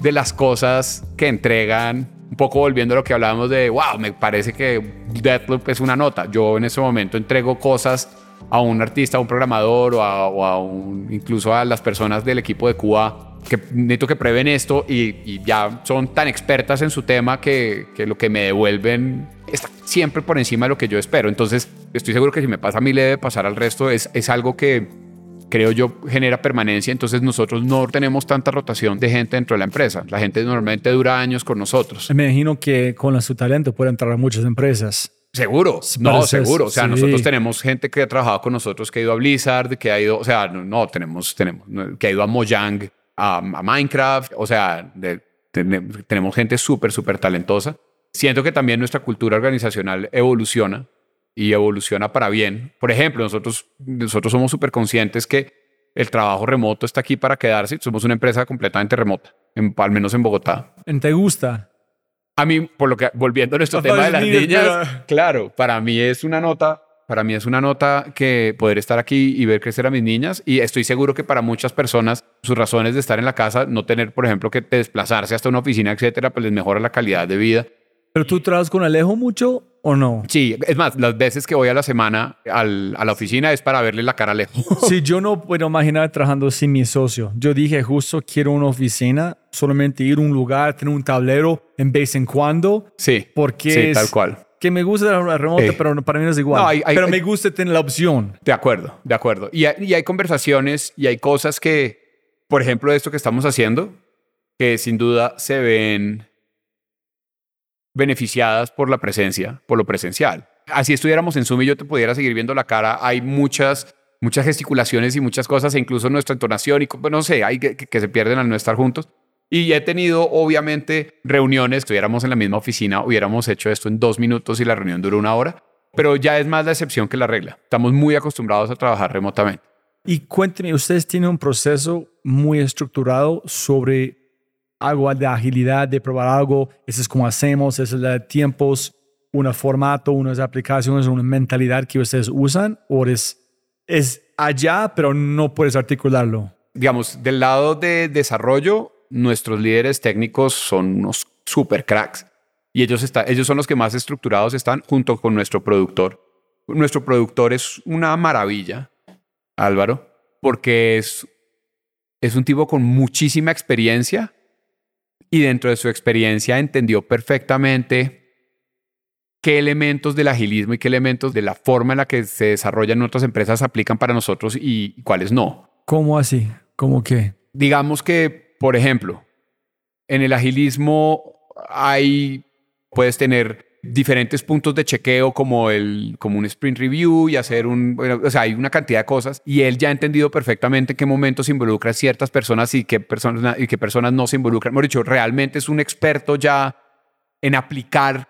de las cosas que entregan, un poco volviendo a lo que hablábamos de, wow, me parece que Deathloop es una nota. Yo en ese momento entrego cosas a un artista, a un programador o a, o a un, incluso a las personas del equipo de Cuba que necesito que prueben esto y, ya son tan expertas en su tema que, que, lo que me devuelven está siempre por encima de lo que yo espero. Entonces, estoy seguro que si me pasa a mí le debe pasar al resto. Es, es algo que creo yo genera permanencia. Entonces, nosotros no tenemos tanta rotación de gente dentro de la empresa. La gente normalmente dura años con nosotros. Me imagino que con su talento puede entrar a muchas empresas. Seguro, no, seguro. O sea, nosotros tenemos gente que ha trabajado con nosotros, que ha ido a Blizzard, que ha ido, o sea, no, tenemos, tenemos, que ha ido a Mojang, a, Minecraft, o sea, tenemos gente súper, súper talentosa. Siento que también nuestra cultura organizacional evoluciona y evoluciona para bien. Por ejemplo, nosotros, nosotros somos súper conscientes que el trabajo remoto está aquí para quedarse. Somos una empresa completamente remota, en, al menos en Bogotá. ¿Te gusta? A mí, por lo que, volviendo a nuestro tema de las niñas, claro, para mí es una nota para mí es una nota que poder estar aquí y ver crecer a mis niñas y estoy seguro que para muchas personas sus razones de estar en la casa, no tener, por ejemplo, que desplazarse hasta una oficina, etcétera, pues les mejora la calidad de vida. ¿Pero tú trabajas con Alejo mucho o no? Sí, es más, las veces que voy a la semana a la oficina es para verle la cara a Alejo. Sí, yo no puedo imaginar trabajando sin mi socio. Yo dije, justo quiero una oficina, solamente ir a un lugar, tener un tablero en vez en cuando. Sí, porque sí, tal cual que me gusta la remota, eh. pero para mí no es igual. pero me gusta tener la opción. De acuerdo, de acuerdo. Y hay, y hay, conversaciones y hay cosas que, por ejemplo, esto que estamos haciendo, que sin duda se ven beneficiadas por la presencia, por lo presencial. Así estuviéramos en Zoom y yo te pudiera seguir viendo la cara, hay muchas, muchas gesticulaciones y muchas cosas, e incluso nuestra entonación y, no sé, hay que, que se pierden al no estar juntos. Y he tenido, obviamente, reuniones, estuviéramos en la misma oficina, hubiéramos hecho esto en dos minutos y la reunión duró una hora, pero ya es más la excepción que la regla. Estamos muy acostumbrados a trabajar remotamente. Y cuénteme, ustedes tienen un proceso muy estructurado sobre algo de agilidad, de probar algo, eso es como hacemos, eso es de tiempos, un formato, unas aplicaciones, una mentalidad que ustedes usan, o es, es allá, pero no puedes articularlo. Digamos, del lado de desarrollo, nuestros líderes técnicos son unos super cracks y ellos, está, ellos son los que más estructurados están junto con nuestro productor. Nuestro productor es una maravilla, Álvaro, porque es, es un tipo con muchísima experiencia y dentro de su experiencia entendió perfectamente qué elementos del agilismo y qué elementos de la forma en la que se desarrollan otras empresas aplican para nosotros y cuáles no. ¿Cómo así? ¿Cómo qué? Digamos que por ejemplo, en el agilismo hay, puedes tener diferentes puntos de chequeo como, el, como un sprint review y hacer un, o sea, hay una cantidad de cosas y él ya ha entendido perfectamente en qué momentos se involucran ciertas personas y qué personas, y qué personas no se involucran. Hemos dicho, realmente es un experto ya en aplicar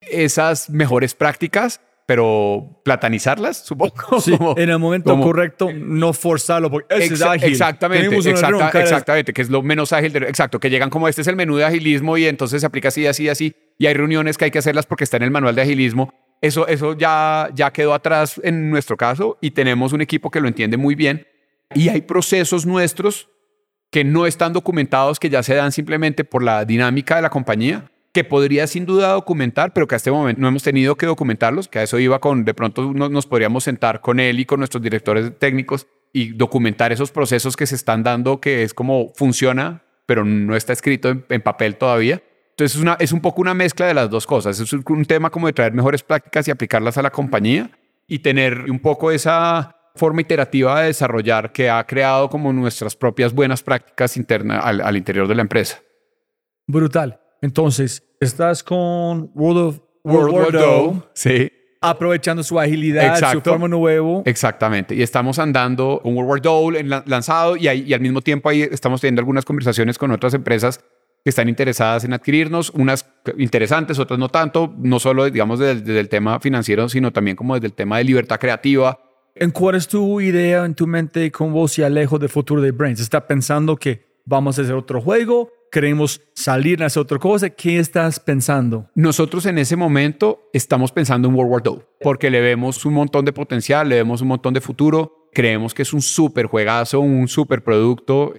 esas mejores prácticas pero platanizarlas, supongo. Sí, como- en el momento como- correcto, no forzarlo porque ese es ágil. Exactamente, exacta- exactamente, que es lo menos ágil. de- exacto, que llegan como este es el menú de agilismo y entonces se aplica así, así, así. Y hay reuniones que hay que hacerlas porque está en el manual de agilismo. Eso, eso ya, ya quedó atrás en nuestro caso y tenemos un equipo que lo entiende muy bien. Y hay procesos nuestros que no están documentados, que ya se dan simplemente por la dinámica de la compañía, que podría sin duda documentar, pero que a este momento no hemos tenido que documentarlos, que a eso iba con, de pronto no- nos podríamos sentar con él y con nuestros directores técnicos y documentar esos procesos que se están dando, que es como funciona, pero no está escrito en, papel todavía. Entonces es, un poco una mezcla de las dos cosas. Es un, tema como de traer mejores prácticas y aplicarlas a la compañía y tener un poco esa forma iterativa de desarrollar que ha creado como nuestras propias buenas prácticas internas al interior de la empresa. Brutal. Entonces, estás con World of World, War II, Sí, aprovechando su agilidad, Exacto. su forma nuevo. exactamente. Y estamos andando con World War la- lanzado y, ahí- y al mismo tiempo ahí estamos teniendo algunas conversaciones con otras empresas que están interesadas en adquirirnos, unas interesantes, otras no tanto, no solo digamos desde, desde el tema financiero, sino también como desde el tema de libertad creativa. ¿En cuál es tu idea en tu mente con vos y Alejo del futuro de Brains? ¿Estás pensando que vamos a hacer otro juego? ¿Queremos salir a hacer otra cosa? ¿Qué estás pensando? Nosotros en ese momento estamos pensando en World War II porque le vemos un montón de potencial, le vemos un montón de futuro, creemos que es un súper juegazo, un súper producto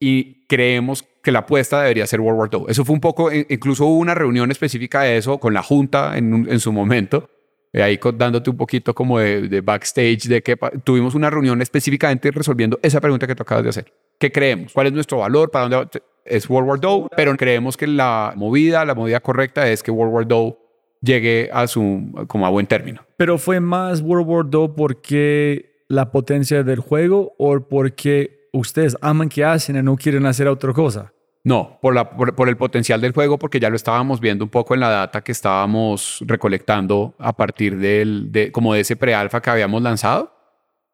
y creemos que la apuesta debería ser World War II. Eso fue un poco, in- incluso hubo una reunión específica de eso con la Junta en, un- en su momento, eh, ahí dándote un poquito como de, de backstage de que tuvimos una reunión específicamente resolviendo esa pregunta que tú acabas de hacer. ¿Qué creemos? ¿Cuál es nuestro valor? ¿Para dónde? Es World War II, pero creemos que la movida, la movida correcta es que World War II llegue a su, como a buen término. ¿Pero fue más World War II porque la potencia del juego o porque ustedes aman que hacen y no quieren hacer otra cosa? No, por, la, por, por el potencial del juego, porque ya lo estábamos viendo un poco en la data que estábamos recolectando a partir del, de, como de ese pre-alfa que habíamos lanzado.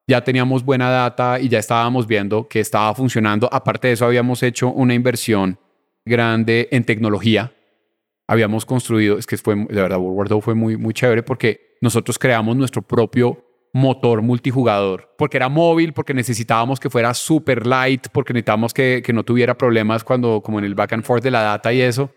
Ya teníamos buena data y ya estábamos viendo que estaba funcionando. Aparte de eso, habíamos hecho una inversión grande en tecnología. Habíamos construido, es que fue, de verdad, World War II fue muy, muy chévere porque nosotros creamos nuestro propio motor multijugador, porque era móvil, porque necesitábamos que fuera super light, porque necesitábamos que, que no tuviera problemas cuando, como en el back and forth de la data y eso.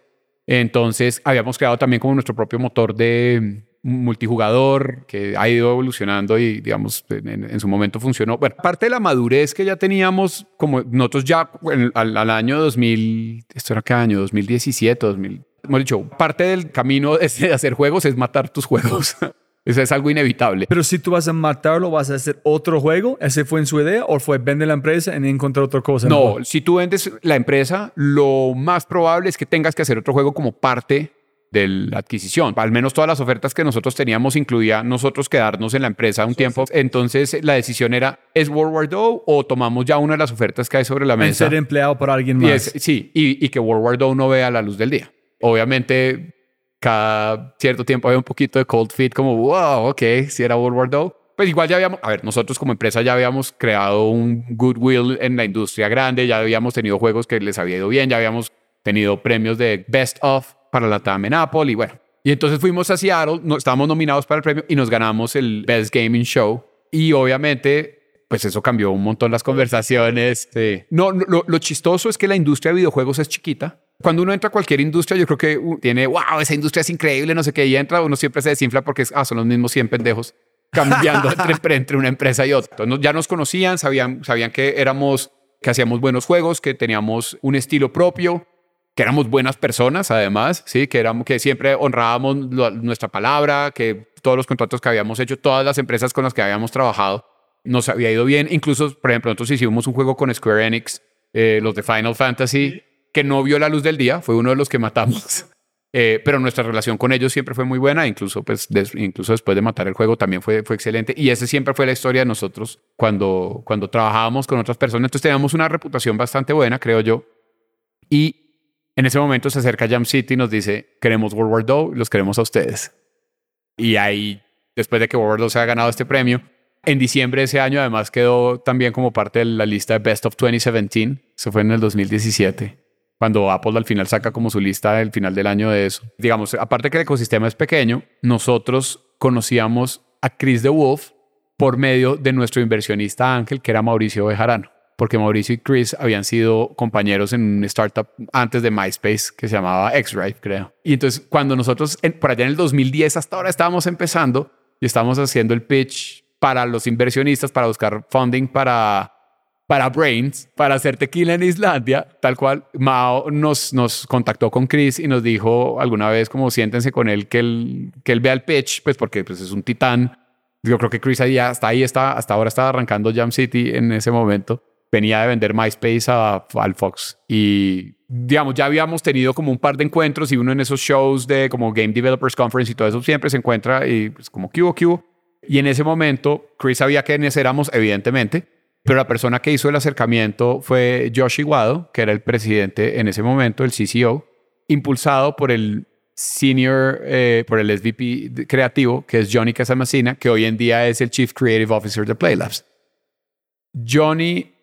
Entonces, habíamos creado también como nuestro propio motor de multijugador que ha ido evolucionando y, digamos, en, en- su momento funcionó. Bueno, parte de la madurez que ya teníamos, como nosotros ya en- al, al año 2000, ¿esto era qué año? 2017, 2000. Hemos dicho, parte del camino de de hacer juegos es matar tus juegos. Eso es algo inevitable. Pero si tú vas a matarlo, vas a hacer otro juego. ¿Ese fue en su idea? ¿O fue vender la empresa y encontrar otra cosa? No, si tú vendes la empresa, lo más probable es que tengas que hacer otro juego como parte de la adquisición. Al menos todas las ofertas que nosotros teníamos incluía nosotros quedarnos en la empresa un tiempo. Entonces la decisión era, ¿es World War II o tomamos ya una de las ofertas que hay sobre la En mesa? ser empleado por alguien Y más. es- sí, y, y que World War II no vea la luz del día. Obviamente, cada cierto tiempo había un poquito de cold feet, como, wow, ok, si era World War II. Pues igual ya habíamos, a ver, nosotros como empresa ya habíamos creado un goodwill en la industria grande, ya habíamos tenido juegos que les había ido bien, ya habíamos tenido premios de Best of para la TAM en Apple y bueno. Y entonces fuimos a Seattle, no, estábamos nominados para el premio y nos ganamos el Best Gaming Show. Y obviamente, pues eso cambió un montón las conversaciones. Sí. No, lo, lo chistoso es que la industria de videojuegos es chiquita. Cuando uno entra a cualquier industria, yo creo que tiene, wow, esa industria es increíble, no sé qué, y entra, uno siempre se desinfla porque ah, son los mismos 100 pendejos cambiando entre, entre una empresa y otra. Entonces, ya nos conocían, sabían, sabían que éramos, que hacíamos buenos juegos, que teníamos un estilo propio, que éramos buenas personas, además, sí, que éramos, que siempre honrábamos lo- nuestra palabra, que todos los contratos que habíamos hecho, todas las empresas con las que habíamos trabajado, nos había ido bien. Incluso, por ejemplo, nosotros hicimos un juego con Square Enix, eh, los de Final Fantasy, que no vio la luz del día, fue uno de los que matamos. Eh, pero nuestra relación con ellos siempre fue muy buena, incluso, pues, des- incluso después de matar el juego también fue, fue excelente. Y ese siempre fue la historia de nosotros cuando, cuando trabajábamos con otras personas. Entonces teníamos una reputación bastante buena, creo yo. Y en ese momento se acerca Jam City y nos dice, queremos World War II, los queremos a ustedes. Y ahí, después de que World War II se ha ganado este premio, en diciembre de ese año además quedó también como parte de la lista de Best of 2017. Eso fue en el 2017 cuando Apple al final saca como su lista del final del año de eso. Digamos, aparte que el ecosistema es pequeño, nosotros conocíamos a Chris de Wolf por medio de nuestro inversionista Ángel, que era Mauricio Bejarano, porque Mauricio y Chris habían sido compañeros en un startup antes de MySpace que se llamaba X-Drive, creo. Y entonces cuando nosotros, por allá en el 2010 hasta ahora estábamos empezando y estábamos haciendo el pitch para los inversionistas, para buscar funding para para Brains, para hacer tequila en Islandia, tal cual, Mao nos, nos contactó con Chris y nos dijo alguna vez como siéntense con él, que él, que él vea el pitch, pues porque pues, es un titán. Yo creo que Chris ahí hasta ahí está, hasta ahora estaba arrancando Jam City en ese momento. Venía de vender MySpace a, al Fox y digamos, ya habíamos tenido como un par de encuentros y uno en esos shows de como Game Developers Conference y todo eso siempre se encuentra y pues como QO, QO. Y en ese momento Chris sabía que éramos, evidentemente, pero la persona que hizo el acercamiento fue Josh Iguado, que era el presidente en ese momento, el CCO, impulsado por el senior, eh, por el SVP creativo, que es Johnny Casamasina, que hoy en día es el Chief Creative Officer de Playlabs. Johnny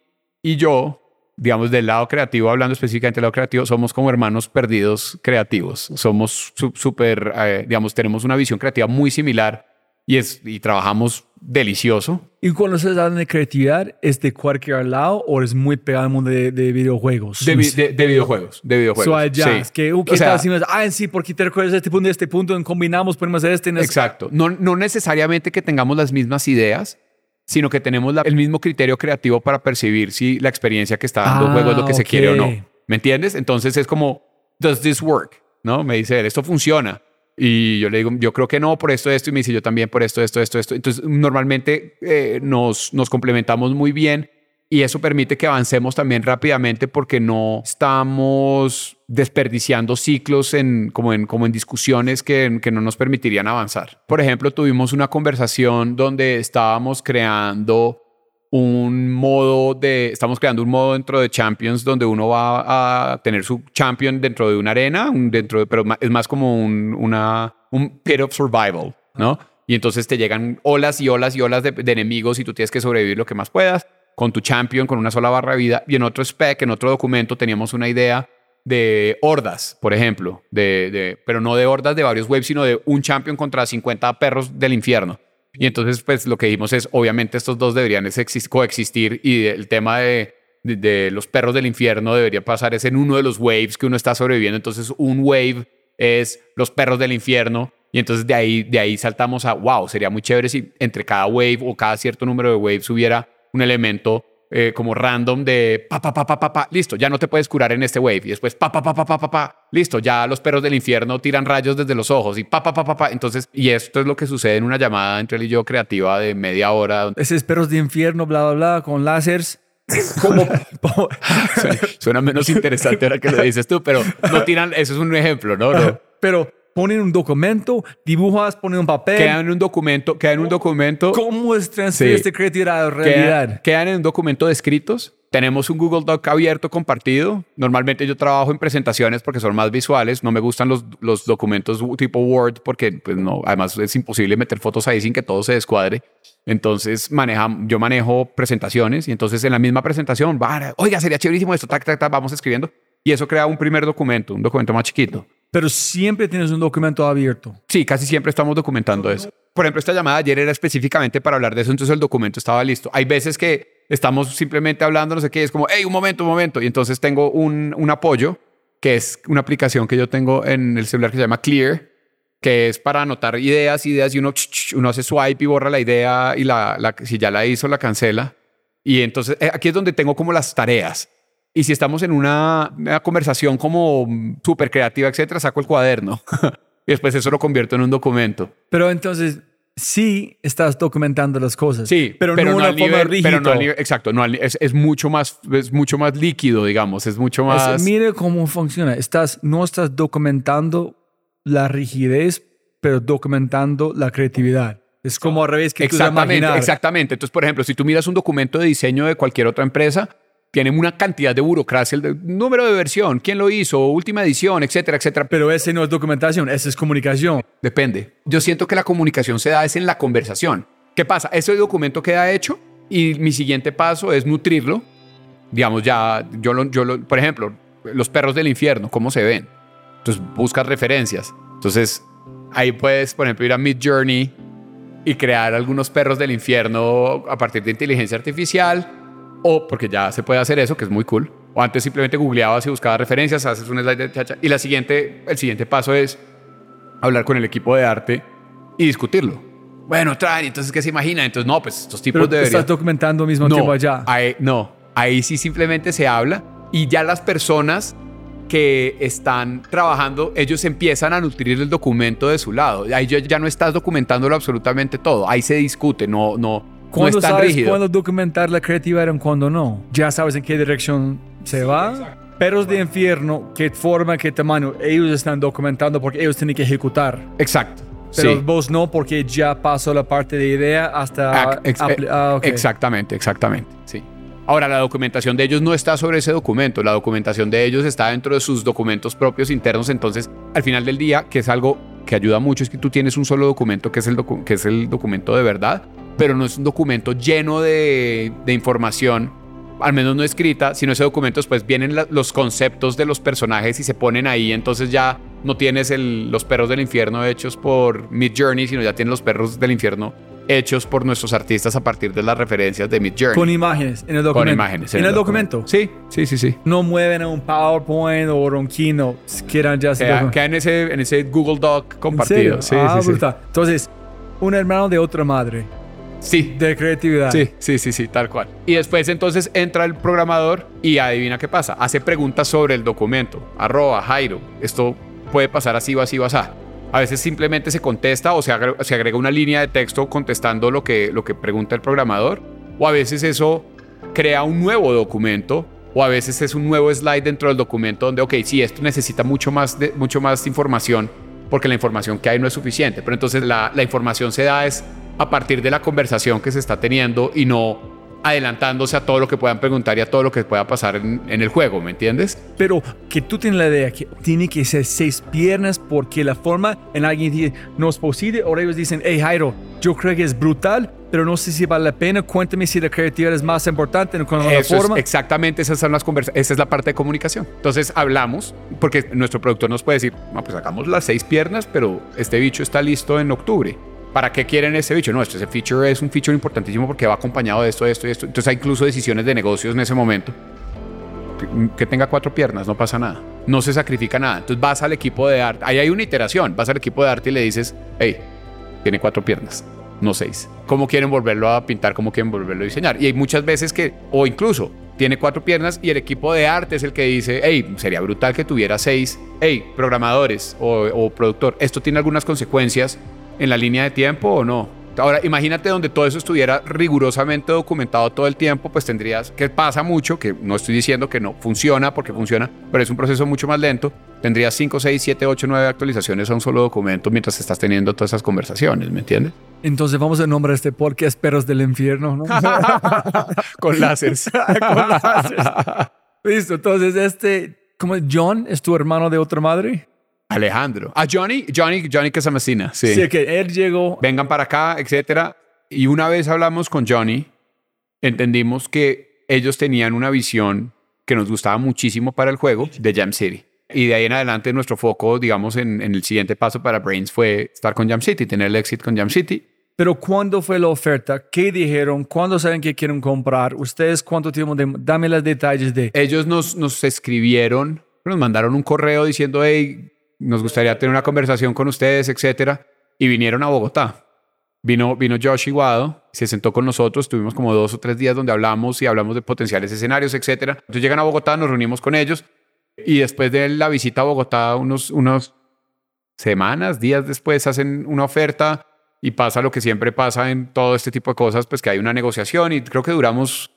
y yo, digamos, del lado creativo, hablando específicamente del lado creativo, somos como hermanos perdidos creativos. Somos súper, eh, digamos, tenemos una visión creativa muy similar y, es, y trabajamos delicioso. ¿Y cuando se habla de creatividad, es de cualquier lado o es muy pegado al mundo de, de videojuegos? De, de, videojuegos, de videojuegos. So, allá, es que, uh, ¿qué o sea, haciendo? Ah, sí, porque te recuerdas de este punto, de este punto, combinamos, ponemos este. En este. Exacto. No, no necesariamente que tengamos las mismas ideas, sino que tenemos la, el mismo criterio creativo para percibir si la experiencia que está dando el juego es lo que se quiere o no. ¿Me entiendes? Entonces es como, ¿does this work? ¿No? Me dice él, esto funciona. Y yo le digo, yo creo que no por esto, esto. Y me dice, yo también por esto, esto, esto, esto. Entonces, normalmente eh, nos, nos complementamos muy bien y eso permite que avancemos también rápidamente porque no estamos desperdiciando ciclos en, como, en, como en discusiones que, que no nos permitirían avanzar. Por ejemplo, tuvimos una conversación donde estábamos creando un modo de, estamos creando un modo dentro de Champions donde uno va a tener su champion dentro de una arena, un dentro de, pero es más como un, una, un pit of survival, ¿no? Y entonces te llegan olas y olas y olas de, enemigos y tú tienes que sobrevivir lo que más puedas con tu champion, con una sola barra de vida. Y en otro spec, en otro documento, teníamos una idea de hordas, por ejemplo, de, de, pero no de hordas de varios waves, sino de un champion contra 50 perros del infierno. Y entonces, pues lo que dijimos es, obviamente estos dos deberían coexistir y el tema de, de, los perros del infierno debería pasar es en uno de los waves que uno está sobreviviendo. Entonces, un wave es los perros del infierno. Y entonces de ahí, de ahí saltamos a, wow, sería muy chévere si entre cada wave o cada cierto número de waves hubiera un elemento eh, como random de pa, pa, pa, pa, pa, pa, listo, ya no te puedes curar en este wave. Y después pa, pa, pa, pa, pa, pa, pa, listo, ya los perros del infierno tiran rayos desde los ojos y pa, pa, pa, pa, pa. Entonces, y esto es lo que sucede en una llamada entre él y yo creativa de media hora. Esos perros de infierno, bla, bla, bla, con láseres. Como, suena menos interesante ahora que lo dices tú, pero no tiran, eso es un ejemplo, ¿no? no. Pero ponen un documento, dibujas, ponen un papel. Quedan en un documento, quedan en un documento. ¿Cómo es transferir este creatividad a realidad? Quedan, en un documento de escritos. Tenemos un Google Doc abierto, compartido. Normalmente yo trabajo en presentaciones porque son más visuales. No me gustan los, los documentos tipo Word porque, pues no, además es imposible meter fotos ahí sin que todo se descuadre. Entonces maneja, yo manejo presentaciones y entonces en la misma presentación, oiga, sería chéverísimo esto, tac, tac, tac, vamos escribiendo. Y eso crea un primer documento, un documento más chiquito. Pero siempre tienes un documento abierto. Sí, casi siempre estamos documentando eso. Por ejemplo, esta llamada ayer era específicamente para hablar de eso, entonces el documento estaba listo. Hay veces que estamos simplemente hablando, no sé qué, es como, hey, un momento, un momento. Y entonces tengo un, un apoyo, que es una aplicación que yo tengo en el celular que se llama Clear, que es para anotar ideas, ideas, y uno, uno hace swipe y borra la idea y la, si ya la hizo, la cancela. Y entonces eh, aquí es donde tengo como las tareas. Y si estamos en una, conversación como súper creativa, etcétera, saco el cuaderno y después eso lo convierto en un documento. Pero entonces, sí estás documentando las cosas. Sí, pero, no, una forma rígida. exacto, no, es, es, mucho más, es mucho más líquido, digamos, es mucho más... mire cómo funciona. Estás, no estás documentando la rigidez, pero documentando la creatividad. Es como al revés que exactamente, Exactamente. Entonces, por ejemplo, si tú miras un documento de diseño de cualquier otra empresa, tienen una cantidad de burocracia, el número de versión, quién lo hizo, última edición, etcétera, etcétera. Pero ese no es documentación, ese es comunicación. Depende. Yo siento que la comunicación se da es en la conversación. ¿Qué pasa? Ese documento queda hecho y mi siguiente paso es nutrirlo. Digamos, ya, yo lo, yo lo, por ejemplo, los perros del infierno, ¿cómo se ven? Entonces buscas referencias. Entonces ahí puedes, por ejemplo, ir a Mid Journey y crear algunos perros del infierno a partir de inteligencia artificial, o porque ya se puede hacer eso, que es muy cool. O antes simplemente googleabas y buscabas referencias, haces un slide de chacha. Y la siguiente, el siguiente paso es hablar con el equipo de arte y discutirlo. Bueno, traen, entonces, ¿qué se imagina? Entonces, no, pues estos tipos deberían... estás documentando mismo no, tiempo allá. Ahí, no, ahí sí simplemente se habla y ya las personas que están trabajando, ellos empiezan a nutrir el documento de su lado. Ahí ya, ya no estás documentándolo absolutamente todo. Ahí se discute, no, no, no ¿Cuándo es tan sabes rígido. cuándo documentar la creatividad y cuándo no? Ya sabes en qué dirección se va. Perros de infierno, qué forma, qué tamaño, ellos están documentando porque ellos tienen que ejecutar. Exacto. Pero sí. vos no, porque ya pasó la parte de idea hasta... Ah, ex- ah, ok. Exactamente, exactamente. Sí. Ahora, la documentación de ellos no está sobre ese documento. La documentación de ellos está dentro de sus documentos propios internos. Entonces, al final del día, que es algo que ayuda mucho, es que tú tienes un solo documento que es el, que es el documento de verdad, pero no es un documento lleno de, de información, al menos no escrita, sino ese documento después vienen la- los conceptos de los personajes y se ponen ahí. Entonces ya no tienes el- los perros del infierno hechos por Mid Journey, sino ya tienes los perros del infierno hechos por nuestros artistas a partir de las referencias de Mid Journey. Con imágenes en el documento. Con imágenes. En, el documento. Sí, sí, sí, sí. No mueven a un PowerPoint o un Keynote. Quieran ya Queda, documento. queda en, ese, en ese Google Doc ¿En compartido. Sí, ah, sí, sí. Entonces, un hermano de otra madre. Sí, De creatividad. Sí, sí, sí, sí, tal cual. Y después entonces entra el programador y adivina qué pasa. Hace preguntas sobre el documento. Arroba, Jairo, esto puede pasar así o así o así. A veces simplemente se contesta o se agrega, se agrega una línea de texto contestando lo que, lo que pregunta el programador. O a veces eso crea un nuevo documento. O a veces es un nuevo slide dentro del documento donde, ok, sí, esto necesita mucho más, de, mucho más información porque la información que hay no es suficiente. Pero entonces la, la información se da es a partir de la conversación que se está teniendo y no adelantándose a todo lo que puedan preguntar y a todo lo que pueda pasar en, en el juego, ¿me entiendes? Pero que tú tienes la idea que tiene que ser seis piernas porque la forma en alguien dice no es posible o ellos dicen, hey Jairo, yo creo que es brutal, pero no sé si vale la pena. Cuéntame si la creatividad es más importante con la Eso es forma. exactamente, esas son las conversa esa es la parte de comunicación. Entonces hablamos, porque nuestro productor nos puede decir, no, pues sacamos las seis piernas, pero este bicho está listo en octubre. ¿Para qué quieren ese bicho? No, este ese feature es un feature importantísimo porque va acompañado de esto, de esto y esto. Entonces hay incluso decisiones de negocios en ese momento. Que tenga cuatro piernas, no pasa nada. No se sacrifica nada. Entonces vas al equipo de arte. Ahí hay una iteración. Vas al equipo de arte y le dices, hey, tiene cuatro piernas, no seis. ¿Cómo quieren volverlo a pintar? ¿Cómo quieren volverlo a diseñar? Y hay muchas veces que, o incluso, tiene cuatro piernas y el equipo de arte es el que dice, hey, sería brutal que tuviera seis. Hey, programadores o, o productor, ¿esto tiene algunas consecuencias en la línea de tiempo o no? Ahora, imagínate donde todo eso estuviera rigurosamente documentado todo el tiempo, pues tendrías, que pasa mucho, que no estoy diciendo que no funciona, porque funciona, pero es un proceso mucho más lento, tendrías 5, 6, 7, 8, 9 actualizaciones a un solo documento mientras estás teniendo todas esas conversaciones, ¿me entiendes? Entonces vamos a nombrar este podcast Perros del Infierno, ¿no? Con láseres. Con láseres. Listo, entonces este, como John es tu hermano de otra madre. Alejandro. A Johnny, Johnny, Johnny Quesamacina, sí. Sí, que él llegó. Vengan para acá, etcétera. Y una vez hablamos con Johnny, entendimos que ellos tenían una visión que nos gustaba muchísimo para el juego de Jam City. Y de ahí en adelante nuestro foco, digamos, en, en el siguiente paso para Brains fue estar con Jam City, tener el éxito con Jam City. Pero ¿cuándo fue la oferta? ¿Qué dijeron? ¿Cuándo saben que quieren comprar? ¿Ustedes cuánto tiempo? De, dame los detalles de... Ellos nos, nos escribieron, nos mandaron un correo diciendo, hey, nos gustaría tener una conversación con ustedes, etcétera. Y vinieron a Bogotá. Vino, vino Josh Iguado, se sentó con nosotros, tuvimos como dos o tres días donde hablamos y hablamos de potenciales escenarios, etcétera. Entonces llegan a Bogotá, nos reunimos con ellos y después de la visita a Bogotá, unos, unos semanas, días después, hacen una oferta y pasa lo que siempre pasa en todo este tipo de cosas, pues que hay una negociación y creo que duramos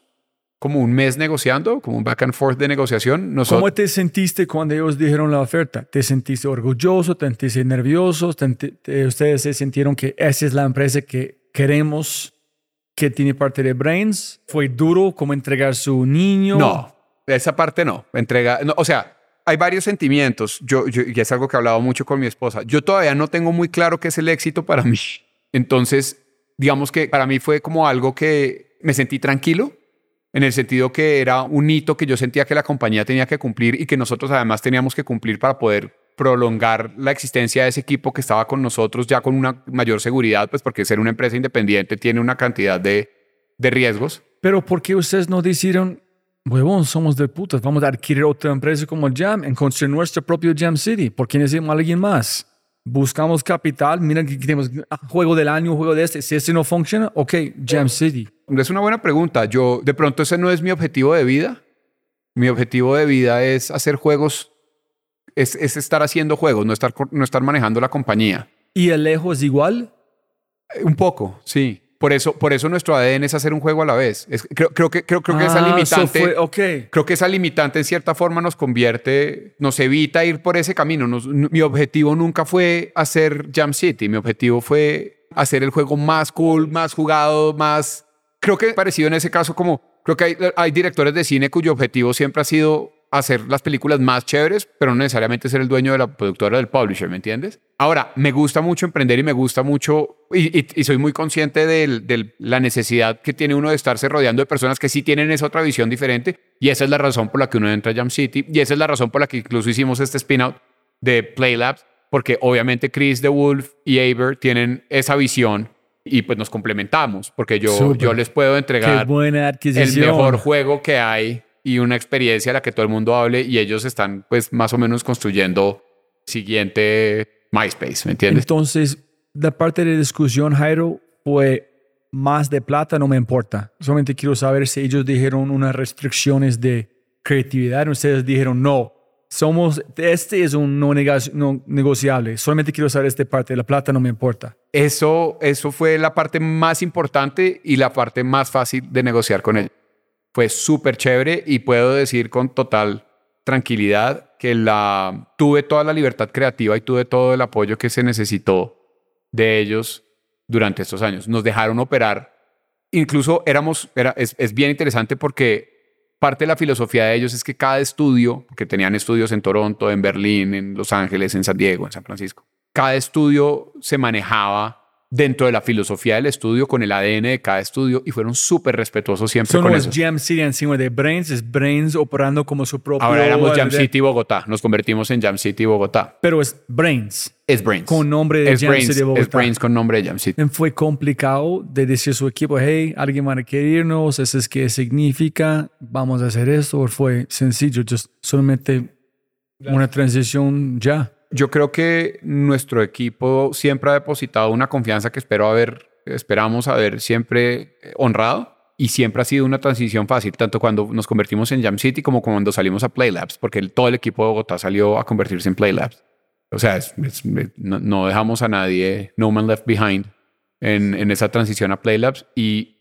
como un mes negociando, como un back and forth de negociación. Nosotros, ¿Cómo te sentiste cuando ellos dijeron la oferta? ¿Te sentiste orgulloso? ¿Te sentiste nervioso? ¿Te- te- ¿Ustedes se sintieron que esa es la empresa que queremos que tiene parte de Brains? ¿Fue duro como entregar su niño? No, esa parte no. Entrega, no, o sea, hay varios sentimientos. Yo, yo, y es algo que he hablado mucho con mi esposa. Yo todavía no tengo muy claro qué es el éxito para mí. Entonces, digamos que para mí fue como algo que me sentí tranquilo, en el sentido que era un hito que yo sentía que la compañía tenía que cumplir y que nosotros además teníamos que cumplir para poder prolongar la existencia de ese equipo que estaba con nosotros ya con una mayor seguridad, pues porque ser una empresa independiente tiene una cantidad de, de riesgos. Pero ¿por qué ustedes no decidieron, huevón, somos de putas, vamos a adquirir otra empresa como Jam en construir nuestro propio Jam City? ¿Por qué necesitamos a alguien más? Buscamos capital, mira que tenemos juego del año, juego de este. Si este no funciona, ok, Jam City. Es una buena pregunta. Yo, de pronto, ese no es mi objetivo de vida. Mi objetivo de vida es hacer juegos es, estar haciendo juegos, no estar, no estar manejando la compañía. ¿Y el lejos es igual? Eh, un poco, sí. Por eso, por eso nuestro ADN es hacer un juego a la vez. creo, creo, que, creo, creo que esa ah, limitante. Creo que esa limitante en cierta forma nos convierte, nos evita ir por ese camino. mi objetivo nunca fue hacer Jam City. Mi objetivo fue hacer el juego más cool, más jugado, más. Creo que parecido en ese caso, como creo que hay, hay directores de cine cuyo objetivo siempre ha sido hacer las películas más chéveres, pero no necesariamente ser el dueño de la productora del publisher, ¿me entiendes? Ahora, me gusta mucho emprender y me gusta mucho, y, soy muy consciente de, la necesidad que tiene uno de estarse rodeando de personas que sí tienen esa otra visión diferente, y esa es la razón por la que uno entra a Jam City, y esa es la razón por la que incluso hicimos este spin-out de Playlabs, porque obviamente Chris de Wolf y Aber tienen esa visión y pues nos complementamos, porque yo, yo les puedo entregar el mejor juego que hay y una experiencia a la que todo el mundo hable y ellos están pues más o menos construyendo siguiente MySpace, ¿me entiendes? Entonces, la parte de discusión, Jairo, fue más de plata, no me importa. Solamente quiero saber si ellos dijeron unas restricciones de creatividad, ustedes dijeron no. Somos, este es un no, no negociable. Solamente quiero saber esta parte. La plata no me importa. Eso, eso fue la parte más importante y la parte más fácil de negociar con ellos fue súper chévere y puedo decir con total tranquilidad que la tuve toda la libertad creativa y tuve todo el apoyo que se necesitó de ellos durante estos años. Nos dejaron operar. Incluso éramos, era, es, es bien interesante porque parte de la filosofía de ellos es que cada estudio, que tenían estudios en Toronto, en Berlín, en Los Ángeles, en San Diego, en San Francisco, cada estudio se manejaba dentro de la filosofía del estudio, con el ADN de cada estudio y fueron súper respetuosos siempre so con eso. es Jam City encima de Brains, es Brains operando como su propio... Ahora éramos Jam City Bogotá, nos convertimos en Jam City Bogotá. Pero es Brains. Es Brains. Con nombre de Jam City Bogotá. Es Brains con nombre de Jam City. Fue complicado de decir a su equipo, hey, alguien va a querernos, eso es qué significa, vamos a hacer esto, o fue sencillo, just solamente una transición ya yo creo que nuestro equipo siempre ha depositado una confianza que espero haber, esperamos haber siempre honrado y siempre ha sido una transición fácil, tanto cuando nos convertimos en Jam City como cuando salimos a Playlabs, porque todo el equipo de Bogotá salió a convertirse en Playlabs. O sea, no, dejamos a nadie, no man left behind en, en esa transición a Playlabs y,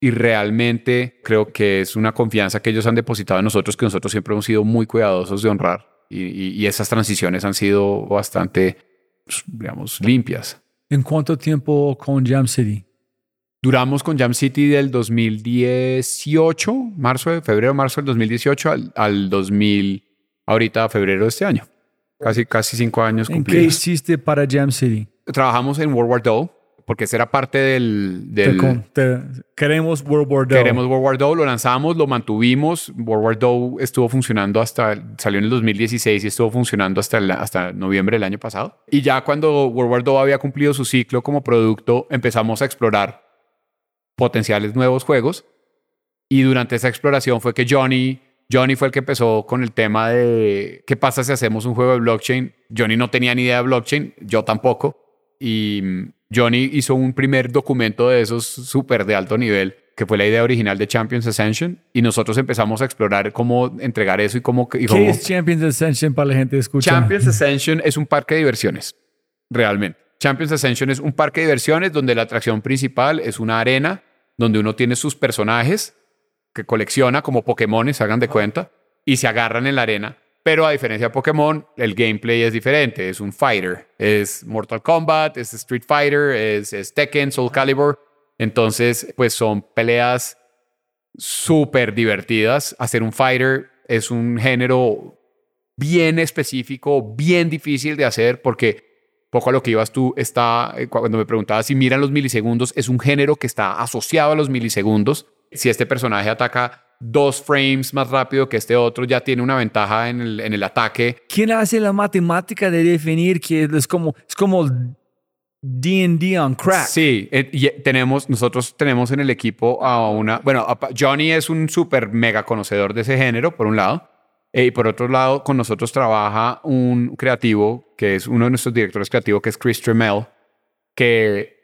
y realmente creo que es una confianza que ellos han depositado en nosotros, que nosotros siempre hemos sido muy cuidadosos de honrar y, esas transiciones han sido bastante, pues, digamos, limpias. ¿En cuánto tiempo con Jam City? Duramos con Jam City del 2018, marzo, de febrero, marzo del 2018 al, al 2000, ahorita febrero de este año. Casi, casi cinco años ¿En qué hiciste para Jam City? Trabajamos en World War II porque esa era parte del... queremos World War II. Queremos World War II, lo lanzamos, lo mantuvimos. World War II estuvo funcionando hasta, salió en el 2016 y estuvo funcionando hasta, hasta noviembre del año pasado. Y ya cuando World War II había cumplido su ciclo como producto, empezamos a explorar potenciales nuevos juegos. Y durante esa exploración fue que Johnny, Johnny fue el que empezó con el tema de qué pasa si hacemos un juego de blockchain. Johnny no tenía ni idea de blockchain, yo tampoco. Y Johnny hizo un primer documento de esos súper de alto nivel, que fue la idea original de Champions Ascension, y nosotros empezamos a explorar cómo entregar eso y cómo... Y ¿Qué es Champions Ascension para la gente que escucha? Champions Ascension es un parque de diversiones, realmente. Champions Ascension es un parque de diversiones donde la atracción principal es una arena donde uno tiene sus personajes que colecciona como Pokémones, hagan de cuenta, y se agarran en la arena pero a diferencia de Pokémon, el gameplay es diferente. Es un fighter. Es Mortal Kombat, es Street Fighter, es, Tekken, Soul Calibur. Entonces, pues son peleas súper divertidas. Hacer un fighter es un género bien específico, bien difícil de hacer porque poco a lo que ibas tú está, eh, cuando me preguntabas si miran los milisegundos, es un género que está asociado a los milisegundos Si este personaje ataca dos frames más rápido que este otro, ya tiene una ventaja en el, en el ataque. ¿Quién hace la matemática de definir que es como, es como D&D on crack? Sí, eh, y tenemos, nosotros tenemos en el equipo a una, bueno, a- Johnny es un súper mega conocedor de ese género, por un lado, eh, y por otro lado, con nosotros trabaja un creativo, que es uno de nuestros directores creativos, que es Chris Tremel, que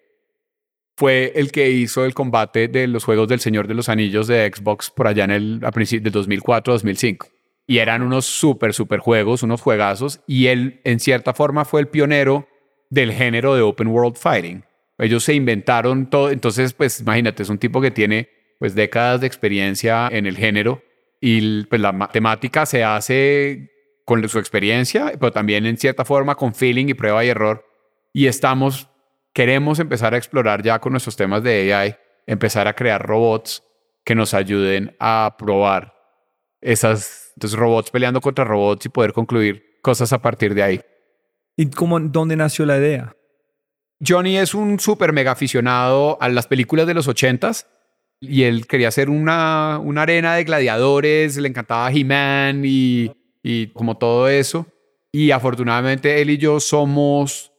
fue el que hizo el combate de los juegos del Señor de los Anillos de Xbox por allá en el a del 2004-2005. Y eran unos súper, súper juegos, unos juegazos, y él en cierta forma fue el pionero del género de Open World Fighting. Ellos se inventaron todo, entonces pues imagínate, es un tipo que tiene pues décadas de experiencia en el género y pues la matemática se hace con su experiencia, pero también en cierta forma con feeling y prueba y error. Y estamos, queremos empezar a explorar ya con nuestros temas de AI, empezar a crear robots que nos ayuden a probar esas, entonces robots peleando contra robots y poder concluir cosas a partir de ahí. ¿Y cómo, dónde nació la idea? Johnny es un súper mega aficionado a las películas de los ochentas y él quería hacer una, una arena de gladiadores, le encantaba He-Man y, y como todo eso. Y afortunadamente él y yo somos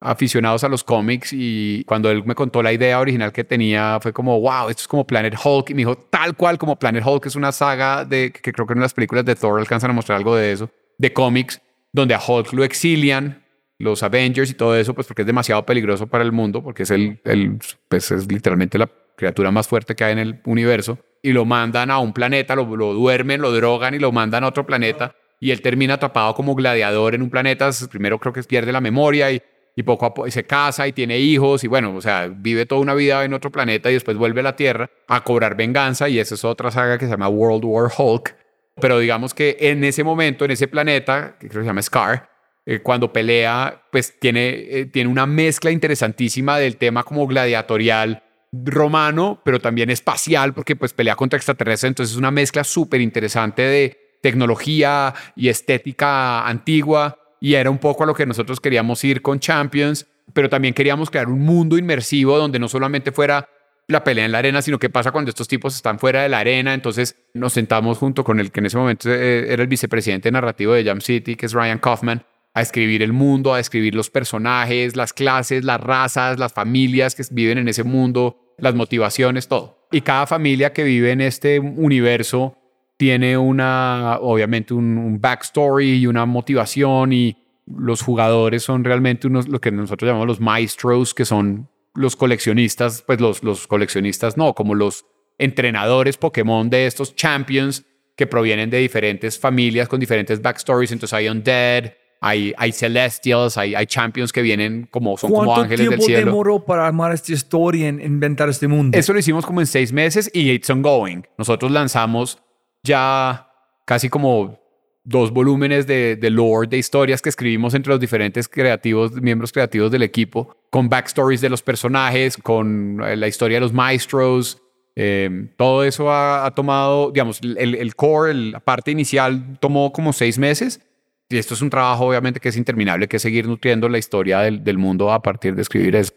aficionados a los cómics y cuando él me contó la idea original que tenía fue como, wow, esto es como Planet Hulk y me dijo, tal cual como Planet Hulk es una saga de, que creo que en las películas de Thor alcanzan a mostrar algo de eso, de cómics, donde a Hulk lo exilian los Avengers y todo eso, pues porque es demasiado peligroso para el mundo, porque es el, el pues es literalmente la criatura más fuerte que hay en el universo, y lo mandan a un planeta, lo, lo duermen, lo drogan y lo mandan a otro planeta, y él termina atrapado como gladiador en un planeta, primero creo que pierde la memoria y, y poco a poco se casa y tiene hijos, y bueno, o sea, vive toda una vida en otro planeta y después vuelve a la Tierra a cobrar venganza, y esa es otra saga que se llama World War Hulk, pero digamos que en ese momento, en ese planeta, que creo que se llama Scar, eh, cuando pelea, pues tiene, eh, tiene una mezcla interesantísima del tema como gladiatorial romano, pero también espacial, porque pues pelea contra extraterrestres, entonces es una mezcla súper interesante de tecnología y estética antigua, y era un poco a lo que nosotros queríamos ir con Champions, pero también queríamos crear un mundo inmersivo donde no solamente fuera la pelea en la arena, sino qué pasa cuando estos tipos están fuera de la arena. Entonces nos sentamos junto con el que en ese momento eh, era el vicepresidente narrativo de Jam City, que es Ryan Kaufman, a escribir el mundo, a escribir los personajes, las clases, las razas, las familias que viven en ese mundo, las motivaciones, todo. Y cada familia que vive en este universo tiene una, obviamente, un, un backstory y una motivación y los jugadores son realmente unos, lo que nosotros llamamos los maestros, que son los coleccionistas, pues los, los coleccionistas no, como los entrenadores Pokémon de estos champions que provienen de diferentes familias con diferentes backstories. Entonces hay Undead, hay, hay Celestials, hay, hay champions que vienen como son como ¿Cuánto ángeles del tiempo cielo. demoró para armar esta historia en inventar este mundo? Eso lo hicimos como en seis meses y it's ongoing. Nosotros lanzamos ya casi como dos volúmenes de, lore, de historias que escribimos entre los diferentes creativos, miembros creativos del equipo, con backstories de los personajes, con eh, la historia de los maestros. Eh, todo eso ha, tomado, digamos, el, core, la parte inicial tomó como seis meses. Y esto es un trabajo obviamente que es interminable, que es seguir nutriendo la historia del, del mundo a partir de escribir eso.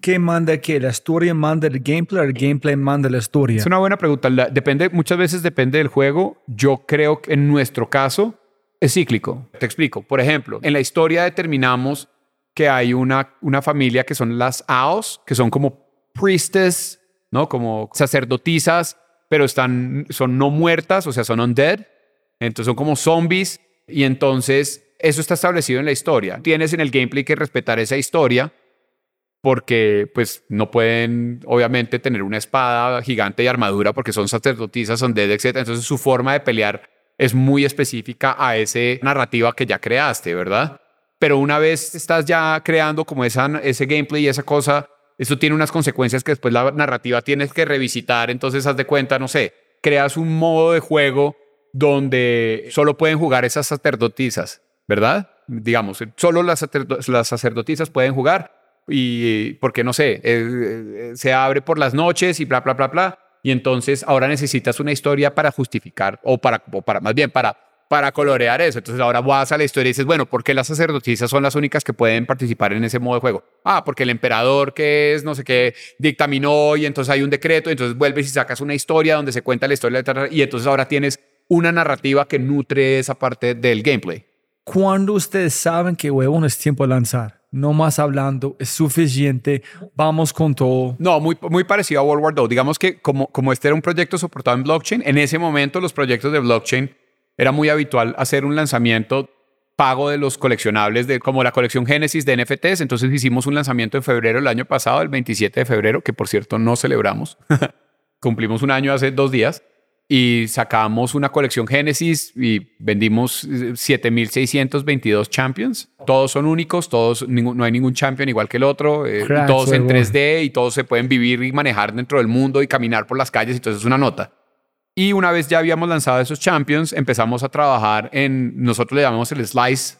¿Qué manda qué? ¿La historia manda el gameplay o el gameplay manda la historia? Es una buena pregunta. Depende, muchas veces depende del juego. Yo creo que en nuestro caso es cíclico. Te explico. Por ejemplo, en la historia determinamos que hay una, una familia que son las Aos, que son como priestess, ¿no? Como sacerdotisas, pero están, son no muertas, o sea, son undead. Entonces son como zombies. Y entonces eso está establecido en la historia. Tienes en el gameplay que respetar esa historia porque pues no pueden obviamente tener una espada gigante y armadura porque son sacerdotisas, son dead, etc. Entonces su forma de pelear es muy específica a esa narrativa que ya creaste, ¿verdad? Pero una vez estás ya creando como esa, ese gameplay y esa cosa, eso tiene unas consecuencias que después la narrativa tienes que revisitar. Entonces haz de cuenta, no sé, creas un modo de juego donde solo pueden jugar esas sacerdotisas, ¿verdad? Digamos, solo las, las sacerdotisas pueden jugar y porque no sé, eh, eh, se abre por las noches y bla, bla, bla, bla. Y entonces ahora necesitas una historia para justificar o para, o para más bien para para colorear eso. Entonces ahora vas a la historia y dices, bueno, ¿por qué las sacerdotisas son las únicas que pueden participar en ese modo de juego? Ah, porque el emperador que es no sé qué dictaminó y entonces hay un decreto, y entonces vuelves y sacas una historia donde se cuenta la historia y entonces ahora tienes una narrativa que nutre esa parte del gameplay. Cuando ustedes saben que huevo no es tiempo de lanzar, no más hablando, es suficiente, vamos con todo. No, muy, muy parecido a World War II. Digamos que como, como este era un proyecto soportado en blockchain, en ese momento los proyectos de blockchain era muy habitual hacer un lanzamiento pago de los coleccionables, de, como la colección Génesis de NFTs. Entonces hicimos un lanzamiento en febrero del año pasado, el 27 de febrero, que por cierto no celebramos. Cumplimos un año hace dos días y sacamos una colección Génesis y vendimos 7.622 champions. Todos son únicos, todos, no hay ningún champion igual que el otro, eh, todos en 3D y todos se pueden vivir y manejar dentro del mundo y caminar por las calles, entonces es una nota. Y una vez ya habíamos lanzado esos champions, empezamos a trabajar en, nosotros le llamamos el Slice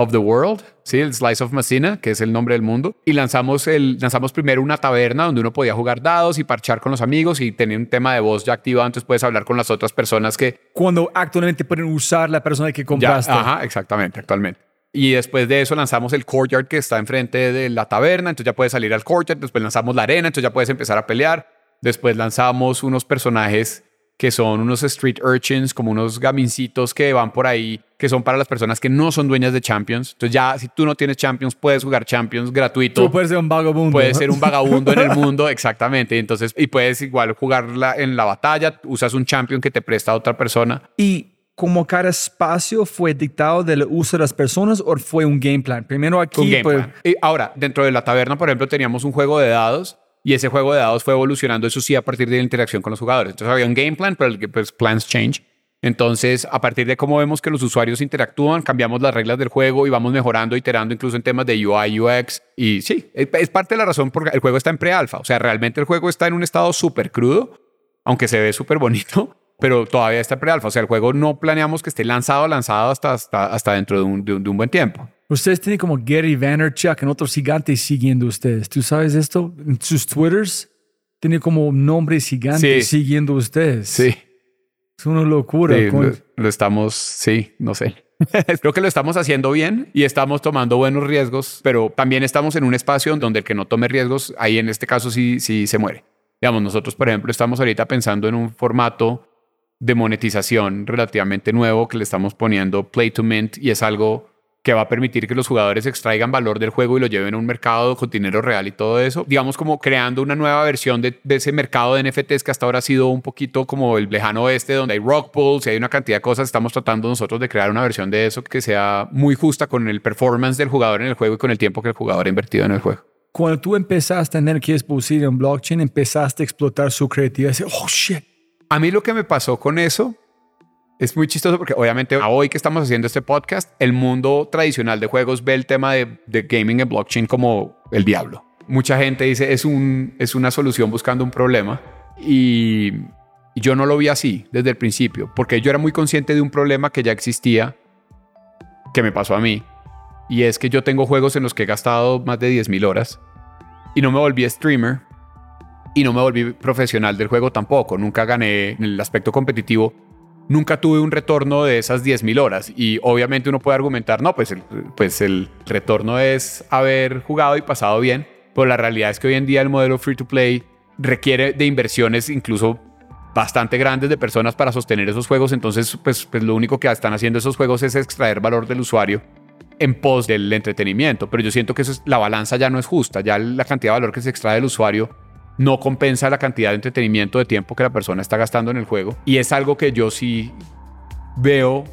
of the World, ¿sí? el Slice of Messina, que es el nombre del mundo. Y lanzamos, el, lanzamos primero una taberna donde uno podía jugar dados y parchar con los amigos y tenía un tema de voz ya activado, entonces puedes hablar con las otras personas que... Cuando actualmente pueden usar la persona que compraste. ajá, exactamente, actualmente. Y después de eso lanzamos el courtyard que está enfrente de la taberna, entonces ya puedes salir al courtyard, después lanzamos la arena, entonces ya puedes empezar a pelear. Después lanzamos unos personajes que son unos street urchins, como unos gamincitos que van por ahí, que son para las personas que no son dueñas de Champions. Entonces ya si tú no tienes Champions, puedes jugar Champions gratuito. Tú puedes ser un vagabundo. Puedes ser un vagabundo en el mundo, exactamente. Entonces, y puedes igual jugarla en la batalla, usas un Champion que te presta a otra persona. Y como cada espacio fue dictado del uso de las personas o fue un game plan? Primero aquí. Un game plan. Y ahora, dentro de la taberna, por ejemplo, teníamos un juego de dados y ese juego de dados fue evolucionando, eso sí, a partir de la interacción con los jugadores. Entonces había un game plan, pero el pues, plans change. Entonces, a partir de cómo vemos que los usuarios interactúan, cambiamos las reglas del juego y vamos mejorando, iterando incluso en temas de UI, UX. Y sí, es parte de la razón porque el juego está en pre-alfa. O sea, realmente el juego está en un estado súper crudo, aunque se ve súper bonito, pero todavía está en pre-alfa. O sea, el juego no planeamos que esté lanzado, lanzado hasta, hasta, hasta dentro de un, de un buen tiempo. Ustedes tienen como Gary Vaynerchuk en otros gigantes siguiendo ustedes. ¿Tú sabes esto? En sus Twitters tiene como nombres gigantes siguiendo ustedes. Sí. Es una locura. lo, estamos, sí, no sé. Creo que lo estamos haciendo bien y estamos tomando buenos riesgos, pero también estamos en un espacio donde el que no tome riesgos, ahí en este caso sí, sí se muere. Digamos, nosotros, por ejemplo, estamos ahorita pensando en un formato de monetización relativamente nuevo que le estamos poniendo Play to Mint y es algo que va a permitir que los jugadores extraigan valor del juego y lo lleven a un mercado con dinero real y todo eso. Digamos como creando una nueva versión de, ese mercado de NFTs que hasta ahora ha sido un poquito como el lejano oeste, donde hay rock pools y hay una cantidad de cosas. Estamos tratando nosotros de crear una versión de eso que sea muy justa con el performance del jugador en el juego y con el tiempo que el jugador ha invertido en el juego. Cuando tú empezaste a tener que exposición en blockchain, empezaste a explotar su creatividad y oh shit. A mí lo que me pasó con eso es muy chistoso porque obviamente a hoy que estamos haciendo este podcast, el mundo tradicional de juegos ve el tema de, gaming en blockchain como el diablo. Mucha gente dice es, un, es una solución buscando un problema y, yo no lo vi así desde el principio porque yo era muy consciente de un problema que ya existía que me pasó a mí y es que yo tengo juegos en los que he gastado más de 10.000 horas y no me volví streamer y no me volví profesional del juego tampoco. Nunca gané en el aspecto competitivo nunca tuve un retorno de esas 10.000 horas. Y obviamente uno puede argumentar, no, pues el, pues el retorno es haber jugado y pasado bien. Pero la realidad es que hoy en día el modelo free to play requiere de inversiones incluso bastante grandes de personas para sostener esos juegos. Entonces, pues, pues lo único que están haciendo esos juegos es extraer valor del usuario en pos del entretenimiento. Pero yo siento que la balanza ya no es justa. Ya la cantidad de valor que se extrae del usuario no compensa la cantidad de entretenimiento de tiempo que la persona está gastando en el juego. Y es algo que yo sí veo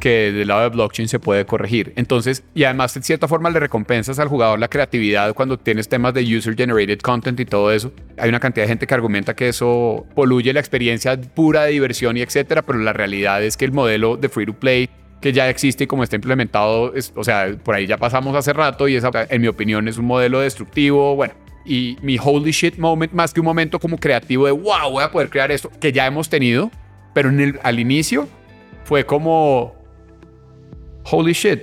que del lado de blockchain se puede corregir. Entonces, y además de cierta forma le recompensas al jugador la creatividad cuando tienes temas de user generated content y todo eso. Hay una cantidad de gente que argumenta que eso poluye la experiencia pura de diversión y etcétera, pero la realidad es que el modelo de free to play que ya existe y como está implementado, o sea, por ahí ya pasamos hace rato y esa, en mi opinión, es un modelo destructivo. Bueno, y mi holy shit moment, más que un momento como creativo de wow, voy a poder crear esto, que ya hemos tenido, pero en el, al inicio fue como holy shit,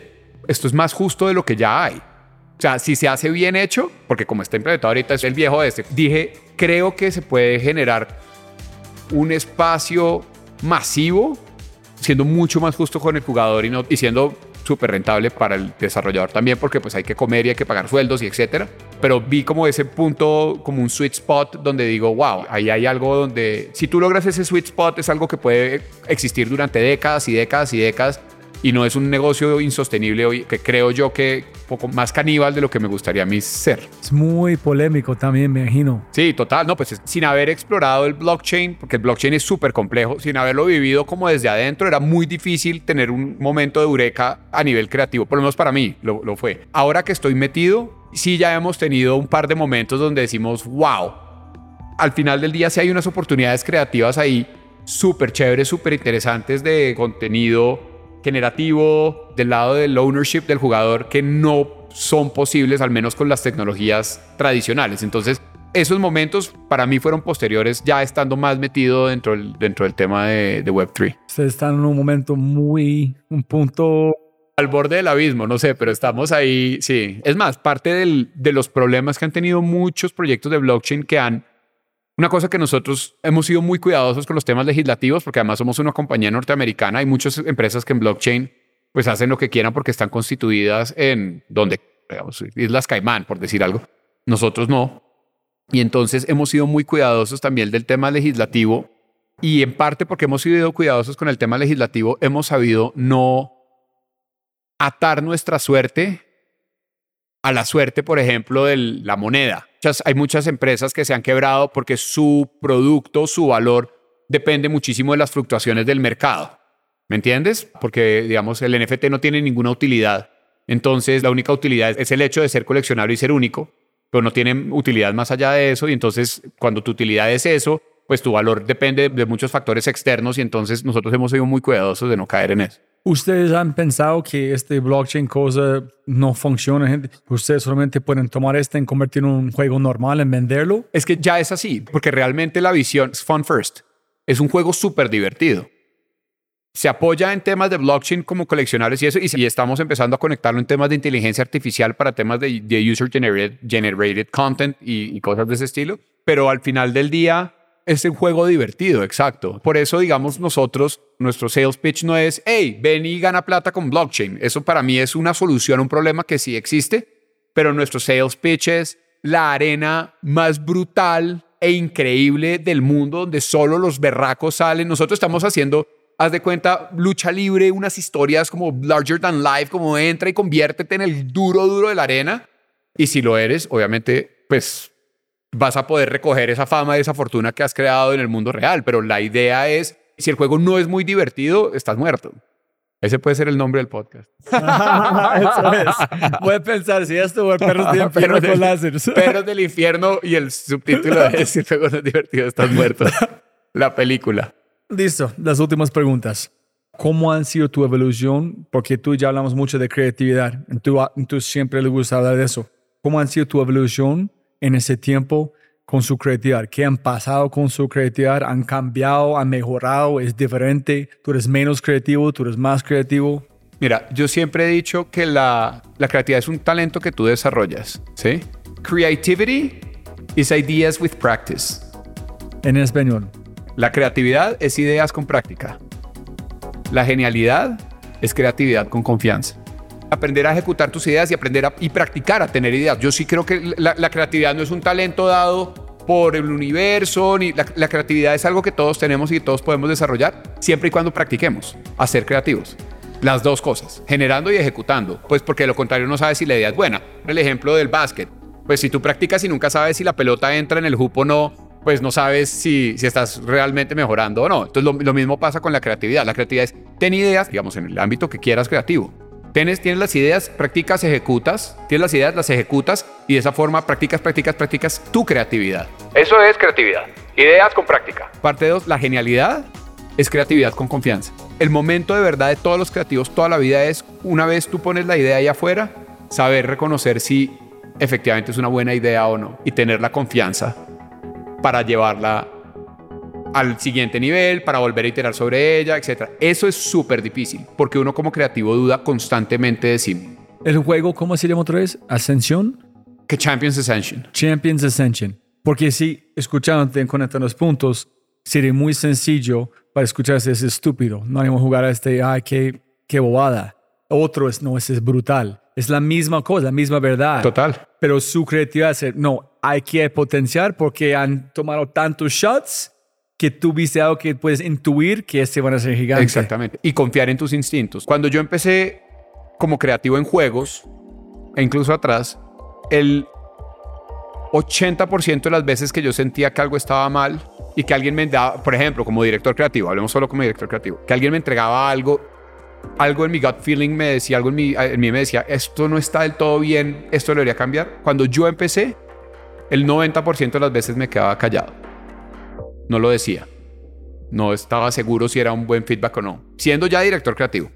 esto es más justo de lo que ya hay. O sea, si se hace bien hecho, porque como está implementado ahorita es el viejo este, dije, creo que se puede generar un espacio masivo siendo mucho más justo con el jugador y, no, y siendo súper rentable para el desarrollador también, porque pues hay que comer y hay que pagar sueldos y etcétera. Pero vi como ese punto, como un sweet spot donde digo, wow, ahí hay algo donde si tú logras ese sweet spot es algo que puede existir durante décadas y décadas y décadas y no es un negocio insostenible hoy, que creo yo que poco más caníbal de lo que me gustaría a mí ser. Es muy polémico también, me imagino. Sí, total, no, pues sin haber explorado el blockchain, porque el blockchain es súper complejo, sin haberlo vivido como desde adentro, era muy difícil tener un momento de eureka a nivel creativo, por lo menos para mí lo, lo fue. Ahora que estoy metido, sí ya hemos tenido un par de momentos donde decimos, wow, al final del día sí hay unas oportunidades creativas ahí súper chéveres, súper interesantes de contenido generativo del lado del ownership del jugador que no son posibles, al menos con las tecnologías tradicionales. Entonces, esos momentos para mí fueron posteriores, ya estando más metido dentro del, dentro del tema de, de Web3. Ustedes están en un momento muy, un punto al borde del abismo, no sé, pero estamos ahí, sí. Es más, parte del, de los problemas que han tenido muchos proyectos de blockchain que han una cosa que nosotros hemos sido muy cuidadosos con los temas legislativos, porque además somos una compañía norteamericana, hay muchas empresas que en blockchain pues hacen lo que quieran porque están constituidas en donde, digamos, Islas Caimán, por decir algo. Nosotros no. Y entonces hemos sido muy cuidadosos también del tema legislativo y en parte porque hemos sido cuidadosos con el tema legislativo, hemos sabido no atar nuestra suerte a la suerte, por ejemplo, de la moneda hay muchas empresas que se han quebrado porque su producto, su valor, depende muchísimo de las fluctuaciones del mercado. ¿Me entiendes? Porque, digamos, el NFT no tiene ninguna utilidad. Entonces, la única utilidad es el hecho de ser coleccionable y ser único, pero no tiene utilidad más allá de eso. Y entonces, cuando tu utilidad es eso, pues tu valor depende de muchos factores externos y entonces nosotros hemos sido muy cuidadosos de no caer en eso. ¿Ustedes han pensado que este blockchain cosa no funciona? ¿Ustedes solamente pueden tomar este en convertirlo en un juego normal, en venderlo? Es que ya es así, porque realmente la visión es Fun First. Es un juego súper divertido. Se apoya en temas de blockchain como coleccionables y eso, y, estamos empezando a conectarlo en temas de inteligencia artificial para temas de, User Generated, Content y cosas de ese estilo. Pero al final del día, es un juego divertido, exacto. Por eso, digamos, nosotros, nuestro sales pitch no es, hey, ven y gana plata con blockchain. Eso para mí es una solución a un problema que sí existe, pero nuestro sales pitch es la arena más brutal e increíble del mundo donde solo los berracos salen. Nosotros estamos haciendo, haz de cuenta, lucha libre, unas historias como larger than life, como entra y conviértete en el duro, duro de la arena. Y si lo eres, obviamente, pues vas a poder recoger esa fama y esa fortuna que has creado en el mundo real. Pero la idea es, si el juego no es muy divertido, estás muerto. Ese puede ser el nombre del podcast. Eso es. A pensar si esto o Perros del Infierno con láseres. Perros del Infierno y el subtítulo es Si el juego no es divertido, estás muerto. La película. Listo. Las últimas preguntas. ¿Cómo han sido tu evolución? Porque tú ya hablamos mucho de creatividad. Tú, tú siempre le gusta hablar de eso. ¿Cómo han sido tu evolución en ese tiempo con su creatividad? ¿Qué han pasado con su creatividad? ¿Han cambiado? ¿Han mejorado? ¿Es diferente? ¿Tú eres menos creativo? ¿Tú eres más creativo? Mira, yo siempre he dicho que la, la creatividad es un talento que tú desarrollas, ¿sí? Creativity is ideas with practice. En español. La creatividad es ideas con práctica. La genialidad es creatividad con confianza aprender a ejecutar tus ideas y aprender a, y practicar a tener ideas. Yo sí creo que la, creatividad no es un talento dado por el universo, ni la, creatividad es algo que todos tenemos y todos podemos desarrollar siempre y cuando practiquemos a ser creativos. Las dos cosas, generando y ejecutando, pues porque de lo contrario no sabes si la idea es buena. El ejemplo del básquet, pues si tú practicas y nunca sabes si la pelota entra en el hoop o no, pues no sabes si, si estás realmente mejorando o no. Entonces lo, lo mismo pasa con la creatividad. La creatividad es, ten ideas, digamos, en el ámbito que quieras creativo Tienes, tienes las ideas, practicas, ejecutas. Tienes las ideas, las ejecutas y de esa forma practicas, practicas, practicas tu creatividad. Eso es creatividad. Ideas con práctica. Parte 2, la genialidad es creatividad con confianza. El momento de verdad de todos los creativos toda la vida es una vez tú pones la idea ahí afuera, saber reconocer si efectivamente es una buena idea o no y tener la confianza para llevarla al siguiente nivel, para volver a iterar sobre ella, etc. Eso es súper difícil, porque uno como creativo duda constantemente de sí. ¿El juego cómo se llama otra vez? ¿Ascensión? Que Champions Ascension. Champions Ascension. Porque si, escuchándote, conectando los puntos, sería muy sencillo para escucharse es estúpido. No a jugar a este, ay, qué, qué bobada. Otro es, no, ese es brutal. Es la misma cosa, la misma verdad. Total. Pero su creatividad es, no, hay que potenciar porque han tomado tantos shots que tú viste algo que puedes intuir que este van a ser gigantes. Exactamente. Y confiar en tus instintos. Cuando yo empecé como creativo en juegos, e incluso atrás, el 80% de las veces que yo sentía que algo estaba mal y que alguien me daba, por ejemplo, como director creativo, hablemos solo como director creativo, que alguien me entregaba algo, algo en mi gut feeling me decía, algo en mí, en mí me decía, esto no está del todo bien, esto lo debería cambiar. Cuando yo empecé, el 90% de las veces me quedaba callado. No lo decía. No estaba seguro si era un buen feedback o no. Siendo ya director creativo.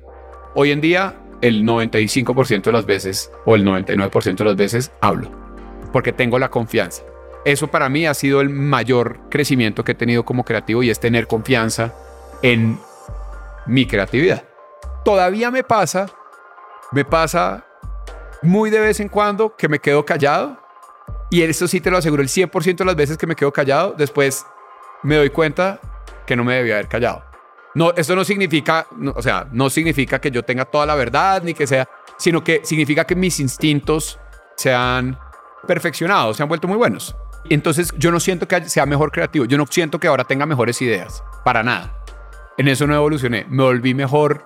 Hoy en día, el 95% de las veces o el 99% de las veces hablo. Porque tengo la confianza. Eso para mí ha sido el mayor crecimiento que he tenido como creativo y es tener confianza en mi creatividad. Todavía me pasa, me pasa muy de vez en cuando que me quedo callado y eso sí te lo aseguro, el 100% de las veces que me quedo callado, después me doy cuenta que no me debía haber callado. No, esto no significa, o sea, no significa que yo tenga toda la verdad ni que sea, sino que significa que mis instintos se han perfeccionado, se han vuelto muy buenos. Entonces yo no siento que sea mejor creativo, yo no siento que ahora tenga mejores ideas, para nada. En eso no evolucioné, me volví mejor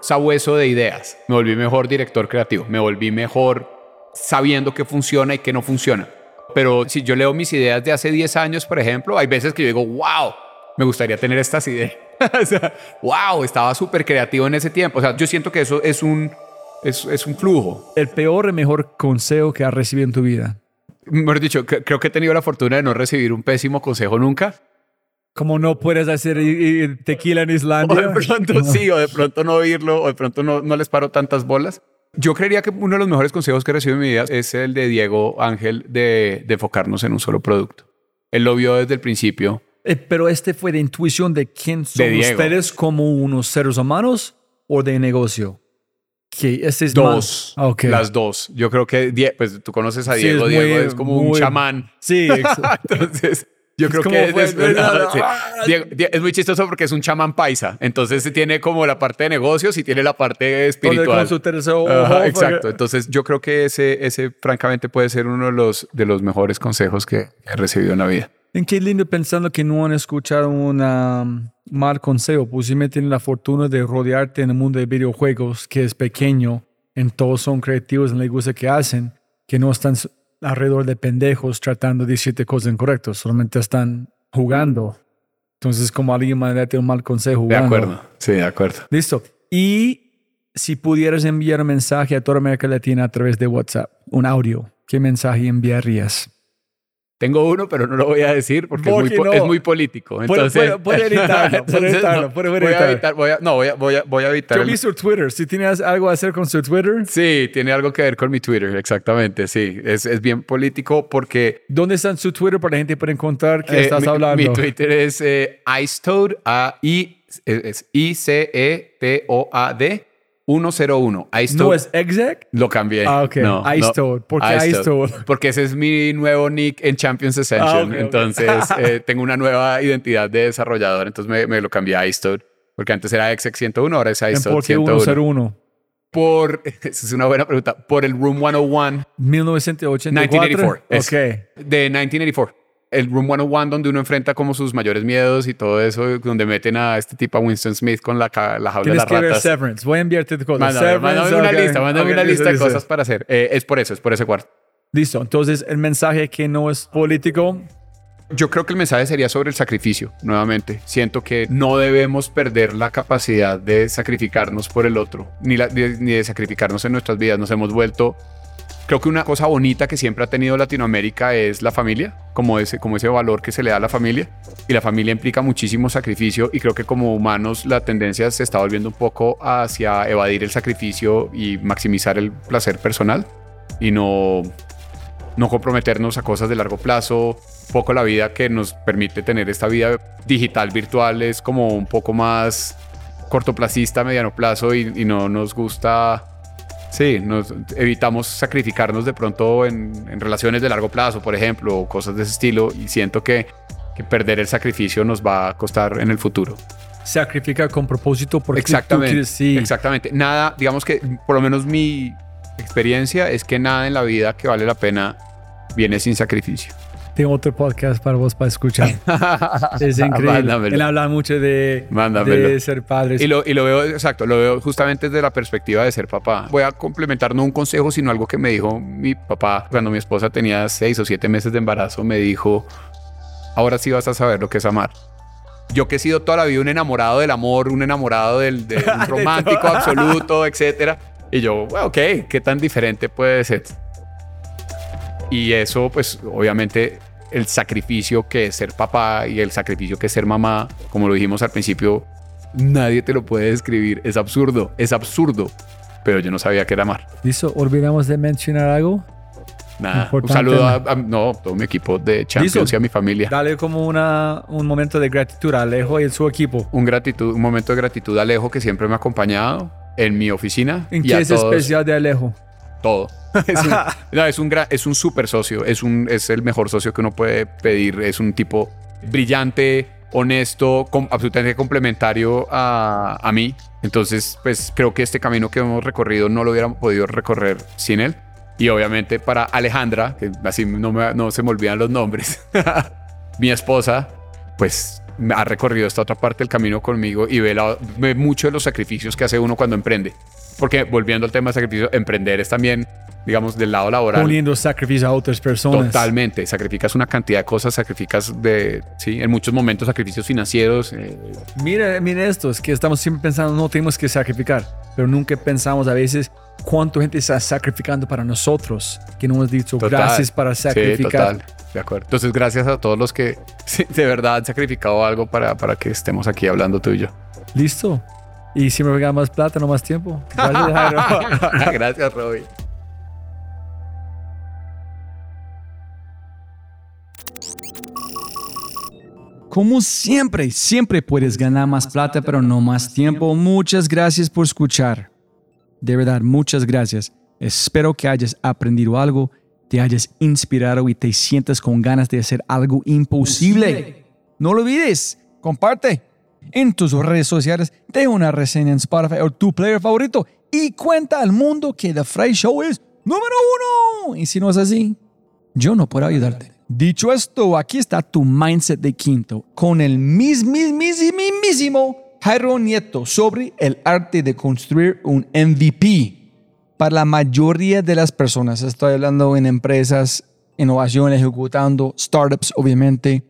sabueso de ideas, me volví mejor director creativo, me volví mejor sabiendo qué funciona y qué no funciona. Pero si yo leo mis ideas de hace 10 años, por ejemplo, hay veces que yo digo, wow, me gustaría tener estas ideas. o sea, wow, estaba súper creativo en ese tiempo. O sea, yo siento que eso es un, es, es un flujo. El peor y mejor consejo que has recibido en tu vida. Mejor dicho, creo que he tenido la fortuna de no recibir un pésimo consejo nunca. Como no puedes hacer tequila en Islandia. O de pronto sí, o de pronto no oírlo, o de pronto no, no les paro tantas bolas. Yo creería que uno de los mejores consejos que he recibido en mi vida es el de Diego Ángel de, de enfocarnos en un solo producto. Él lo vio desde el principio. Eh, pero este fue de intuición de quién son ustedes como unos seres humanos o de negocio. Que este es dos, ah, las dos. Yo creo que pues tú conoces a Diego. Diego es como un chamán. Sí, entonces yo creo que es, es, muy chistoso porque es un chamán paisa. Entonces tiene como la parte de negocios y tiene la parte espiritual. exacto. Entonces yo creo que ese, ese francamente puede ser uno de los, de los mejores consejos que he recibido en la vida. En qué lindo pensando que no han escuchado un um, mal consejo. Pues si me tienen la fortuna de rodearte en el mundo de videojuegos, que es pequeño, en todos son creativos, en la gusta que hacen, que no están alrededor de pendejos tratando de decirte cosas incorrectas, solamente están jugando. Entonces, como alguien me da un mal consejo jugando. De acuerdo, sí, de acuerdo. Listo. Y si pudieras enviar un mensaje a toda América Latina a través de WhatsApp, un audio, ¿qué mensaje enviarías? Tengo uno, pero no lo voy a decir porque, es, muy, político. Entonces, puede, evitarlo, puede evitarlo, puede Voy a voy a, no, voy a, voy a, voy a evitar. Yo vi su Twitter. ¿Si tienes algo que hacer con su Twitter? Sí, tiene algo que ver con mi Twitter, exactamente, sí. Es, es bien político porque... ¿Dónde está su Twitter para la gente pueda encontrar que eh, estás hablando? Mi Twitter es eh, Icetoad, A-I-C-E-T-O-A-D. 101. ¿No es exec? Lo cambié. Ah, ok. No, ¿Por qué Icetoad? Porque ese es mi nuevo nick en Champions Ascension. Ah, entonces, eh, tengo una nueva identidad de desarrollador. Entonces, me, me lo cambié a Icetoad. Porque antes era exec 101, ahora es Icetoad ¿Por qué 101? Por, esa es una buena pregunta, por el Room 101. 1984. 1984. ok. De 1984 el Room 101 donde uno enfrenta como sus mayores miedos y todo eso, donde meten a este tipo a Winston Smith con la, la jaula de las que ratas. Severance. Voy a enviarte cosas. Mándame, una lista, mándame una lista de cosas para hacer. Eh, es por eso, es por ese cuarto. Listo. Entonces, el mensaje que no es político. Yo creo que el mensaje sería sobre el sacrificio, nuevamente. Siento que no debemos perder la capacidad de sacrificarnos por el otro, ni, ni de sacrificarnos en nuestras vidas. Nos hemos vuelto Creo que una cosa bonita que siempre ha tenido Latinoamérica es la familia, como ese, como ese valor que se le da a la familia. Y la familia implica muchísimo sacrificio y creo que como humanos la tendencia se está volviendo un poco hacia evadir el sacrificio y maximizar el placer personal y no, no comprometernos a cosas de largo plazo. poco la vida que nos permite tener esta vida digital virtual es como un poco más cortoplacista, mediano plazo y, y no nos gusta Sí, nos evitamos sacrificarnos de pronto en, relaciones de largo plazo, por ejemplo, o cosas de ese estilo, y siento que, perder el sacrificio nos va a costar en el futuro. sacrificar con propósito porque tú Exactamente. quieres- sí. Exactamente. Nada, digamos que por lo menos mi experiencia es que nada en la vida que vale la pena viene sin sacrificio. Tengo otro podcast para vos para escuchar. es increíble. Él habla mucho de, de ser padres. Y lo, y lo veo, exacto, lo veo justamente desde la perspectiva de ser papá. Voy a complementar no un consejo, sino algo que me dijo mi papá cuando mi esposa tenía seis o siete meses de embarazo. Me dijo, ahora sí vas a saber lo que es amar. Yo que he sido toda la vida un enamorado del amor, un enamorado del, de un romántico absoluto, etcétera. Y yo, bueno, ok, ¿qué tan diferente puede ser? Y eso, pues, obviamente, el sacrificio que es ser papá y el sacrificio que es ser mamá, como lo dijimos al principio, nadie te lo puede describir. Es absurdo, es absurdo. Pero yo no sabía que era amar. Listo, olvidamos de mencionar algo. Nada. Importante. Un saludo a, a- no, todo mi equipo de Champions Listo. y a mi familia. Dale como una, un momento de gratitud a Alejo y su equipo. Un gratitud, un momento de gratitud a Alejo que siempre me ha acompañado en mi oficina. ¿En y qué a es todos, especial de Alejo? Todo. Es un, no, es un, es un super socio. Es, un, es el mejor socio que uno puede pedir. Es un tipo brillante, honesto, com- absolutamente complementario a, a mí. Entonces, pues creo que este camino que hemos recorrido no lo hubiéramos podido recorrer sin él. Y obviamente para Alejandra, que así no, me- no se me olvidan los nombres, mi esposa, pues ha recorrido esta otra parte del camino conmigo y ve, la- ve mucho de los sacrificios que hace uno cuando emprende. Porque volviendo al tema de sacrificio, emprender es también, digamos, del lado laboral. Poniendo sacrificio a otras personas. Totalmente, sacrificas una cantidad de cosas, sacrificas de, sí, en muchos momentos sacrificios financieros. eh, Mira, mira esto, es que estamos siempre pensando, no tenemos que sacrificar, pero nunca pensamos a veces cuánta gente está sacrificando para nosotros, que no hemos dicho Total. gracias para Sí, sacrificar. total, de acuerdo. Entonces, gracias a todos los que sí, de verdad han sacrificado algo para, para que estemos aquí hablando tú y yo. Listo. Y si me más plata, no más tiempo. Gracias, Jairo. gracias, Robbie. Como siempre, siempre puedes ganar más plata, pero no más tiempo. Muchas gracias por escuchar. De verdad, muchas gracias. Espero que hayas aprendido algo, te hayas inspirado y te sientas con ganas de hacer algo imposible. No lo olvides, comparte en tus redes sociales, deja una reseña en Spotify o tu player favorito y cuenta al mundo que The Fry Show es número uno. Y si no es así, yo no puedo ayudarte. Dicho esto, aquí está tu mindset de quinto con el mismísimo Jairo Nieto sobre el arte de construir un MVP. Para la mayoría de las personas, estoy hablando en empresas, innovación, ejecutando, startups, obviamente,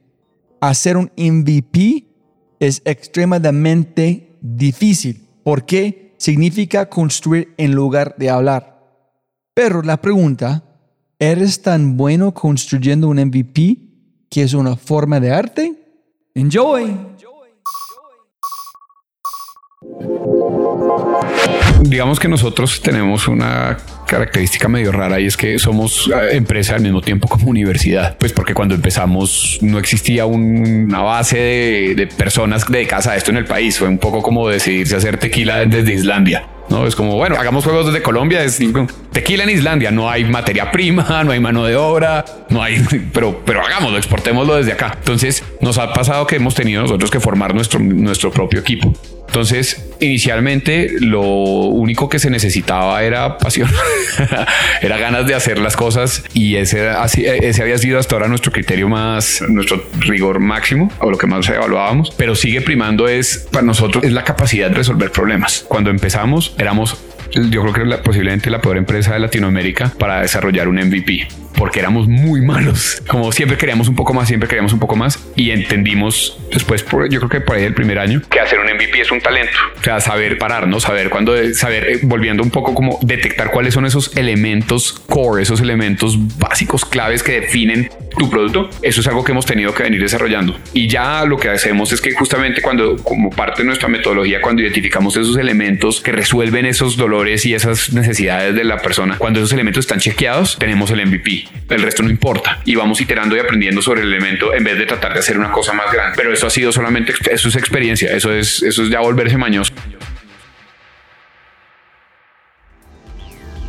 hacer un MVP es extremadamente difícil porque significa construir en lugar de hablar. Pero la pregunta, ¿eres tan bueno construyendo un MVP que es una forma de arte? Enjoy. Digamos que nosotros tenemos una característica medio rara y es que somos eh, empresa al mismo tiempo como universidad. Pues porque cuando empezamos no existía un- una base de, de personas dedicadas a esto en el país. Fue un poco como decidirse hacer tequila desde Islandia. No es como, bueno, hagamos juegos desde Colombia, es tequila en Islandia, no hay materia prima, no hay mano de obra, no hay, pero, pero hagámoslo, exportémoslo desde acá. Entonces nos ha pasado que hemos tenido nosotros que formar nuestro, nuestro propio equipo. Entonces, inicialmente lo único que se necesitaba era pasión, era ganas de hacer las cosas y ese, así- ese había sido hasta ahora nuestro criterio más, nuestro rigor máximo o lo que más evaluábamos, pero sigue primando es para nosotros es la capacidad de resolver problemas. Cuando empezamos éramos yo creo que posiblemente la peor empresa de Latinoamérica para desarrollar un MVP, porque éramos muy malos. Como siempre queríamos un poco más, siempre queríamos un poco más y entendimos después, por, yo creo que por ahí el primer año, que hacer un MVP es un talento. O sea, saber pararnos, saber cuándo, saber, eh, volviendo un poco como detectar cuáles son esos elementos core, esos elementos básicos claves que definen tu producto. Eso es algo que hemos tenido que venir desarrollando. Y ya lo que hacemos es que justamente cuando, como parte de nuestra metodología, cuando identificamos esos elementos que resuelven esos dolores y esas necesidades de la persona, cuando esos elementos están chequeados, tenemos el MVP. El resto no importa. Y vamos iterando y aprendiendo sobre el elemento en vez de tratar de hacer una cosa más grande. Pero eso ha sido solamente, eso es experiencia. Eso es, eso es ya volverse mañoso.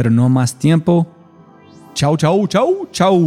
pero no más tiempo. Chau, chau, chau, chau.